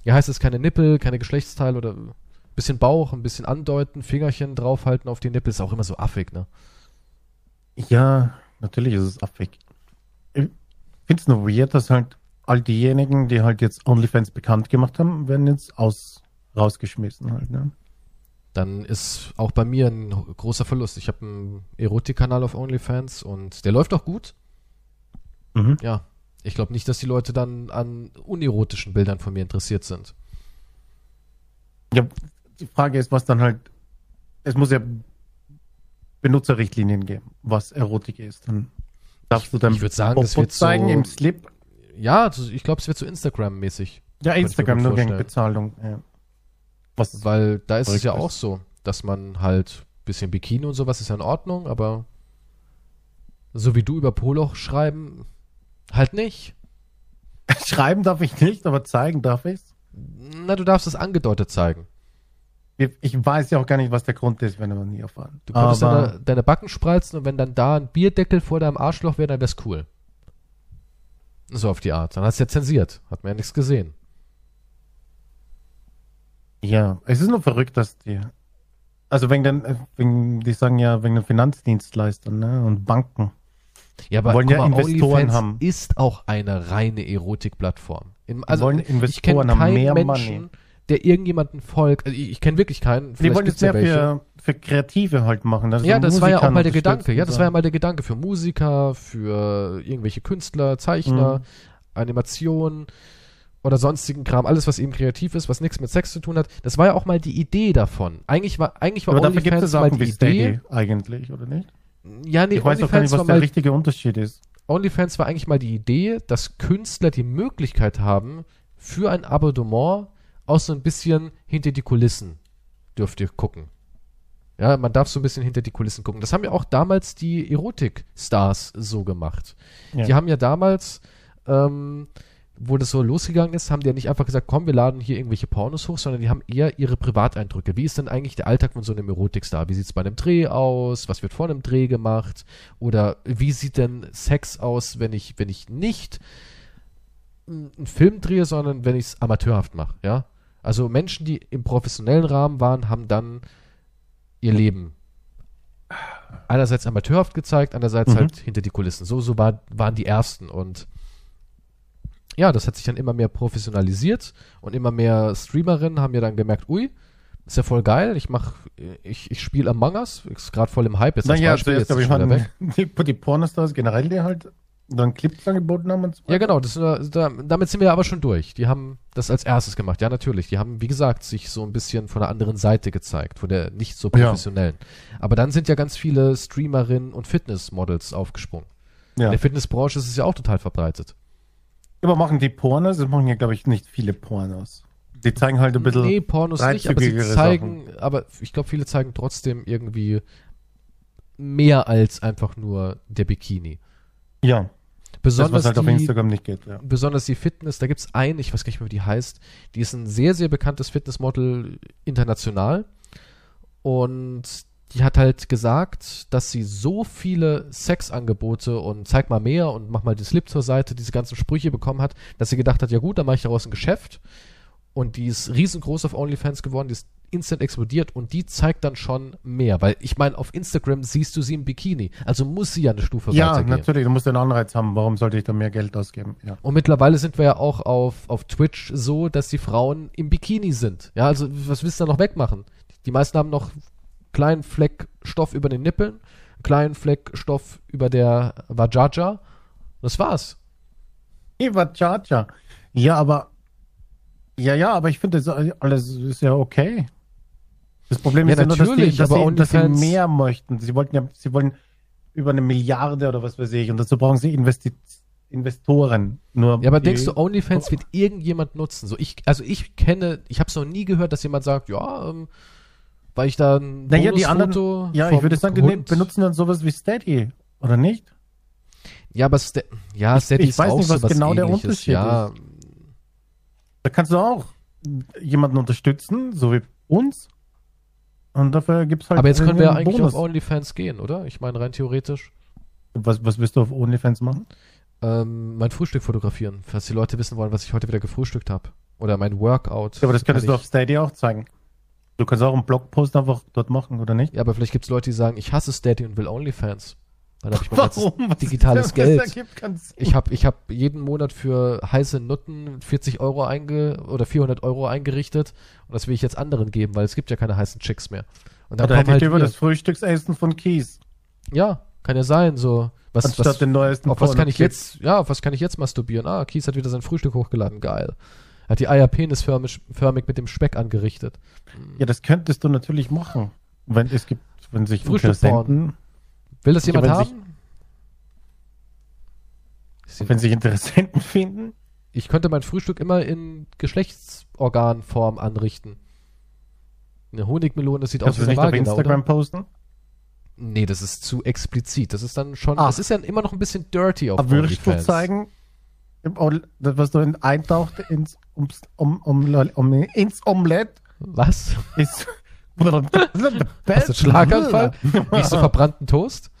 A: Ja, heißt es keine Nippel, keine Geschlechtsteile oder ein bisschen Bauch, ein bisschen andeuten, Fingerchen draufhalten auf die Nippel, ist auch immer so affig, ne?
B: Ja, natürlich ist es affig finde es nur weird, dass halt all diejenigen, die halt jetzt OnlyFans bekannt gemacht haben, werden jetzt aus rausgeschmissen halt, ne?
A: Dann ist auch bei mir ein großer Verlust. Ich habe einen Erotikkanal auf OnlyFans und der läuft auch gut. Mhm. Ja. Ich glaube nicht, dass die Leute dann an unerotischen Bildern von mir interessiert sind.
B: Ja, die Frage ist, was dann halt. Es muss ja Benutzerrichtlinien geben, was Erotik ist. Dann
A: Darfst du dann
B: ich würde sagen, das wird zeigen so, im Slip?
A: Ja, ich glaube, es wird so Instagram-mäßig.
B: Ja, Instagram nur gegen Bezahlung. Ja.
A: Was Weil da ist es ja ist. auch so, dass man halt ein bisschen Bikini und sowas ist ja in Ordnung, aber so wie du über Poloch schreiben, halt nicht.
B: Schreiben darf ich nicht, aber zeigen darf ich's?
A: Na, du darfst es angedeutet zeigen.
B: Ich weiß ja auch gar nicht, was der Grund ist, wenn wir nie erfahren.
A: Du könntest deine, deine, Backen spreizen und wenn dann da ein Bierdeckel vor deinem Arschloch wäre, dann wär's cool. So auf die Art. Dann hast du ja zensiert. Hat man ja nichts gesehen.
B: Ja, es ist nur verrückt, dass die. Also wegen den, wegen, die sagen ja wegen den Finanzdienstleistern ne, und Banken.
A: Ja, aber wollen ja mal, Investoren haben. ist auch eine reine Erotikplattform.
B: Also wollen Investoren haben mehr
A: Menschen, Money der irgendjemanden folgt. Also ich, ich kenne wirklich keinen.
B: Die wollen jetzt mehr für, für Kreative halt machen.
A: Also ja, das Musiker war ja auch mal der Gedanke. Ja, das war ja mal der Gedanke für Musiker, für irgendwelche Künstler, Zeichner, mhm. Animationen oder sonstigen Kram, alles was eben kreativ ist, was nichts mit Sex zu tun hat. Das war ja auch mal die Idee davon. Eigentlich war eigentlich war
B: Aber dafür gibt es mal die Idee eigentlich, oder nicht?
A: Ja, nee,
B: ich weiß auch gar nicht, was der richtige Unterschied ist.
A: OnlyFans war eigentlich mal die Idee, dass Künstler die Möglichkeit haben, für ein Abonnement auch so ein bisschen hinter die Kulissen dürft ihr gucken. Ja, man darf so ein bisschen hinter die Kulissen gucken. Das haben ja auch damals die Erotik-Stars so gemacht. Ja. Die haben ja damals, ähm, wo das so losgegangen ist, haben die ja nicht einfach gesagt, komm, wir laden hier irgendwelche Pornos hoch, sondern die haben eher ihre Privateindrücke. Wie ist denn eigentlich der Alltag von so einem Erotikstar? Wie sieht es bei einem Dreh aus? Was wird vor einem Dreh gemacht? Oder wie sieht denn Sex aus, wenn ich, wenn ich nicht einen Film drehe, sondern wenn ich es amateurhaft mache, ja? Also Menschen, die im professionellen Rahmen waren, haben dann ihr Leben einerseits amateurhaft gezeigt, andererseits mhm. halt hinter die Kulissen. So, so war, waren die ersten und ja, das hat sich dann immer mehr professionalisiert und immer mehr Streamerinnen haben ja dann gemerkt, ui, ist ja voll geil, ich mach, ich, ich spiele Among Us, ist gerade voll im Hype,
B: jetzt naja, als Beispiel, jetzt, jetzt ich, mal, die, die Pornostars generell, die halt dann Clips angeboten haben und
A: so. Ja, genau. Das, da, damit sind wir aber schon durch. Die haben das als erstes gemacht. Ja, natürlich. Die haben, wie gesagt, sich so ein bisschen von der anderen Seite gezeigt, von der nicht so professionellen. Ja. Aber dann sind ja ganz viele Streamerinnen und Fitnessmodels aufgesprungen. Ja. In der Fitnessbranche ist es ja auch total verbreitet.
B: Aber machen die Pornos? Das machen ja, glaube ich, nicht viele Pornos. Die zeigen halt ein bisschen.
A: Nee, Pornos nicht, aber sie zeigen, aber ich glaube, viele zeigen trotzdem irgendwie mehr als einfach nur der Bikini.
B: Ja, das,
A: Besonders
B: was halt auf
A: die,
B: Instagram nicht geht. Ja.
A: besonders die Fitness, da gibt es eine, ich weiß gar nicht mehr, wie die heißt, die ist ein sehr, sehr bekanntes Fitnessmodel international. Und die hat halt gesagt, dass sie so viele Sexangebote und zeig mal mehr und mach mal den Slip zur Seite, diese ganzen Sprüche bekommen hat, dass sie gedacht hat, ja gut, dann mache ich daraus ein Geschäft. Und die ist riesengroß auf OnlyFans geworden, die ist instant explodiert und die zeigt dann schon mehr. Weil ich meine, auf Instagram siehst du sie im Bikini. Also muss sie ja eine Stufe
B: Ja,
A: weitergehen.
B: natürlich, du musst den Anreiz haben. Warum sollte ich da mehr Geld ausgeben? Ja.
A: Und mittlerweile sind wir ja auch auf, auf Twitch so, dass die Frauen im Bikini sind. Ja, also was willst du da noch wegmachen? Die meisten haben noch einen kleinen Fleck Stoff über den Nippeln, einen kleinen Fleck Stoff über der Vajaja. Das war's.
B: Eva Chacha. Ja, aber. Ja, ja, aber ich finde, das alles ist ja okay. Das Problem
A: Ja,
B: ist ja nur, dass, die,
A: natürlich,
B: dass,
A: aber
B: sie, dass sie mehr möchten. Sie wollten ja, sie wollen über eine Milliarde oder was weiß ich. Und dazu brauchen sie Investi Investoren. Nur
A: Ja, aber denkst du, OnlyFans wird irgendjemand nutzen? So ich, also ich kenne, ich habe es noch nie gehört, dass jemand sagt, ja, ähm, weil ich da ein
B: Naja, die anderen. Ja, ich würde sagen, die ne-
A: Hund-
B: benutzen dann sowas wie Steady. Oder nicht?
A: Ja, aber Ste ja,
B: Ich-
A: Steady
B: ich
A: ist
B: weiß
A: auch
B: nicht, was genau der. Unterschied
A: ja,
B: Da kannst du auch jemanden unterstützen, so wie uns. Und dafür gibt es halt.
A: aber jetzt können wir ja eigentlich
B: Bonus.
A: auf OnlyFans gehen, oder? Ich meine, rein theoretisch.
B: Was, was willst du auf OnlyFans machen?
A: ähm, mein Frühstück fotografieren, falls die Leute wissen wollen, was ich heute wieder gefrühstückt habe. Oder mein Workout.
B: Ja, aber das könntest du auf Steady auch zeigen. Du kannst auch einen Blogpost einfach dort machen, oder nicht?
A: Ja, aber vielleicht gibt es Leute, die sagen, ich hasse Steady und will OnlyFans. Dann habe ich mein
B: Was
A: digitales
B: das?
A: Geld.
B: Sinn.
A: Ich habe ich hab jeden Monat für heiße Nutten 40 Euro einge oder 400 Euro eingerichtet und das will ich jetzt anderen geben, weil es gibt ja keine heißen Chicks mehr. Und dann
B: hätte ich
A: halt
B: dir über das Frühstücksessen von Kies.
A: Ja, kann ja sein, so. Was,
B: Anstatt
A: was,
B: den neuesten
A: auf was kann ich jetzt, ja, auf was kann ich jetzt masturbieren? Ah, Kies hat wieder sein Frühstück hochgeladen, geil. Hat die Eier penisförmig förmig mit dem Speck angerichtet.
B: Ja, das könntest du natürlich machen. Wenn es gibt, wenn sich
A: Frühstück
B: Interessenten,
A: Will das jemand
B: wenn
A: haben?
B: sich- wenn sich Interessenten finden.
A: Ich könnte mein Frühstück immer in Geschlechtsorganform anrichten. Eine Honigmelone sieht aus
B: Kannst du
A: wie
B: das
A: eine
B: nicht auf
A: Vagina,
B: Instagram
A: oder?
B: posten?
A: Nee, das ist zu explizit. Das ist dann schon,
B: Ach.
A: das ist ja immer noch ein bisschen dirty auf
B: Aber würdest du zeigen, das, was du in, eintaucht ins, ums, um, um, um, ins Omelett,
A: Was?
B: ist.
A: Hast du Schlaganfall? Riechst du verbrannten Toast?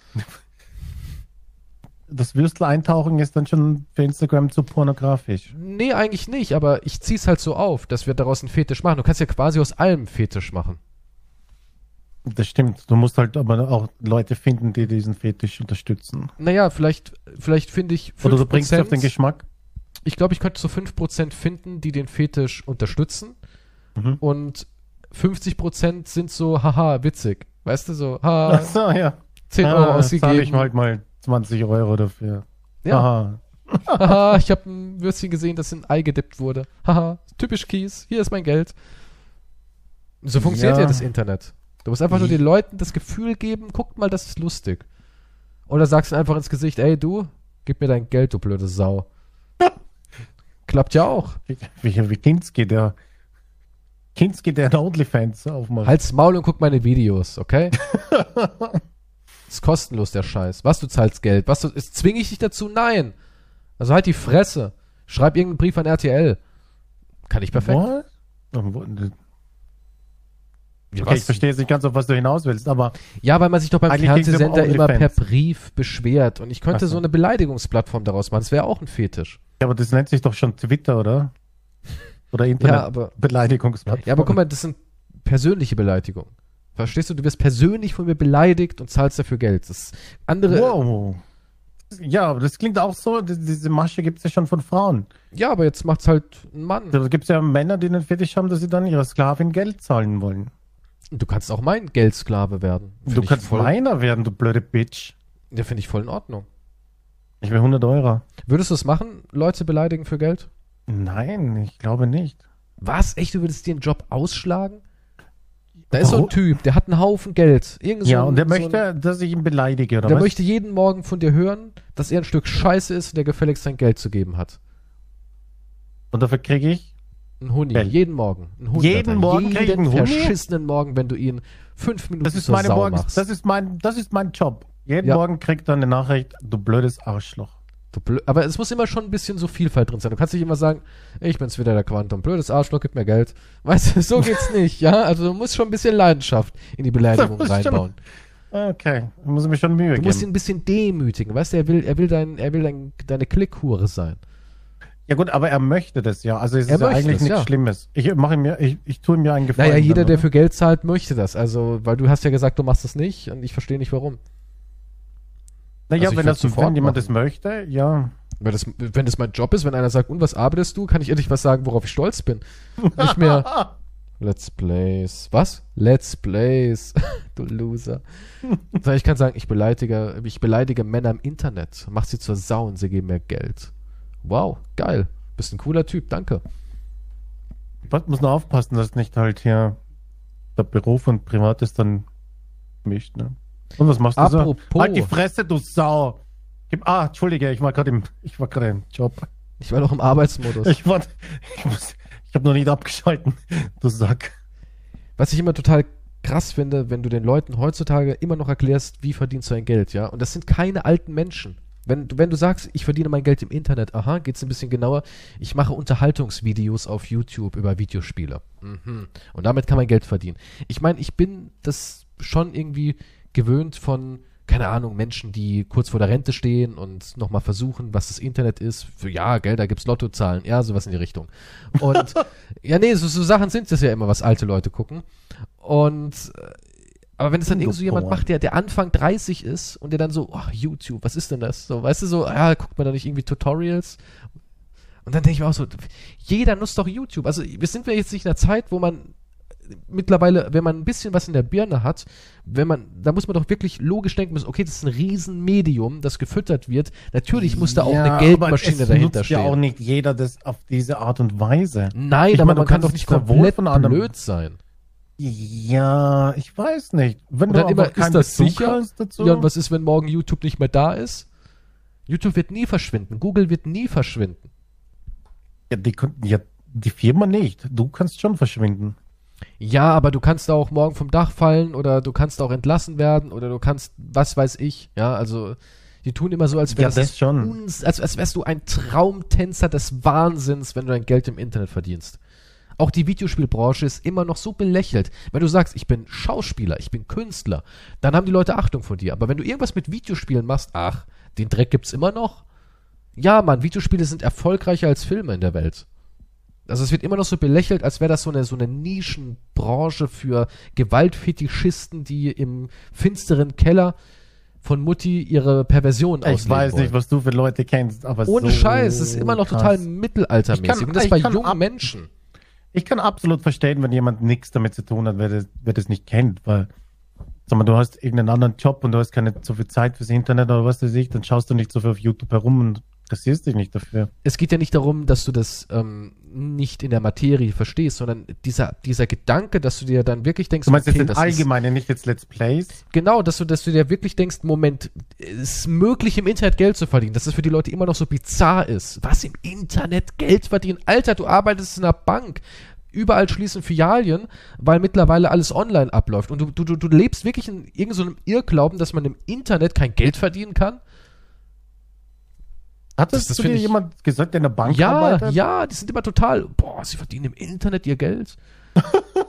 B: Das Würstel eintauchen ist dann schon für Instagram zu pornografisch.
A: Nee, eigentlich nicht, aber ich zieh's halt so auf, dass wir daraus einen Fetisch machen. Du kannst ja quasi aus allem Fetisch machen.
B: Das stimmt. Du musst halt aber auch Leute finden, die diesen Fetisch unterstützen.
A: Naja, vielleicht, vielleicht finde ich 5%.
B: Oder du bringst sie auf den Geschmack.
A: ich glaube, ich könnte so 5% finden, die den Fetisch unterstützen.
B: Mhm.
A: Und 50% sind so, haha, witzig. Weißt du, so, haha,
B: Achso, ja.
A: 10
B: Ah,
A: Euro
B: zahle
A: ausgegeben.
B: ich halt mal 20 Euro dafür.
A: ja.
B: Aha.
A: Haha, ich habe ein Würstchen gesehen, das in Ei gedippt wurde. Haha, typisch Kies, hier ist mein Geld. So funktioniert ja,
B: Ja.
A: das Internet. Du musst einfach nur den Leuten das Gefühl geben, guckt mal, das ist lustig. Oder sagst du einfach ins Gesicht, ey du, gib mir dein Geld, du blöde Sau. Klappt ja auch.
B: Wie, wie, wie Kinski, der Kinski, der OnlyFans aufmacht.
A: Halt's Maul und guck meine Videos, okay? ist kostenlos, der Scheiß. Was, du zahlst Geld? Was, du, ist, zwinge ich dich dazu? Nein. Also halt die Fresse. Schreib irgendeinen Brief an RTL. Kann ich perfekt.
B: What? Okay,
A: Ja,
B: ich verstehe jetzt nicht ganz, auf was du hinaus willst, aber
A: Ja, weil man sich doch beim Fernsehsender immer per. Brief beschwert. Und ich könnte
B: so.
A: so eine Beleidigungsplattform daraus machen. Das wäre auch ein Fetisch.
B: Ja, aber das nennt sich doch schon Twitter, oder? Oder
A: Ja,
B: Internet
A: aber,
B: Beleidigungsplattform.
A: ja, aber guck mal, das sind persönliche Beleidigungen. Verstehst du? Du wirst persönlich von mir beleidigt und zahlst dafür Geld. Das andere.
B: Wow. Ja, aber das klingt auch so, die- diese Masche gibt es ja schon von Frauen.
A: Ja, aber jetzt macht's halt ein Mann.
B: Da gibt es ja Männer, die den Fetisch haben, dass sie dann ihrer Sklavin Geld zahlen wollen.
A: Du kannst auch mein Geldsklave werden. Find
B: du kannst
A: voll,
B: meiner werden, du blöde Bitch.
A: Ja, finde ich voll in Ordnung.
B: Ich will 100 Euro.
A: Würdest du es machen, Leute beleidigen für Geld?
B: Nein, ich glaube nicht.
A: Was? Echt? Du würdest dir einen Job ausschlagen? Da ist so ein? Typ, der hat einen Haufen Geld. Irgend so
B: ja,
A: ein-
B: und der
A: so ein-
B: möchte, dass ich ihn beleidige, oder
A: Der
B: was?
A: möchte jeden Morgen von dir hören, dass er ein Stück Scheiße ist und der gefälligst sein Geld zu geben hat.
B: und dafür kriege ich
A: Ein Huni,
B: Geld.
A: jeden Morgen. Ein.
B: Jeden Morgen krieg ich einen Huni?
A: verschissenen Morgen, wenn du ihn fünf Minuten
B: Das ist meine
A: Sau
B: Morgens,
A: machst.
B: das ist mein, das ist mein Job. Jeden
A: Ja.
B: Morgen kriegt er eine Nachricht, du blödes Arschloch.
A: Du aber es muss immer schon ein bisschen so Vielfalt drin sein. Du kannst nicht immer sagen, ich bin's wieder der Quantum. Blödes Arschloch, gib mir Geld. Weißt du, so geht's nicht, ja? Also du musst schon ein bisschen Leidenschaft in die Beleidigung
B: Das schon-
A: reinbauen.
B: Okay, da muss ich mir schon Mühe
A: Du musst ihn
B: geben.
A: ein bisschen demütigen. Weißt du, er will, er will dein, er will dein, deine Klickhure sein.
B: Ja gut, aber er möchte das ja. Also es
A: Er
B: ist ja eigentlich
A: es,
B: nichts
A: ja.
B: Schlimmes. Ich mache mir, ich, ich tue mir einen Gefallen.
A: Naja, jeder,
B: dann,
A: der
B: oder?
A: für Geld zahlt, möchte das. Also, weil du hast ja gesagt, du machst das nicht und ich verstehe nicht warum.
B: Naja,
A: also
B: wenn, das,
A: sofort
B: wenn jemand
A: machen.
B: das möchte, ja.
A: Wenn das, wenn das mein Job ist, wenn einer sagt, und was arbeitest du, kann ich endlich was sagen, worauf ich stolz bin. Nicht mehr Let's Plays. Was? Let's Plays. du Loser. Sondern ich kann sagen, ich beleidige, ich beleidige Männer im Internet. Mach sie zur Sau und sie geben mir Geld. Wow, geil. Bist ein cooler Typ, danke.
B: Man muss nur aufpassen, dass nicht halt hier der Beruf und Privates dann mischt, ne? Und was machst du
A: Apropos.
B: so? Halt die Fresse, du Sau! Ah, Entschuldige, ich war gerade im, ich war gerade im Job.
A: Ich war doch im Arbeitsmodus.
B: Ich war, ich muss, ich habe noch nicht abgeschalten, du Sack.
A: Was ich immer total krass finde, wenn du den Leuten heutzutage immer noch erklärst, wie verdienst du dein Geld, ja? Und das sind keine alten Menschen. Wenn du, wenn du sagst, ich verdiene mein Geld im Internet, aha, geht's ein bisschen genauer. Ich mache Unterhaltungsvideos auf YouTube über Videospiele. Mhm. Und damit kann man Geld verdienen. Ich meine, ich bin das schon irgendwie gewöhnt von, keine Ahnung, Menschen, die kurz vor der Rente stehen und nochmal versuchen, was das Internet ist. Für ja, Geld, da gibt's Lottozahlen. Ja, sowas in die Richtung. Und ja, nee, so, so Sachen sind das ja immer, was alte Leute gucken. Und äh, aber wenn es dann irgend so jemand macht, der, der Anfang 30 ist und der dann so, ach, YouTube, was ist denn das? So, weißt du, so, ja, guckt man da nicht irgendwie Tutorials? Und dann denke ich mir auch so, jeder nutzt doch YouTube. Also wir sind ja jetzt nicht in einer Zeit, wo man mittlerweile, wenn man ein bisschen was in der Birne hat, wenn man, da muss man doch wirklich logisch denken müssen, okay, das ist ein Riesenmedium, das gefüttert wird. Natürlich muss da auch
B: Ja,
A: eine Geldmaschine dahinter
B: nutzt ja auch
A: stehen.
B: nicht jeder das auf diese Art und Weise.
A: Nein,
B: Ich
A: aber
B: meine,
A: man kann doch nicht komplett
B: von anderen-
A: blöd sein.
B: Ja, ich weiß nicht. Wenn
A: Und dann immer, ist das
B: Bezug
A: sicher?
B: Dazu,
A: Ja, und was ist, wenn morgen YouTube nicht mehr da ist? YouTube wird nie verschwinden. Google wird nie verschwinden.
B: ja, die, ja, die Firma nicht. Du kannst schon verschwinden.
A: Ja, aber du kannst auch morgen vom Dach fallen oder du kannst auch entlassen werden oder du kannst, was weiß ich. Ja, also die tun immer so, als wäre
B: Ja, das
A: uns, als, als wärst du ein Traumtänzer des Wahnsinns, wenn du dein Geld im Internet verdienst. Auch die Videospielbranche ist immer noch so belächelt. Wenn du sagst, ich bin Schauspieler, ich bin Künstler, dann haben die Leute Achtung vor dir. Aber wenn du irgendwas mit Videospielen machst, ach, den Dreck gibt's immer noch. Ja, Mann, Videospiele sind erfolgreicher als Filme in der Welt. Also es wird immer noch so belächelt, als wäre das so eine, so eine Nischenbranche für Gewaltfetischisten, die im finsteren Keller von Mutti ihre Perversion
B: Ich
A: ausleben
B: weiß
A: wollen.
B: nicht, was du für Leute kennst, aber
A: Ohne
B: so
A: Scheiß, es ist immer noch
B: krass.
A: total mittelaltermäßig.
B: Ich kann-
A: und das
B: ich
A: bei jungen Menschen.
B: Ich kann absolut verstehen, wenn jemand nichts damit zu tun hat, wer das, wer das nicht kennt, weil sag mal, du hast irgendeinen anderen Job und du hast keine so viel Zeit fürs Internet oder was weiß ich, dann schaust du nicht so viel auf YouTube herum und interessierst dich nicht dafür.
A: Es geht ja nicht darum, dass du das ähm, nicht in der Materie verstehst, sondern dieser, dieser Gedanke, dass du dir dann wirklich denkst,
B: Du meinst
A: okay,
B: jetzt
A: das
B: Allgemeinen, nicht jetzt Let's Plays?
A: Genau, dass du, dass du dir wirklich denkst, Moment, es ist möglich im Internet Geld zu verdienen, dass das für die Leute immer noch so bizarr ist. Was im Internet Geld verdienen? Alter, du arbeitest in einer Bank. Überall schließen Filialien, weil mittlerweile alles online abläuft. Und du, du, du, lebst wirklich in irgendeinem so Irrglauben, dass man im Internet kein Geld verdienen kann?
B: Hat
A: Das-
B: das,
A: das
B: zu dir jemand gesagt, der in der Bank
A: Ja,
B: arbeitet?
A: ja, die sind immer total, boah, sie verdienen im Internet ihr Geld.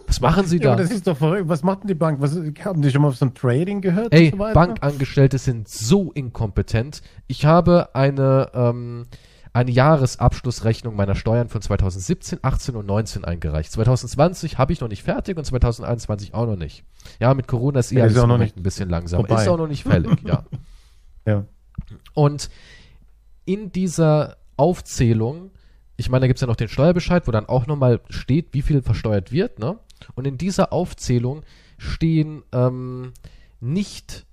A: Was machen sie
B: Ja,
A: da?
B: aber das ist doch verrückt. Was macht denn die Bank? Was, haben die schon mal auf so ein Trading gehört?
A: Ey,
B: so?
A: Bankangestellte sind so inkompetent. Ich habe eine, ähm, eine Jahresabschlussrechnung meiner Steuern von 2017, 18 und 19 eingereicht. 2020 habe ich noch nicht fertig und 2021 auch noch nicht. Ja, mit Corona ist eh
B: Ja, ist
A: alles
B: auch
A: im
B: noch nicht
A: ein bisschen langsamer.
B: vorbei.
A: Ist auch noch nicht fällig, ja.
B: Ja.
A: Und in dieser Aufzählung, ich meine, da gibt es ja noch den Steuerbescheid, wo dann auch nochmal steht, wie viel versteuert wird, ne? Und in dieser Aufzählung stehen ähm, nicht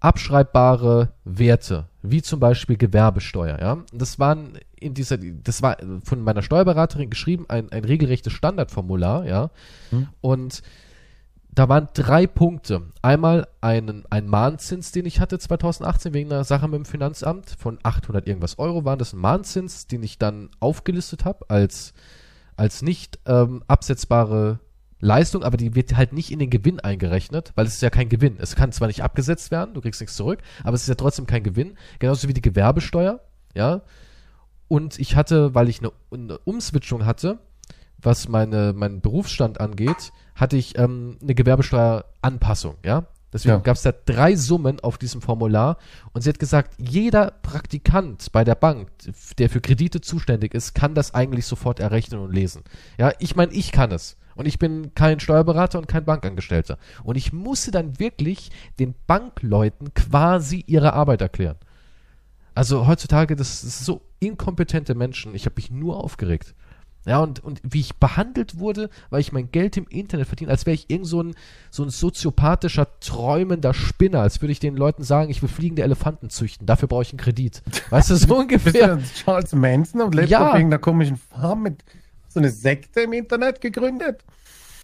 A: abschreibbare Werte, wie zum Beispiel Gewerbesteuer, ja. Das waren in dieser, das war von meiner Steuerberaterin geschrieben, ein, ein regelrechtes Standardformular, ja.
B: Hm.
A: Und da waren drei Punkte. Einmal einen, ein Mahnzins, den ich hatte 2018 wegen einer Sache mit dem Finanzamt von 800 irgendwas Euro waren das ein Mahnzins, den ich dann aufgelistet habe als als nicht ähm, absetzbare Leistung, aber die wird halt nicht in den Gewinn eingerechnet, weil es ist ja kein Gewinn. Es kann zwar nicht abgesetzt werden, du kriegst nichts zurück, aber es ist ja trotzdem kein Gewinn. Genauso wie die Gewerbesteuer, ja. Und ich hatte, weil ich eine, eine Umswitchung hatte, was meine, meinen Berufsstand angeht, hatte ich ähm, eine Gewerbesteueranpassung, ja. Deswegen
B: Ja.
A: gab es da drei Summen auf diesem Formular und sie hat gesagt, jeder Praktikant bei der Bank, der für Kredite zuständig ist, kann das eigentlich sofort errechnen und lesen. Ja, ich meine, ich kann es. Und ich bin kein Steuerberater und kein Bankangestellter. Und ich musste dann wirklich den Bankleuten quasi ihre Arbeit erklären. Also heutzutage, das, das sind so inkompetente Menschen. Ich habe mich nur aufgeregt. Ja, und, und wie ich behandelt wurde, weil ich mein Geld im Internet verdiene, als wäre ich irgend so ein, so ein soziopathischer, träumender Spinner, als würde ich den Leuten sagen, ich will fliegende Elefanten züchten, dafür brauche ich einen Kredit. Weißt du, so
B: Bist du
A: ungefähr.
B: Charles Manson und lebt
A: Ja.
B: auf irgendeiner komischen Farm mit so eine Sekte im Internet gegründet?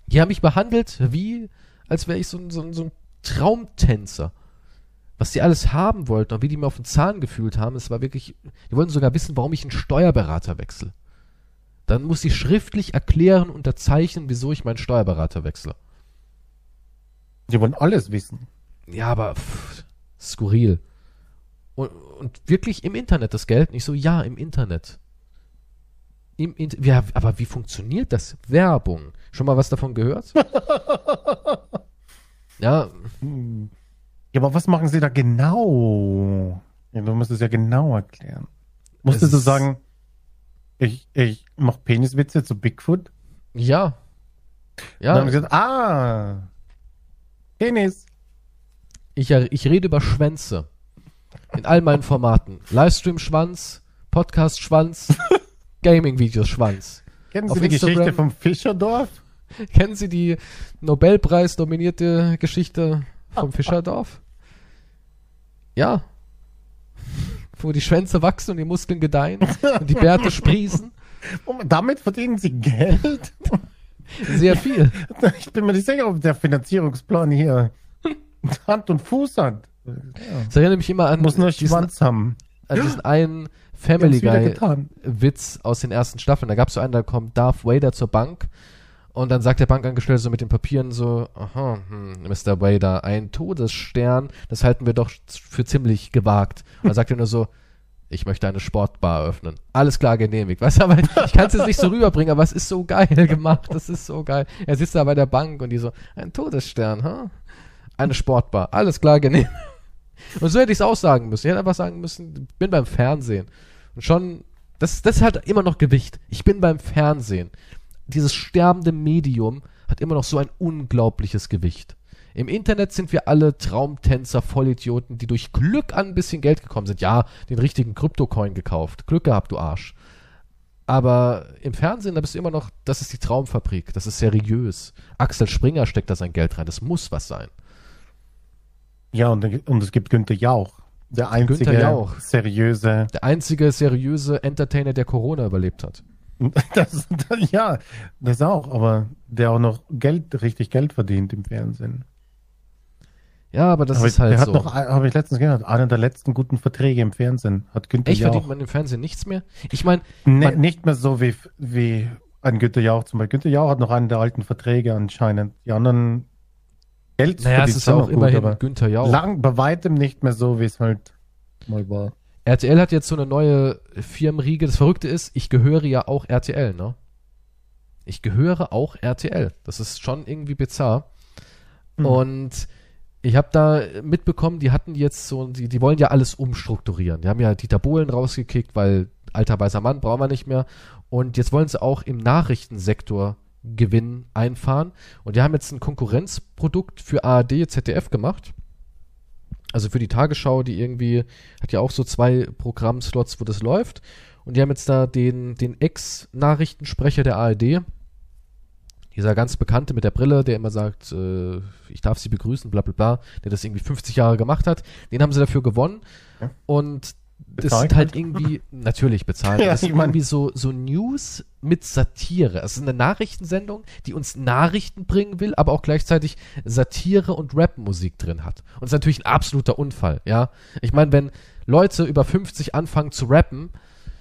A: Die haben mich behandelt wie, als wäre ich so ein, so, ein, so ein Traumtänzer. Was die alles haben wollten und wie die mir auf den Zahn gefühlt haben, es war wirklich, die wollten sogar wissen, warum ich einen Steuerberater wechsle. Dann muss ich schriftlich erklären, unterzeichnen, wieso ich meinen Steuerberater wechsle.
B: Die wollen alles wissen.
A: Ja, aber pff, skurril. Und, und wirklich im Internet das Geld? Nicht so, ja, im Internet. Im Inter ja, aber wie funktioniert das? Werbung. Schon mal was davon gehört? ja.
B: Ja, aber was machen sie da genau? Ja, du musst es ja genau erklären. Musstest
A: Es
B: du sagen, ich, ich mach Peniswitze zu Bigfoot?
A: ja.
B: Dann haben
A: Ja,
B: gesagt, ah, Penis.
A: ich, ich rede über Schwänze. In all meinen Formaten. Livestream-Schwanz, Podcast-Schwanz, Gaming-Videos-Schwanz.
B: Kennen
A: Auf
B: Sie die
A: Instagram-
B: Geschichte vom Fischerdorf?
A: Kennen Sie die Nobelpreis-nominierte Geschichte vom Fischerdorf? Ja. Wo die Schwänze wachsen und die Muskeln gedeihen und die Bärte sprießen.
B: Und damit verdienen sie Geld?
A: Sehr viel.
B: Ich bin mir nicht sicher, ob der Finanzierungsplan hier Hand und Fuß hat.
A: Das erinnert mich immer an
B: Muss nur
A: diesen,
B: Schwanz haben.
A: an diesen einen Family Guy. Witz aus den ersten Staffeln. Da gab es so einen, da kommt Darth Vader zur Bank und dann sagt der Bankangestellte so mit den Papieren so, aha, hm, Mr. Vader, ein Todesstern, das halten wir doch für ziemlich gewagt. Und dann sagt er nur so, ich möchte eine Sportbar eröffnen. Alles klar genehmigt. Weißt du, aber ich kann es jetzt nicht so rüberbringen, aber es ist so geil gemacht. Das ist so geil. Er sitzt da bei der Bank und die so, ein Todesstern, ha? Eine Sportbar. Alles klar genehmigt. Und so hätte ich es auch sagen müssen. Ich hätte einfach sagen müssen, bin beim Fernsehen. Und schon, das, das hat immer noch Gewicht. Ich bin beim Fernsehen. Dieses sterbende Medium hat immer noch so ein unglaubliches Gewicht. Im Internet sind wir alle Traumtänzer, Vollidioten, die durch Glück an ein bisschen Geld gekommen sind. Ja, den richtigen Kryptocoin gekauft. Glück gehabt, du Arsch. Aber im Fernsehen, da bist du immer noch, das ist die Traumfabrik, das ist seriös. Axel Springer steckt da sein Geld rein, das muss was sein.
B: Ja, und, und es gibt Günther Jauch. Der einzige
A: Günther Jauch.
B: seriöse.
A: Der einzige seriöse Entertainer, der Corona überlebt hat.
B: Das, ja, das auch, aber der auch noch Geld, richtig Geld verdient im Fernsehen.
A: Ja, aber das
B: aber
A: ist halt
B: der hat
A: so.
B: noch, habe ich letztens gehört, einer der letzten guten Verträge im Fernsehen hat Günther
A: Echt, verdient
B: Jauch.
A: man im Fernsehen nichts mehr? Ich meine,
B: Ne, nicht mehr so wie, wie ein Günther Jauch zum Beispiel. Günther Jauch hat noch einen der alten Verträge anscheinend. Die anderen Geld
A: naja, es
B: verdient
A: ist ja
B: schon
A: auch
B: noch
A: immerhin
B: aber
A: Günther Jauch.
B: lang, bei weitem nicht mehr so, wie es halt mal war.
A: RTL hat jetzt so eine neue Firmenriege. Das Verrückte ist, ich gehöre ja auch RTL, ne? Ich gehöre auch RTL. Das ist schon irgendwie bizarr.
B: Mhm.
A: Und ich habe da mitbekommen, die hatten jetzt so, die, die wollen ja alles umstrukturieren. Die haben ja Dieter Bohlen rausgekickt, weil alter weißer Mann brauchen wir nicht mehr. Und jetzt wollen sie auch im Nachrichtensektor Gewinn einfahren. Und die haben jetzt ein Konkurrenzprodukt für ARD, ZDF gemacht. Also für die Tagesschau, die irgendwie, hat ja auch so zwei Programmslots, wo das läuft. Und die haben jetzt da den, den Ex-Nachrichtensprecher der ARD, dieser ganz bekannte mit der Brille, der immer sagt, äh, ich darf Sie begrüßen, bla bla bla, der das irgendwie 50 Jahre gemacht hat, den haben sie dafür gewonnen.
B: Ja.
A: Und das sind halt irgendwie, natürlich bezahlt,
B: Ja,
A: das sind irgendwie so, so News mit Satire. Es ist eine Nachrichtensendung, die uns Nachrichten bringen will, aber auch gleichzeitig Satire und Rapmusik drin hat. Und es ist natürlich ein absoluter Unfall, ja. Ich meine, wenn Leute über 50 anfangen zu rappen,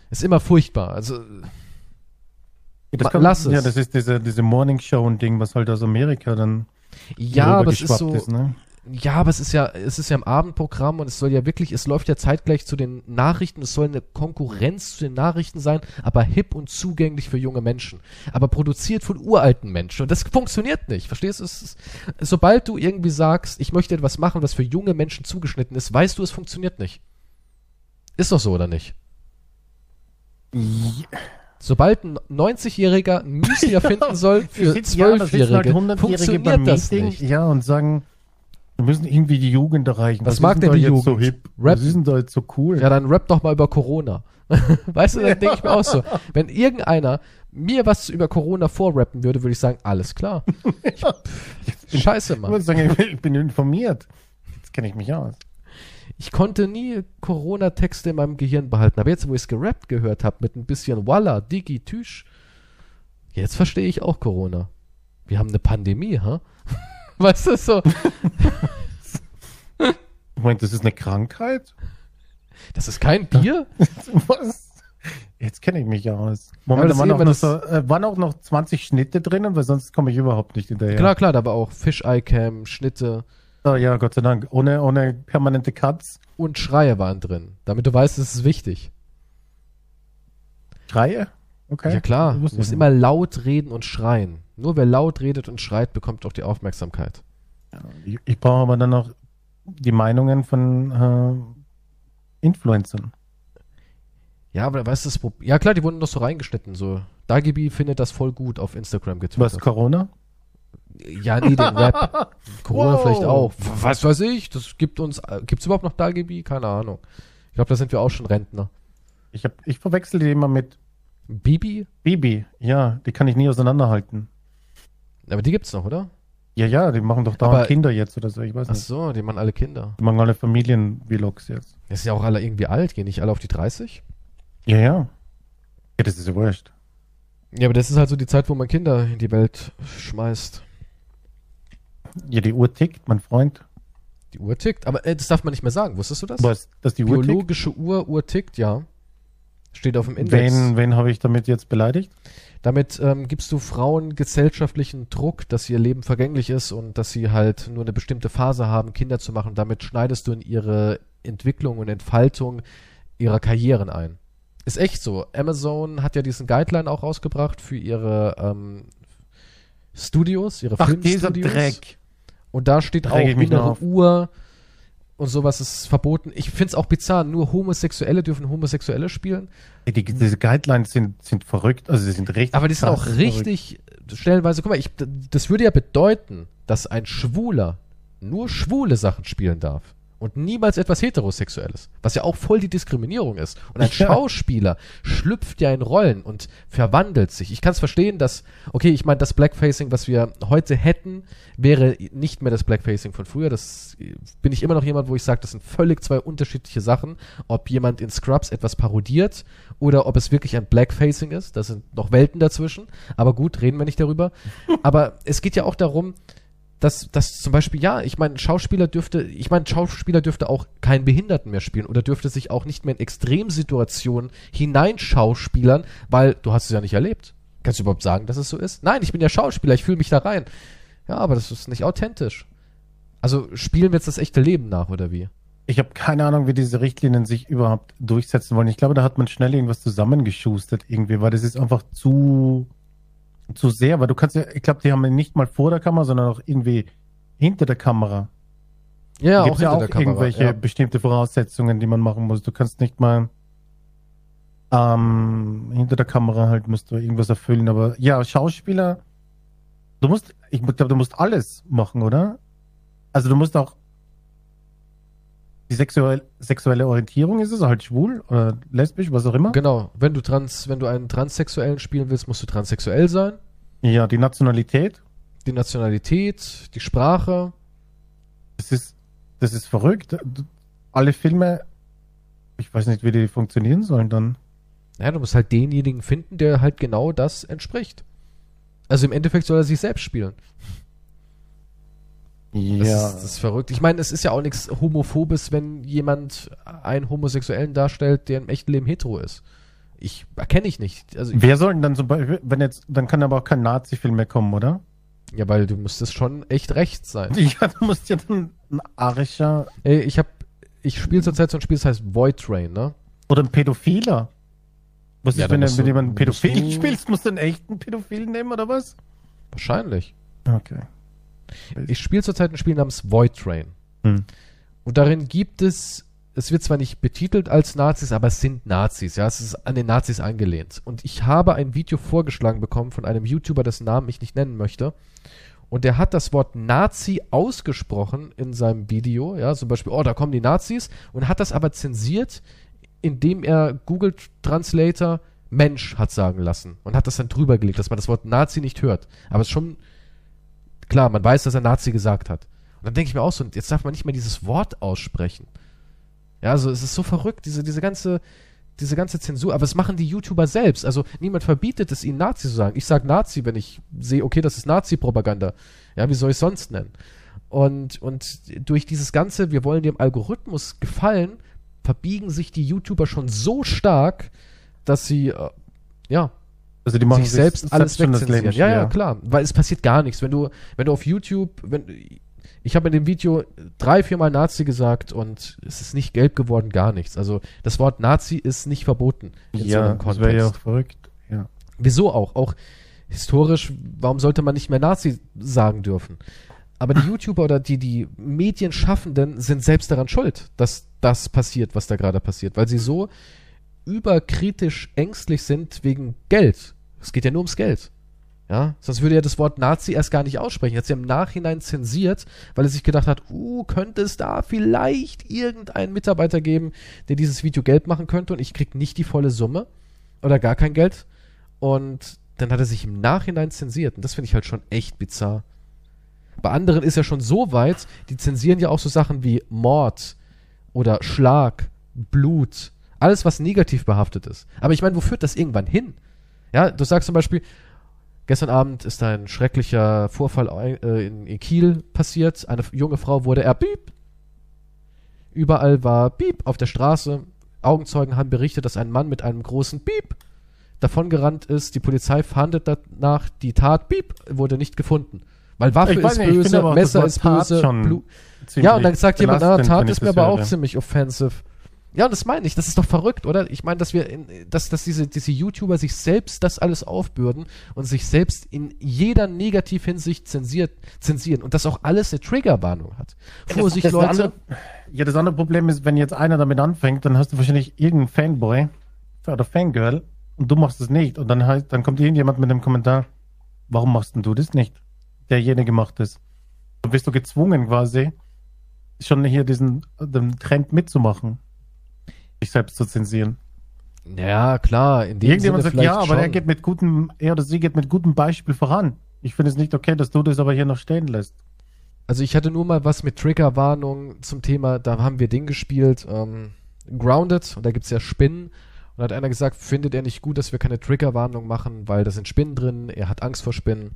A: ist immer furchtbar. Also,
B: Ja, das kann,
A: lass es.
B: Ja, das ist diese, diese Morning Show und Ding, was halt aus Amerika dann
A: Ja, aber es ist so,
B: ne?
A: Ja, aber es ist ja, es ist ja im Abendprogramm und es soll ja wirklich, es läuft ja zeitgleich zu den Nachrichten, es soll eine Konkurrenz zu den Nachrichten sein, aber hip und zugänglich für junge Menschen. Aber produziert von uralten Menschen. Und das funktioniert nicht. Verstehst du? Es ist, sobald du irgendwie sagst, ich möchte etwas machen, was für junge Menschen zugeschnitten ist, weißt du, es funktioniert nicht. Ist doch so, oder nicht? Sobald ein 90-Jähriger ein Müsli erfinden soll für
B: Die sitzen- ja, da sitzen halt
A: 12-Jährige,
B: 100-Jährige beim
A: funktioniert das nicht.
B: Ja, und sagen, wir müssen irgendwie die Jugend erreichen.
A: Was
B: ist
A: mag denn die
B: jetzt so
A: Jugend?
B: hip?
A: Rap?
B: Was ist denn da jetzt so cool?
A: Ja, dann rap doch mal über Corona. weißt du, dann denke ich mir auch so, wenn irgendeiner mir was über Corona vorrappen würde, würde ich sagen, alles klar. Ich, pff, scheiße,
B: ich
A: Mann.
B: würde sagen, ich bin informiert. Jetzt kenne ich mich aus.
A: Ich konnte nie Corona-Texte in meinem Gehirn behalten, aber jetzt, wo ich es gerappt gehört habe, mit ein bisschen Walla, Digi, Tüsch, jetzt verstehe ich auch Corona. Wir haben eine Pandemie, ha? Weißt du, so,
B: Meine, das ist eine Krankheit?
A: das ist kein Bier?
B: Was? Jetzt kenne ich mich aus. Moment,
A: das
B: da waren, auch noch so, äh, waren auch noch 20 Schnitte drinnen, weil sonst komme ich überhaupt nicht hinterher.
A: Klar, klar, da war auch Fish-Eye-Cam, Schnitte
B: Oh, ja, Gott sei Dank. Ohne, ohne permanente Cuts.
A: und Schreie waren drin. Damit du weißt, es ist wichtig.
B: Schreie? Okay.
A: Ja klar, du musst immer laut reden und schreien. Nur wer laut redet und schreit, bekommt auch die Aufmerksamkeit.
B: Ich, ich brauche aber dann noch die Meinungen von äh, Influencern.
A: Ja, aber weißt du, das ja klar, die wurden doch so reingeschnitten. So, Dagibi findet das voll gut auf Instagram
B: Was,
A: getwittert.
B: Corona?
A: Ja, nee, den Rap. Corona
B: Wow.
A: vielleicht auch. Was weiß ich? Das gibt uns. äh, Gibt's überhaupt noch Dagibi? Keine Ahnung. Ich glaube, da sind wir auch schon Rentner.
B: Ich, hab, ich verwechsel die immer mit
A: Bibi?
B: Bibi. Ja, die kann ich nie auseinanderhalten.
A: Aber die gibt's noch, oder?
B: Ja, ja, die machen doch da Kinder jetzt oder so. Ich weiß
A: Ach
B: nicht.
A: so, die machen alle Kinder.
B: Die machen alle Familien-Vlogs jetzt.
A: Das sind ja auch alle irgendwie alt, gehen nicht alle auf die 30?
B: Ja, ja. Ja, das ist ja wurscht.
A: Ja, aber das ist halt so die Zeit, wo man Kinder in die Welt schmeißt.
B: Ja, die Uhr tickt, mein Freund.
A: Die Uhr tickt. Aber äh, das darf man nicht mehr sagen. Wusstest du das?
B: Was, dass die Uhr tickt?
A: Biologische Uhr, Uhr tickt, ja. Steht auf dem Index.
B: Wen, wen habe ich damit jetzt beleidigt?
A: Damit ähm, gibst du Frauen gesellschaftlichen Druck, dass ihr Leben vergänglich ist und dass sie halt nur eine bestimmte Phase haben, Kinder zu machen. Damit schneidest du in ihre Entwicklung und Entfaltung ihrer Karrieren ein. Ist echt so. Amazon hat ja diesen Guideline auch rausgebracht für ihre ähm, Studios, ihre
B: Ach, dieser
A: Filmstudios.
B: Dreck.
A: Und da steht
B: Da
A: auch innere
B: auf.
A: Und sowas ist verboten. Ich find's auch bizarr, nur Homosexuelle dürfen Homosexuelle spielen.
B: Die, diese Guidelines sind, sind verrückt. Also, sie sind richtig.
A: Aber die sind auch
B: verrückt.
A: richtig stellenweise, guck mal, ich, das würde ja bedeuten, dass ein Schwuler nur schwule Sachen spielen darf und niemals etwas Heterosexuelles, was ja auch voll die Diskriminierung ist. Und ein
B: Ja.
A: Schauspieler schlüpft ja in Rollen und verwandelt sich. Ich kann es verstehen, dass, okay, ich meine, das Blackfacing, was wir heute hätten, wäre nicht mehr das Blackfacing von früher. Das äh, bin ich immer noch jemand, wo ich sage, das sind völlig zwei unterschiedliche Sachen, ob jemand in Scrubs etwas parodiert oder ob es wirklich ein Blackfacing ist. Das sind noch Welten dazwischen. Aber gut, reden wir nicht darüber. Aber es geht ja auch darum, dass, dass zum Beispiel, ja, ich meine, Schauspieler dürfte, ich meine, Schauspieler dürfte auch keinen Behinderten mehr spielen oder dürfte sich auch nicht mehr in Extremsituationen hineinschauspielern, weil du hast es ja nicht erlebt. Kannst du überhaupt sagen, dass es so ist? Nein, ich bin ja Schauspieler, ich fühle mich da rein. Ja, aber das ist nicht authentisch. Also spielen wir jetzt das echte Leben nach, oder wie?
B: Ich habe keine Ahnung, wie diese Richtlinien sich überhaupt durchsetzen wollen. Ich glaube, da hat man schnell irgendwas zusammengeschustert irgendwie, weil das ist einfach zu, zu sehr, weil du kannst ja, ich glaube, die haben nicht mal vor der Kamera, sondern auch irgendwie hinter der Kamera.
A: Ja,
B: gibt's ja auch
A: hinter der Kamera,
B: irgendwelche
A: ja.
B: bestimmte Voraussetzungen, die man machen muss. Du kannst nicht mal ähm, hinter der Kamera halt musst du irgendwas erfüllen. Aber ja, Schauspieler, du musst, ich glaube, du musst alles machen, oder? Also du musst auch die sexuell, sexuelle Orientierung ist es, halt schwul oder lesbisch, was auch immer.
A: Genau, wenn du trans, wenn du einen Transsexuellen spielen willst, musst du transsexuell sein.
B: Ja, die Nationalität,
A: Die Nationalität, die Sprache.
B: das ist, das ist verrückt. Alle Filme, ich weiß nicht, wie die funktionieren sollen dann.
A: Ja, du musst halt denjenigen finden, der halt genau das entspricht. Also im Endeffekt soll er sich selbst spielen. Das,
B: Ja.
A: ist, das ist verrückt. Ich meine, es ist ja auch nichts Homophobes, wenn jemand einen Homosexuellen darstellt, der im echten Leben hetero ist. Ich erkenne ich nicht. Also,
B: Wer soll denn dann zum Beispiel, wenn jetzt, dann kann aber auch kein Nazi-Film mehr kommen, oder?
A: ja, weil du müsstest schon echt rechts sein.
B: Ja, du musst ja dann ein arischer
A: Ey, ich hab, ich spiele zurzeit so ein Spiel, das heißt Void Train, ne?
B: oder ein Pädophiler. Was
A: Ja,
B: ist, wenn du mit jemandem
A: musst
B: Pädophil
A: du-
B: spielst? Musst du einen echten Pädophilen nehmen, oder was?
A: Wahrscheinlich.
B: Okay.
A: Ich spiele zurzeit ein Spiel namens Void Train.
B: Hm.
A: Und darin gibt es, es wird zwar nicht betitelt als Nazis, aber es sind Nazis, ja, es ist an den Nazis angelehnt. Und ich habe ein Video vorgeschlagen bekommen von einem YouTuber, dessen Namen ich nicht nennen möchte. Und der hat das Wort Nazi ausgesprochen in seinem Video, ja, zum Beispiel, oh, da kommen die Nazis, und hat das aber zensiert, indem er Google Translator Mensch hat sagen lassen und hat das dann drüber gelegt, dass man das Wort Nazi nicht hört. Aber es ist schon klar, man weiß, dass er Nazi gesagt hat. Und dann denke ich mir auch so, jetzt darf man nicht mehr dieses Wort aussprechen. Ja, also es ist so verrückt, diese, diese ganze, diese ganze Zensur. Aber es machen die YouTuber selbst. Also niemand verbietet es ihnen, Nazi zu sagen. Ich sage Nazi, wenn ich sehe, okay, das ist Nazi-Propaganda. Ja, wie soll ich es sonst nennen? Und, und durch dieses Ganze, wir wollen dem Algorithmus gefallen, verbiegen sich die YouTuber schon so stark, dass sie, äh, ja,
B: Also die machen
A: sich selbst alles wegzensieren. Ja, ja, klar. Weil es passiert gar nichts. Wenn du, wenn du auf YouTube, wenn, ich habe in dem Video drei, viermal Nazi gesagt und es ist nicht gelb geworden, gar nichts. Also das Wort Nazi ist nicht verboten in so
B: Ja,
A: einem
B: das wäre ja auch
A: Kontext.
B: verrückt. Ja.
A: Wieso auch? Auch historisch, warum sollte man nicht mehr Nazi sagen dürfen? Aber die YouTuber oder die, die Medienschaffenden sind selbst daran schuld, dass das passiert, was da gerade passiert, weil sie so überkritisch ängstlich sind wegen Geld. Es geht ja nur ums Geld. Ja, sonst würde er das Wort Nazi erst gar nicht aussprechen. Er hat sie im Nachhinein zensiert, weil er sich gedacht hat, uh, könnte es da vielleicht irgendeinen Mitarbeiter geben, der dieses Video Geld machen könnte und ich krieg nicht die volle Summe oder gar kein Geld. Und dann hat er sich im Nachhinein zensiert. Und das finde ich halt schon echt bizarr. Bei anderen ist ja schon so weit, die zensieren ja auch so Sachen wie Mord oder Schlag, Blut, alles, was negativ behaftet ist. Aber ich meine, wo führt das irgendwann hin? Ja, du sagst zum Beispiel, gestern Abend ist ein schrecklicher Vorfall äh, in, in Kiel passiert. Eine junge Frau wurde erbieb. Überall war Piep auf der Straße. Augenzeugen haben berichtet, dass ein Mann mit einem großen Piep davongerannt ist. Die Polizei fahndet danach. Die Tat Piep wurde nicht gefunden. Weil Waffe ist
B: nicht,
A: böse, Messer ist
B: Tat
A: böse, Ja, und dann sagt jemand, na, Tat ist mir aber auch ziemlich offensive. Ja, und das meine ich, das ist doch verrückt, oder? Ich meine, dass wir, in, dass, dass diese, diese YouTuber sich selbst das alles aufbürden und sich selbst in jeder Negativhinsicht zensiert, zensieren und das auch alles eine Triggerwarnung hat. Vorsicht,
B: das
A: Leute.
B: Andere, ja, das andere Problem ist, wenn jetzt einer damit anfängt, dann hast du wahrscheinlich irgendeinen Fanboy oder Fangirl und du machst es nicht. Und dann, heißt, dann kommt irgendjemand mit dem Kommentar, warum machst denn du das nicht? Derjenige macht es. Du wirst du gezwungen quasi, schon hier diesen den Trend mitzumachen. Sich selbst zu zensieren.
A: Ja, klar, in dem
B: Irgendjemand
A: Sinne
B: sagt, ja, aber er
A: schon.
B: geht mit gutem, er oder sie geht mit gutem Beispiel voran. Ich finde es nicht okay, dass du das aber hier noch stehen lässt.
A: Also ich hatte nur mal was mit Triggerwarnung zum Thema, da haben wir Ding gespielt, ähm, Grounded, und da gibt's ja Spinnen. Und da hat einer gesagt, findet er nicht gut, dass wir keine Triggerwarnung machen, weil da sind Spinnen drin, er hat Angst vor Spinnen.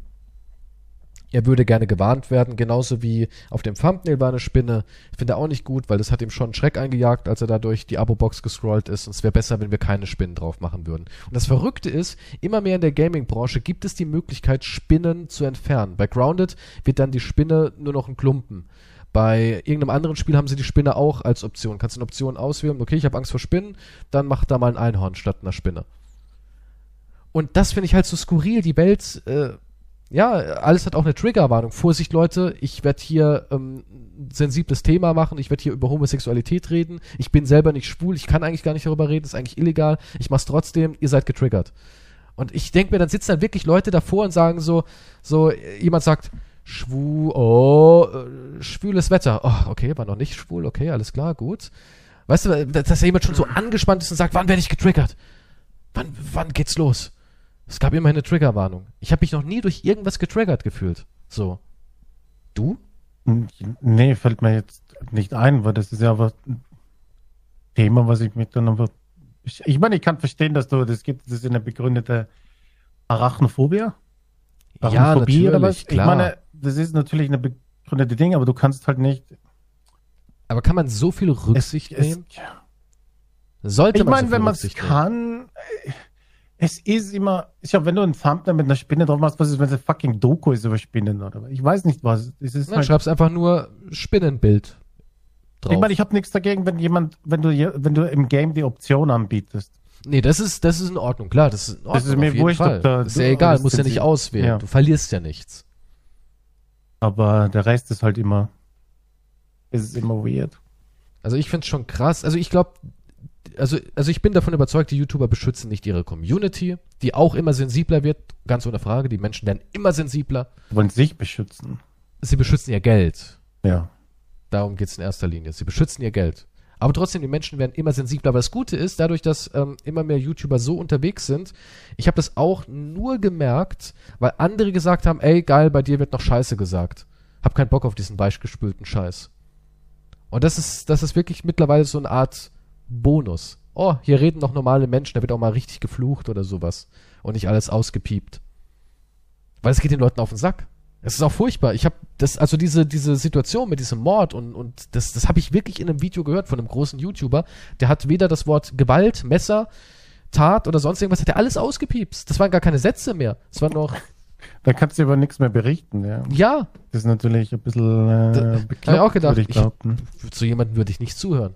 A: Er würde gerne gewarnt werden, genauso wie auf dem Thumbnail war eine Spinne. Finde auch nicht gut, weil das hat ihm schon Schreck eingejagt, als er da durch die Abo-Box gescrollt ist. Und es wäre besser, wenn wir keine Spinnen drauf machen würden. Und das Verrückte ist, immer mehr in der Gaming-Branche gibt es die Möglichkeit, Spinnen zu entfernen. Bei Grounded wird dann die Spinne nur noch ein Klumpen. Bei irgendeinem anderen Spiel haben sie die Spinne auch als Option. Kannst du eine Option auswählen, okay, ich habe Angst vor Spinnen, dann mach da mal ein Einhorn statt einer Spinne. Und das finde ich halt so skurril. Die Welt, äh, ja, alles hat auch eine Triggerwarnung. Vorsicht, Leute, ich werde hier ähm, ein sensibles Thema machen, ich werde hier über Homosexualität reden. Ich bin selber nicht schwul, ich kann eigentlich gar nicht darüber reden, ist eigentlich illegal. Ich mach's trotzdem, ihr seid getriggert. Und ich denke mir, dann sitzen dann wirklich Leute davor und sagen so, so, jemand sagt, schwul, oh, äh, schwüles Wetter. Oh, okay, war noch nicht schwul, okay, alles klar, gut. Weißt du, dass da jemand schon so angespannt ist und sagt, wann werde ich getriggert? Wann, wann geht's los? Es gab immer eine Triggerwarnung. Ich habe mich noch nie durch irgendwas getriggert gefühlt. So. Du?
B: Nee, fällt mir jetzt nicht ein, weil das ist ja aber ein Thema, was ich mit dann aber. Ich, ich meine, ich kann verstehen, dass du das gibt, das ist eine begründete Arachnophobie.
A: Ja,
B: Arachnophobie oder was?
A: klar.
B: Ich meine, das ist natürlich eine begründete Ding, aber du kannst halt nicht.
A: Aber kann man so viel Rücksicht
B: es,
A: nehmen?
B: ja.
A: Sollte
B: Ich
A: man
B: meine,
A: so
B: wenn man es
A: Rücksicht nehmen.
B: Es ist immer, ich glaube, wenn du ein Thumbnail mit einer Spinne drauf machst, was ist, wenn es eine fucking Doku ist über Spinnen oder was? Ich weiß nicht was. Es ist
A: Dann
B: halt,
A: schreibst einfach nur Spinnenbild drauf.
B: ich meine, ich habe nichts dagegen, wenn jemand, wenn du, wenn du im Game die Option anbietest.
A: nee, das ist, das ist in Ordnung, klar. Das ist in Ordnung.
B: Das ist mir
A: auf
B: wurscht,
A: Fall.
B: da-
A: ist ja egal, musst ja nicht auswählen.
B: Ja.
A: Du verlierst ja nichts.
B: Aber der Rest ist halt immer, ist immer weird.
A: Also ich finde es schon krass. Also ich glaube, also, also ich bin davon überzeugt, die YouTuber beschützen nicht ihre Community, die auch immer sensibler wird, ganz ohne Frage. Die Menschen werden immer sensibler.
B: Wollen sich beschützen.
A: Sie beschützen ihr Geld.
B: Ja.
A: Darum geht es in erster Linie. Sie beschützen ihr Geld. Aber trotzdem, die Menschen werden immer sensibler. Aber das Gute ist, dadurch, dass ähm, immer mehr YouTuber so unterwegs sind, ich habe das auch nur gemerkt, weil andere gesagt haben, ey, geil, bei dir wird noch Scheiße gesagt. Hab keinen Bock auf diesen weichgespülten Scheiß. Und das ist, das ist wirklich mittlerweile so eine Art Bonus. Oh, hier reden noch normale Menschen, da wird auch mal richtig geflucht oder sowas. Und nicht alles ausgepiept. Weil es geht den Leuten auf den Sack. Es ist auch furchtbar. Ich habe das, also diese, diese Situation mit diesem Mord und, und das, das habe ich wirklich in einem Video gehört von einem großen YouTuber. Der hat weder das Wort Gewalt, Messer, Tat oder sonst irgendwas, hat er alles ausgepiepst. Das waren gar keine Sätze mehr. Es war noch,
B: Da kannst du über nichts mehr berichten, ja.
A: ja,
B: Das ist natürlich ein bisschen äh, bekloppt,
A: ich auch gedacht,
B: würde ich
A: zu jemandem würde ich nicht zuhören.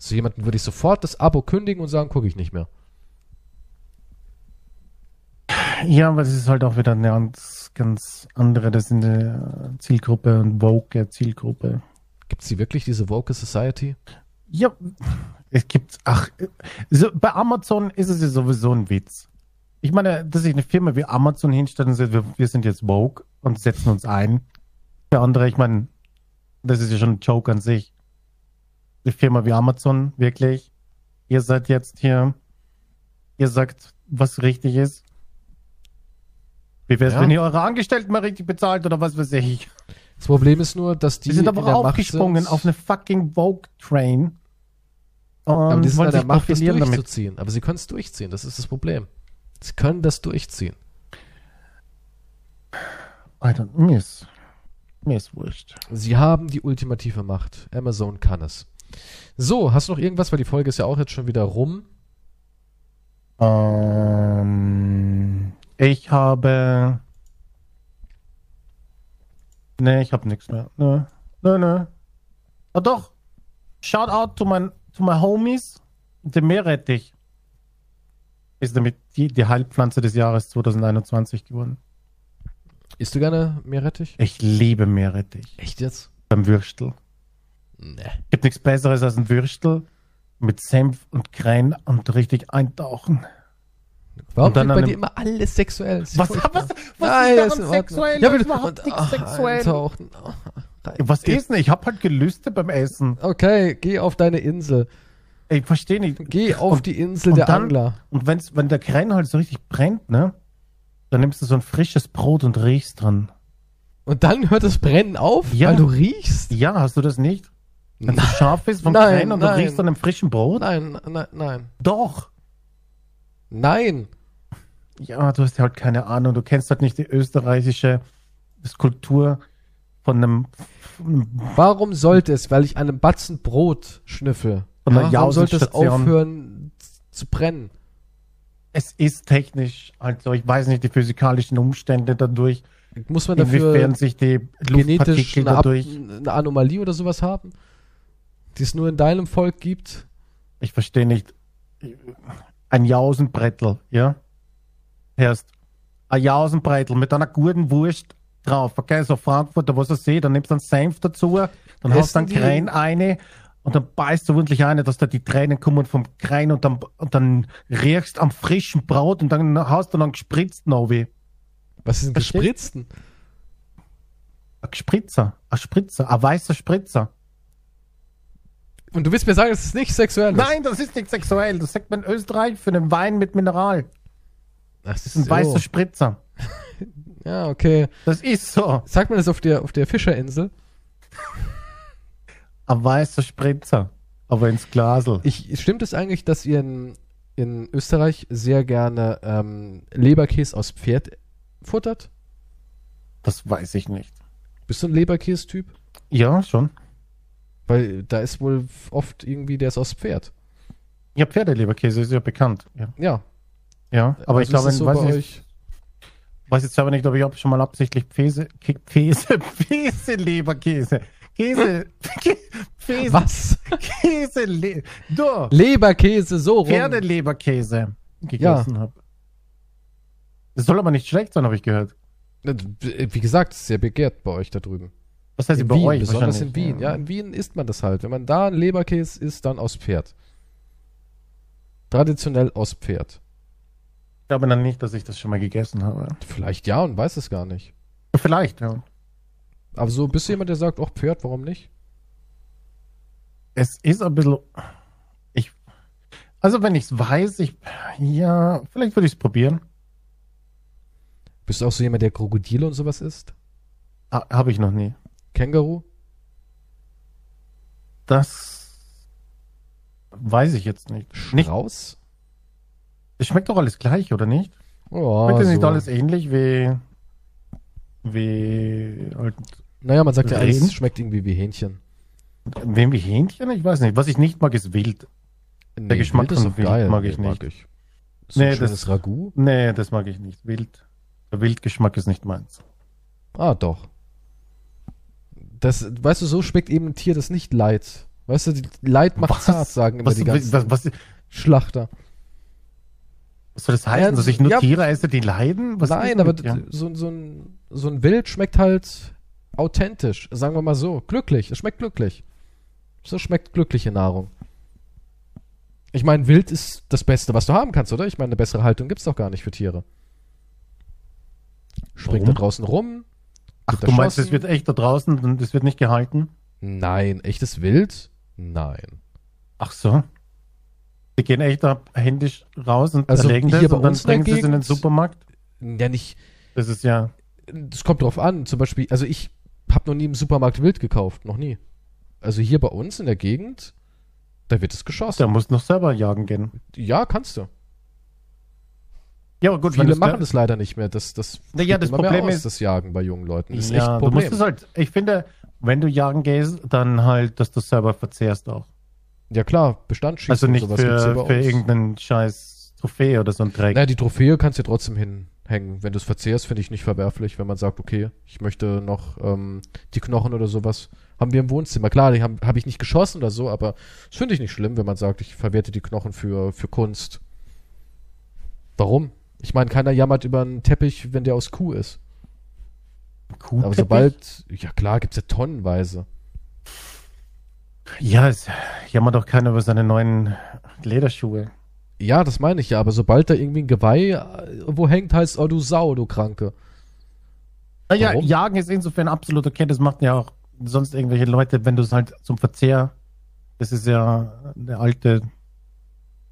A: Zu jemandem würde ich sofort das Abo kündigen und sagen, gucke ich nicht mehr.
B: Ja, aber das ist halt auch wieder eine ganz, ganz andere, das ist eine Zielgruppe und woke Zielgruppe.
A: Gibt es die wirklich, diese Woke Society?
B: Ja, es gibt, ach, so, bei Amazon ist es ja sowieso ein Witz. Ich meine, dass sich eine Firma wie Amazon hinstellt und sagt, wir, wir sind jetzt woke und setzen uns ein. Für andere, ich meine, das ist ja schon ein Joke an sich. Die Firma wie Amazon, wirklich, ihr seid jetzt hier, ihr sagt, was richtig ist. Wie wäre es,
A: Ja.
B: wenn ihr eure Angestellten mal richtig bezahlt oder was weiß ich?
A: Das Problem ist nur, dass die
B: Die sind
A: in
B: aber aufgesprungen auf eine fucking Vogue-Train.
A: aber die sind in der Macht, das
B: profilieren damit.
A: durchzuziehen. Aber sie können es durchziehen, das ist das Problem. Sie können das durchziehen.
B: Alter, mir ist, mir ist wurscht.
A: Sie haben die ultimative Macht. Amazon kann es. So, hast du noch irgendwas, weil die Folge ist ja auch jetzt schon wieder rum.
B: Ähm, ich habe. Nee, ich habe nichts mehr. Nö. Nö, nö. Ah, doch. Shout out to, mein, to my homies. Der Meerrettich ist damit die, die Heilpflanze des Jahres 2021 geworden.
A: Isst du gerne Meerrettich?
B: Ich liebe Meerrettich.
A: Echt jetzt?
B: Beim Würstel.
A: Nee.
B: Gibt nichts Besseres als ein Würstel mit Senf und Krähen und richtig eintauchen.
A: Warum
B: dann
A: bei dir immer alles sexuell?
B: Was, was, was
A: Nein,
B: ist daran sexuell?
A: Ja,
B: überhaupt
A: Und, ach,
B: sexuell.
A: eintauchen. Oh.
B: Was ist denn? Ich hab halt Gelüste beim Essen.
A: Okay, geh auf deine Insel.
B: Ich verstehe nicht.
A: Geh auf
B: Und-
A: die Insel der
B: dann-
A: Angler.
B: Und wenn's, wenn der Krähen halt so richtig brennt, ne? Dann nimmst du so ein frisches Brot und riechst dran.
A: Und dann hört das Brennen auf,
B: Ja.
A: weil du riechst?
B: Ja, hast du das nicht? Wenn es scharf ist vom
A: Nein,
B: Krähen und du
A: nein.
B: riechst an einem frischen Brot?
A: nein, nein, nein.
B: Doch.
A: Nein.
B: Ja, du hast ja halt keine Ahnung. Du kennst halt nicht die österreichische Kultur von einem,
A: Warum sollte es, weil ich an einem Batzen Brot schnüffel,
B: Von einer
A: warum sollte es aufhören zu brennen?
B: es ist technisch, also ich weiß nicht die physikalischen Umstände dadurch,
A: Muss man dafür
B: inwiefern sich die
A: genetisch
B: dadurch,
A: eine Anomalie oder sowas haben, die es nur in deinem Volk gibt?
B: ich verstehe nicht, ein Jausenbrettel, ja? Erst ein Jausenbrettel mit einer guten Wurst drauf, okay, so Frankfurter, was ich sehe, dann nimmst du einen Senf dazu, dann
A: Essen
B: hast du einen Krähen eine und dann beißt du ordentlich eine, dass da die Tränen kommen vom Krähen und dann, und dann riechst am frischen Brot und dann hast du dann gespritzt noch wie.
A: Was ist ein gespritzten?
B: Ein Spritzer, ein Spritzer, ein weißer Spritzer.
A: Und du willst mir sagen, es ist nicht sexuell?
B: Nein, das ist nicht sexuell. Das sagt man in Österreich für einen Wein mit Mineral. Das ist ein weißer Spritzer.
A: Ja, okay.
B: Das ist so.
A: Sagt man das auf der, auf der Fischerinsel?
B: Ein weißer Spritzer. Aber ins Glasel.
A: Ich, stimmt es eigentlich, dass ihr in, in Österreich sehr gerne ähm, Leberkäse aus Pferd futtert?
B: Das weiß ich nicht.
A: Bist du ein Leberkäse-Typ?
B: Ja, schon.
A: Weil da ist wohl oft irgendwie, der ist aus Pferd.
B: Ja, Pferdeleberkäse ist ja bekannt. Ja,
A: Ja.
B: ja aber
A: Also
B: ich glaube,
A: so
B: weiß,
A: euch.
B: weiß jetzt aber nicht, ob ich auch schon mal absichtlich Pfese, Ke- Pfese, Pfeseleberkäse, Käse, Pfese,
A: Was?
B: Käse, Le du,
A: Leberkäse, so rum.
B: Pferdeleberkäse gegessen habe. Das soll aber nicht schlecht sein, habe ich gehört.
A: Wie gesagt, sehr begehrt bei euch da drüben.
B: Was heißt
A: in
B: bei
A: Wien,
B: euch?
A: besonders in? Wien. Ja, in Wien isst man das halt. Wenn man da einen Leberkäse isst, dann aus Pferd. Traditionell aus Pferd.
B: Ich glaube dann nicht, dass ich das schon mal gegessen habe.
A: Vielleicht ja und weiß es gar nicht.
B: Vielleicht, ja.
A: Aber so bist du jemand, der sagt, auch Pferd, warum nicht?
B: Es ist ein bisschen. Ich, also, wenn ich es weiß, ich. Ja, vielleicht würde ich es probieren.
A: Bist du auch so jemand, der Krokodile und sowas isst?
B: Ha, habe ich noch nie.
A: Känguru?
B: Das weiß ich jetzt nicht. nicht
A: Strauß?
B: es schmeckt doch alles gleich, oder nicht?
A: Oh,
B: Schmeckt das nicht
A: so.
B: alles ähnlich wie. Wie. Halt,
A: Naja, man sagt ja, alles
B: Rehen?
A: schmeckt irgendwie wie Hähnchen.
B: wem wie Hähnchen? Ich weiß nicht. Was ich nicht mag, ist wild.
A: Nee,
B: Geschmack
A: Wild ist
B: von Wild
A: geil.
B: mag ich
A: Nee,
B: nicht.
A: ich. So
B: Nee, das-
A: Ragout?
B: Nee, das mag ich nicht. Wild. Der Wildgeschmack ist nicht meins.
A: Ah, doch. Das, weißt du, so schmeckt eben ein Tier, das nicht leid. Weißt du, Leid macht
B: Was?
A: zart, sagen immer
B: Was,
A: die ganzen
B: was, was,
A: Schlachter.
B: was soll das heißen?
A: Ja,
B: dass ich nur
A: ja.
B: Tiere esse, die leiden? Was
A: Nein, aber
B: ja.
A: so, so, ein, so ein Wild schmeckt halt authentisch, sagen wir mal so. Glücklich, es schmeckt glücklich. So schmeckt glückliche Nahrung. Ich meine, Wild ist das Beste, was du haben kannst, oder? Ich meine, eine bessere Haltung gibt's doch gar nicht für Tiere. Springt
B: Warum?
A: da draußen rum.
B: Ach, du meinst, es wird echt da draußen und es wird nicht gehalten?
A: Nein, echtes Wild? Nein.
B: Ach so. Die gehen echt da händisch raus und
A: Also
B: erlegen
A: hier
B: das
A: bei
B: und dann bringen sie es in den Supermarkt?
A: Ja, nicht.
B: Das ist ja.
A: Es kommt drauf an. Zum Beispiel, also ich habe noch nie im Supermarkt Wild gekauft. Noch nie. Also hier bei uns in der Gegend, da wird es geschossen.
B: Der muss noch selber jagen gehen.
A: Ja, kannst du.
B: Ja, gut,
A: Viele machen das leider nicht mehr. Das, das,
B: ja, das Problem
A: aus,
B: ist-
A: das Jagen bei jungen Leuten. Das ist
B: ja,
A: echt ein
B: du musst
A: Problem.
B: es halt, ich finde, wenn du jagen gehst, dann halt, dass du selber verzehrst auch.
A: Ja klar, Bestandsschießen
B: Also nicht für, für irgendeinen scheiß Trophäe oder so ein Dreck.
A: Naja, die Trophäe kannst du ja trotzdem hinhängen. Wenn du es verzehrst, finde ich nicht verwerflich, wenn man sagt, okay, ich möchte noch ähm, die Knochen oder sowas. Haben wir im Wohnzimmer. Klar, die habe hab ich nicht geschossen oder so, aber das finde ich nicht schlimm, wenn man sagt, ich verwerte die Knochen für, für Kunst. Warum? Ich meine, keiner jammert über einen Teppich, wenn der aus Kuh ist.
B: Kuhteppich?
A: Aber sobald, ja klar, gibt's ja tonnenweise.
B: Ja, es jammert doch keiner über seine neuen Lederschuhe.
A: Ja, das meine ich ja, aber sobald da irgendwie ein Geweih äh, wo hängt, heißt, oh du Sau, du Kranke.
B: Naja,
A: Warum?
B: Jagen ist insofern absolut okay. Das macht ja auch sonst irgendwelche Leute, wenn du es halt zum Verzehr, das ist ja der alte,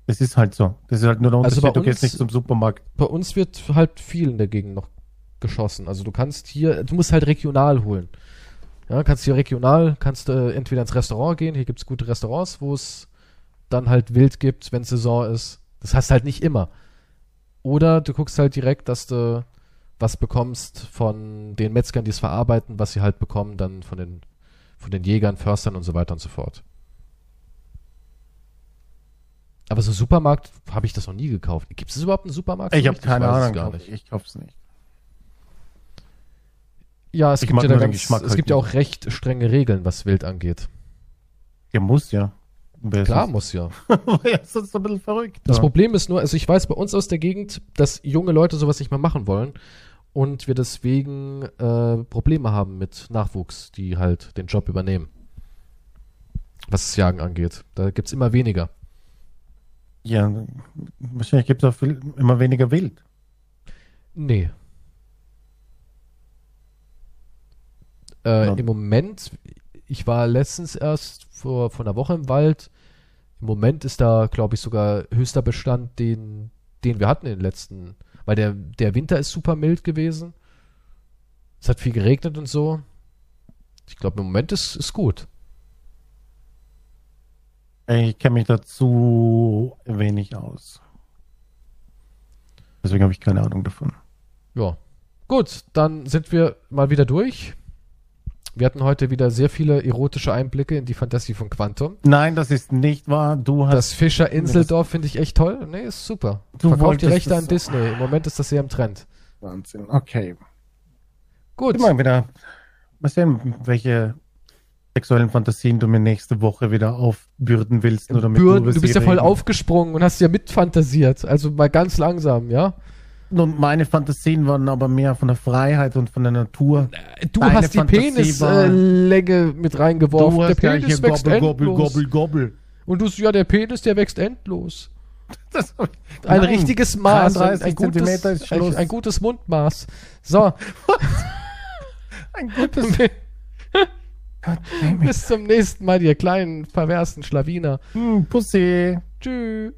B: das ist halt so. Das ist halt nur der
A: Also
B: Unterschied.
A: bei
B: du gehst nicht zum Supermarkt.
A: Bei uns wird halt viel in der Gegend noch geschossen. Also du kannst hier, du musst halt regional holen. Ja, kannst hier regional, kannst äh, entweder ins Restaurant gehen, hier gibt's gute Restaurants, wo es dann halt wild gibt, wenn Saison ist. Das hast halt nicht immer. Oder du guckst halt direkt, dass du was bekommst von den Metzgern, die es verarbeiten, was sie halt bekommen, dann von den, von den Jägern, Förstern und so weiter und so fort. Aber so Supermarkt habe ich das noch nie gekauft. Gibt es überhaupt einen Supermarkt?
B: Ich habe keine
A: es
B: Ahnung.
A: gar nicht.
B: Ich kauf's nicht.
A: Ja, es
B: Ich
A: gibt ja ganz, es
B: halt
A: gibt ja auch recht strenge Regeln, was Wild angeht.
B: Der muss ja. Wer
A: Klar muss ja.
B: das? ist ein bisschen verrückt.
A: Das
B: ja.
A: Problem ist nur, also ich weiß bei uns aus der Gegend, dass junge Leute sowas nicht mehr machen wollen und wir deswegen äh, Probleme haben mit Nachwuchs, die halt den Job übernehmen. Was das Jagen angeht. Da gibt's immer weniger.
B: Ja, wahrscheinlich gibt es auch viel, immer weniger Wild.
A: Nee. Äh,
B: Ja.
A: Im Moment, ich war letztens erst vor, vor einer Woche im Wald. Im Moment ist da, glaube ich, sogar höchster Bestand, den, den wir hatten in den letzten. Weil der, der Winter ist super mild gewesen. Es hat viel geregnet und so. Ich glaube, im Moment ist, ist gut.
B: Ich kenne mich dazu wenig aus. Deswegen habe ich keine Ahnung davon.
A: Ja. Gut, dann sind wir mal wieder durch Wir hatten heute wieder sehr viele erotische Einblicke in die Fantasie von Quantum.
B: Nein, das ist nicht wahr. Du hast.
A: Das Fischer Inseldorf finde ich echt toll. Nee, ist super.
B: Du
A: Verkauft die Rechte an
B: so-
A: Disney. Im Moment ist das sehr im Trend.
B: Wahnsinn. Okay.
A: Gut.
B: Immer wieder. Mal sehen, welche sexuellen Fantasien du mir nächste Woche wieder aufbürden willst. Oder mit
A: Bürden, du bist ja voll
B: reden.
A: aufgesprungen und hast ja mitfantasiert. Also mal ganz langsam, ja?
B: Und meine Fantasien waren aber mehr von der Freiheit und von der Natur.
A: Du
B: Deine
A: hast die Penislänge mit reingeworfen. der Penis wächst
B: Gobbel,
A: endlos.
B: Gobbel, Gobbel.
A: Und du so, ja, der Penis, der wächst endlos.
B: Das
A: Ein
B: Nein,
A: richtiges Maß. Ein,
B: 33
A: ein, gutes, ein, ein gutes Mundmaß. So,
B: Ein gutes.
A: Bis zum nächsten Mal, ihr kleinen perversen Schlawiner.
B: Hm, Pussy.
A: Tschüss.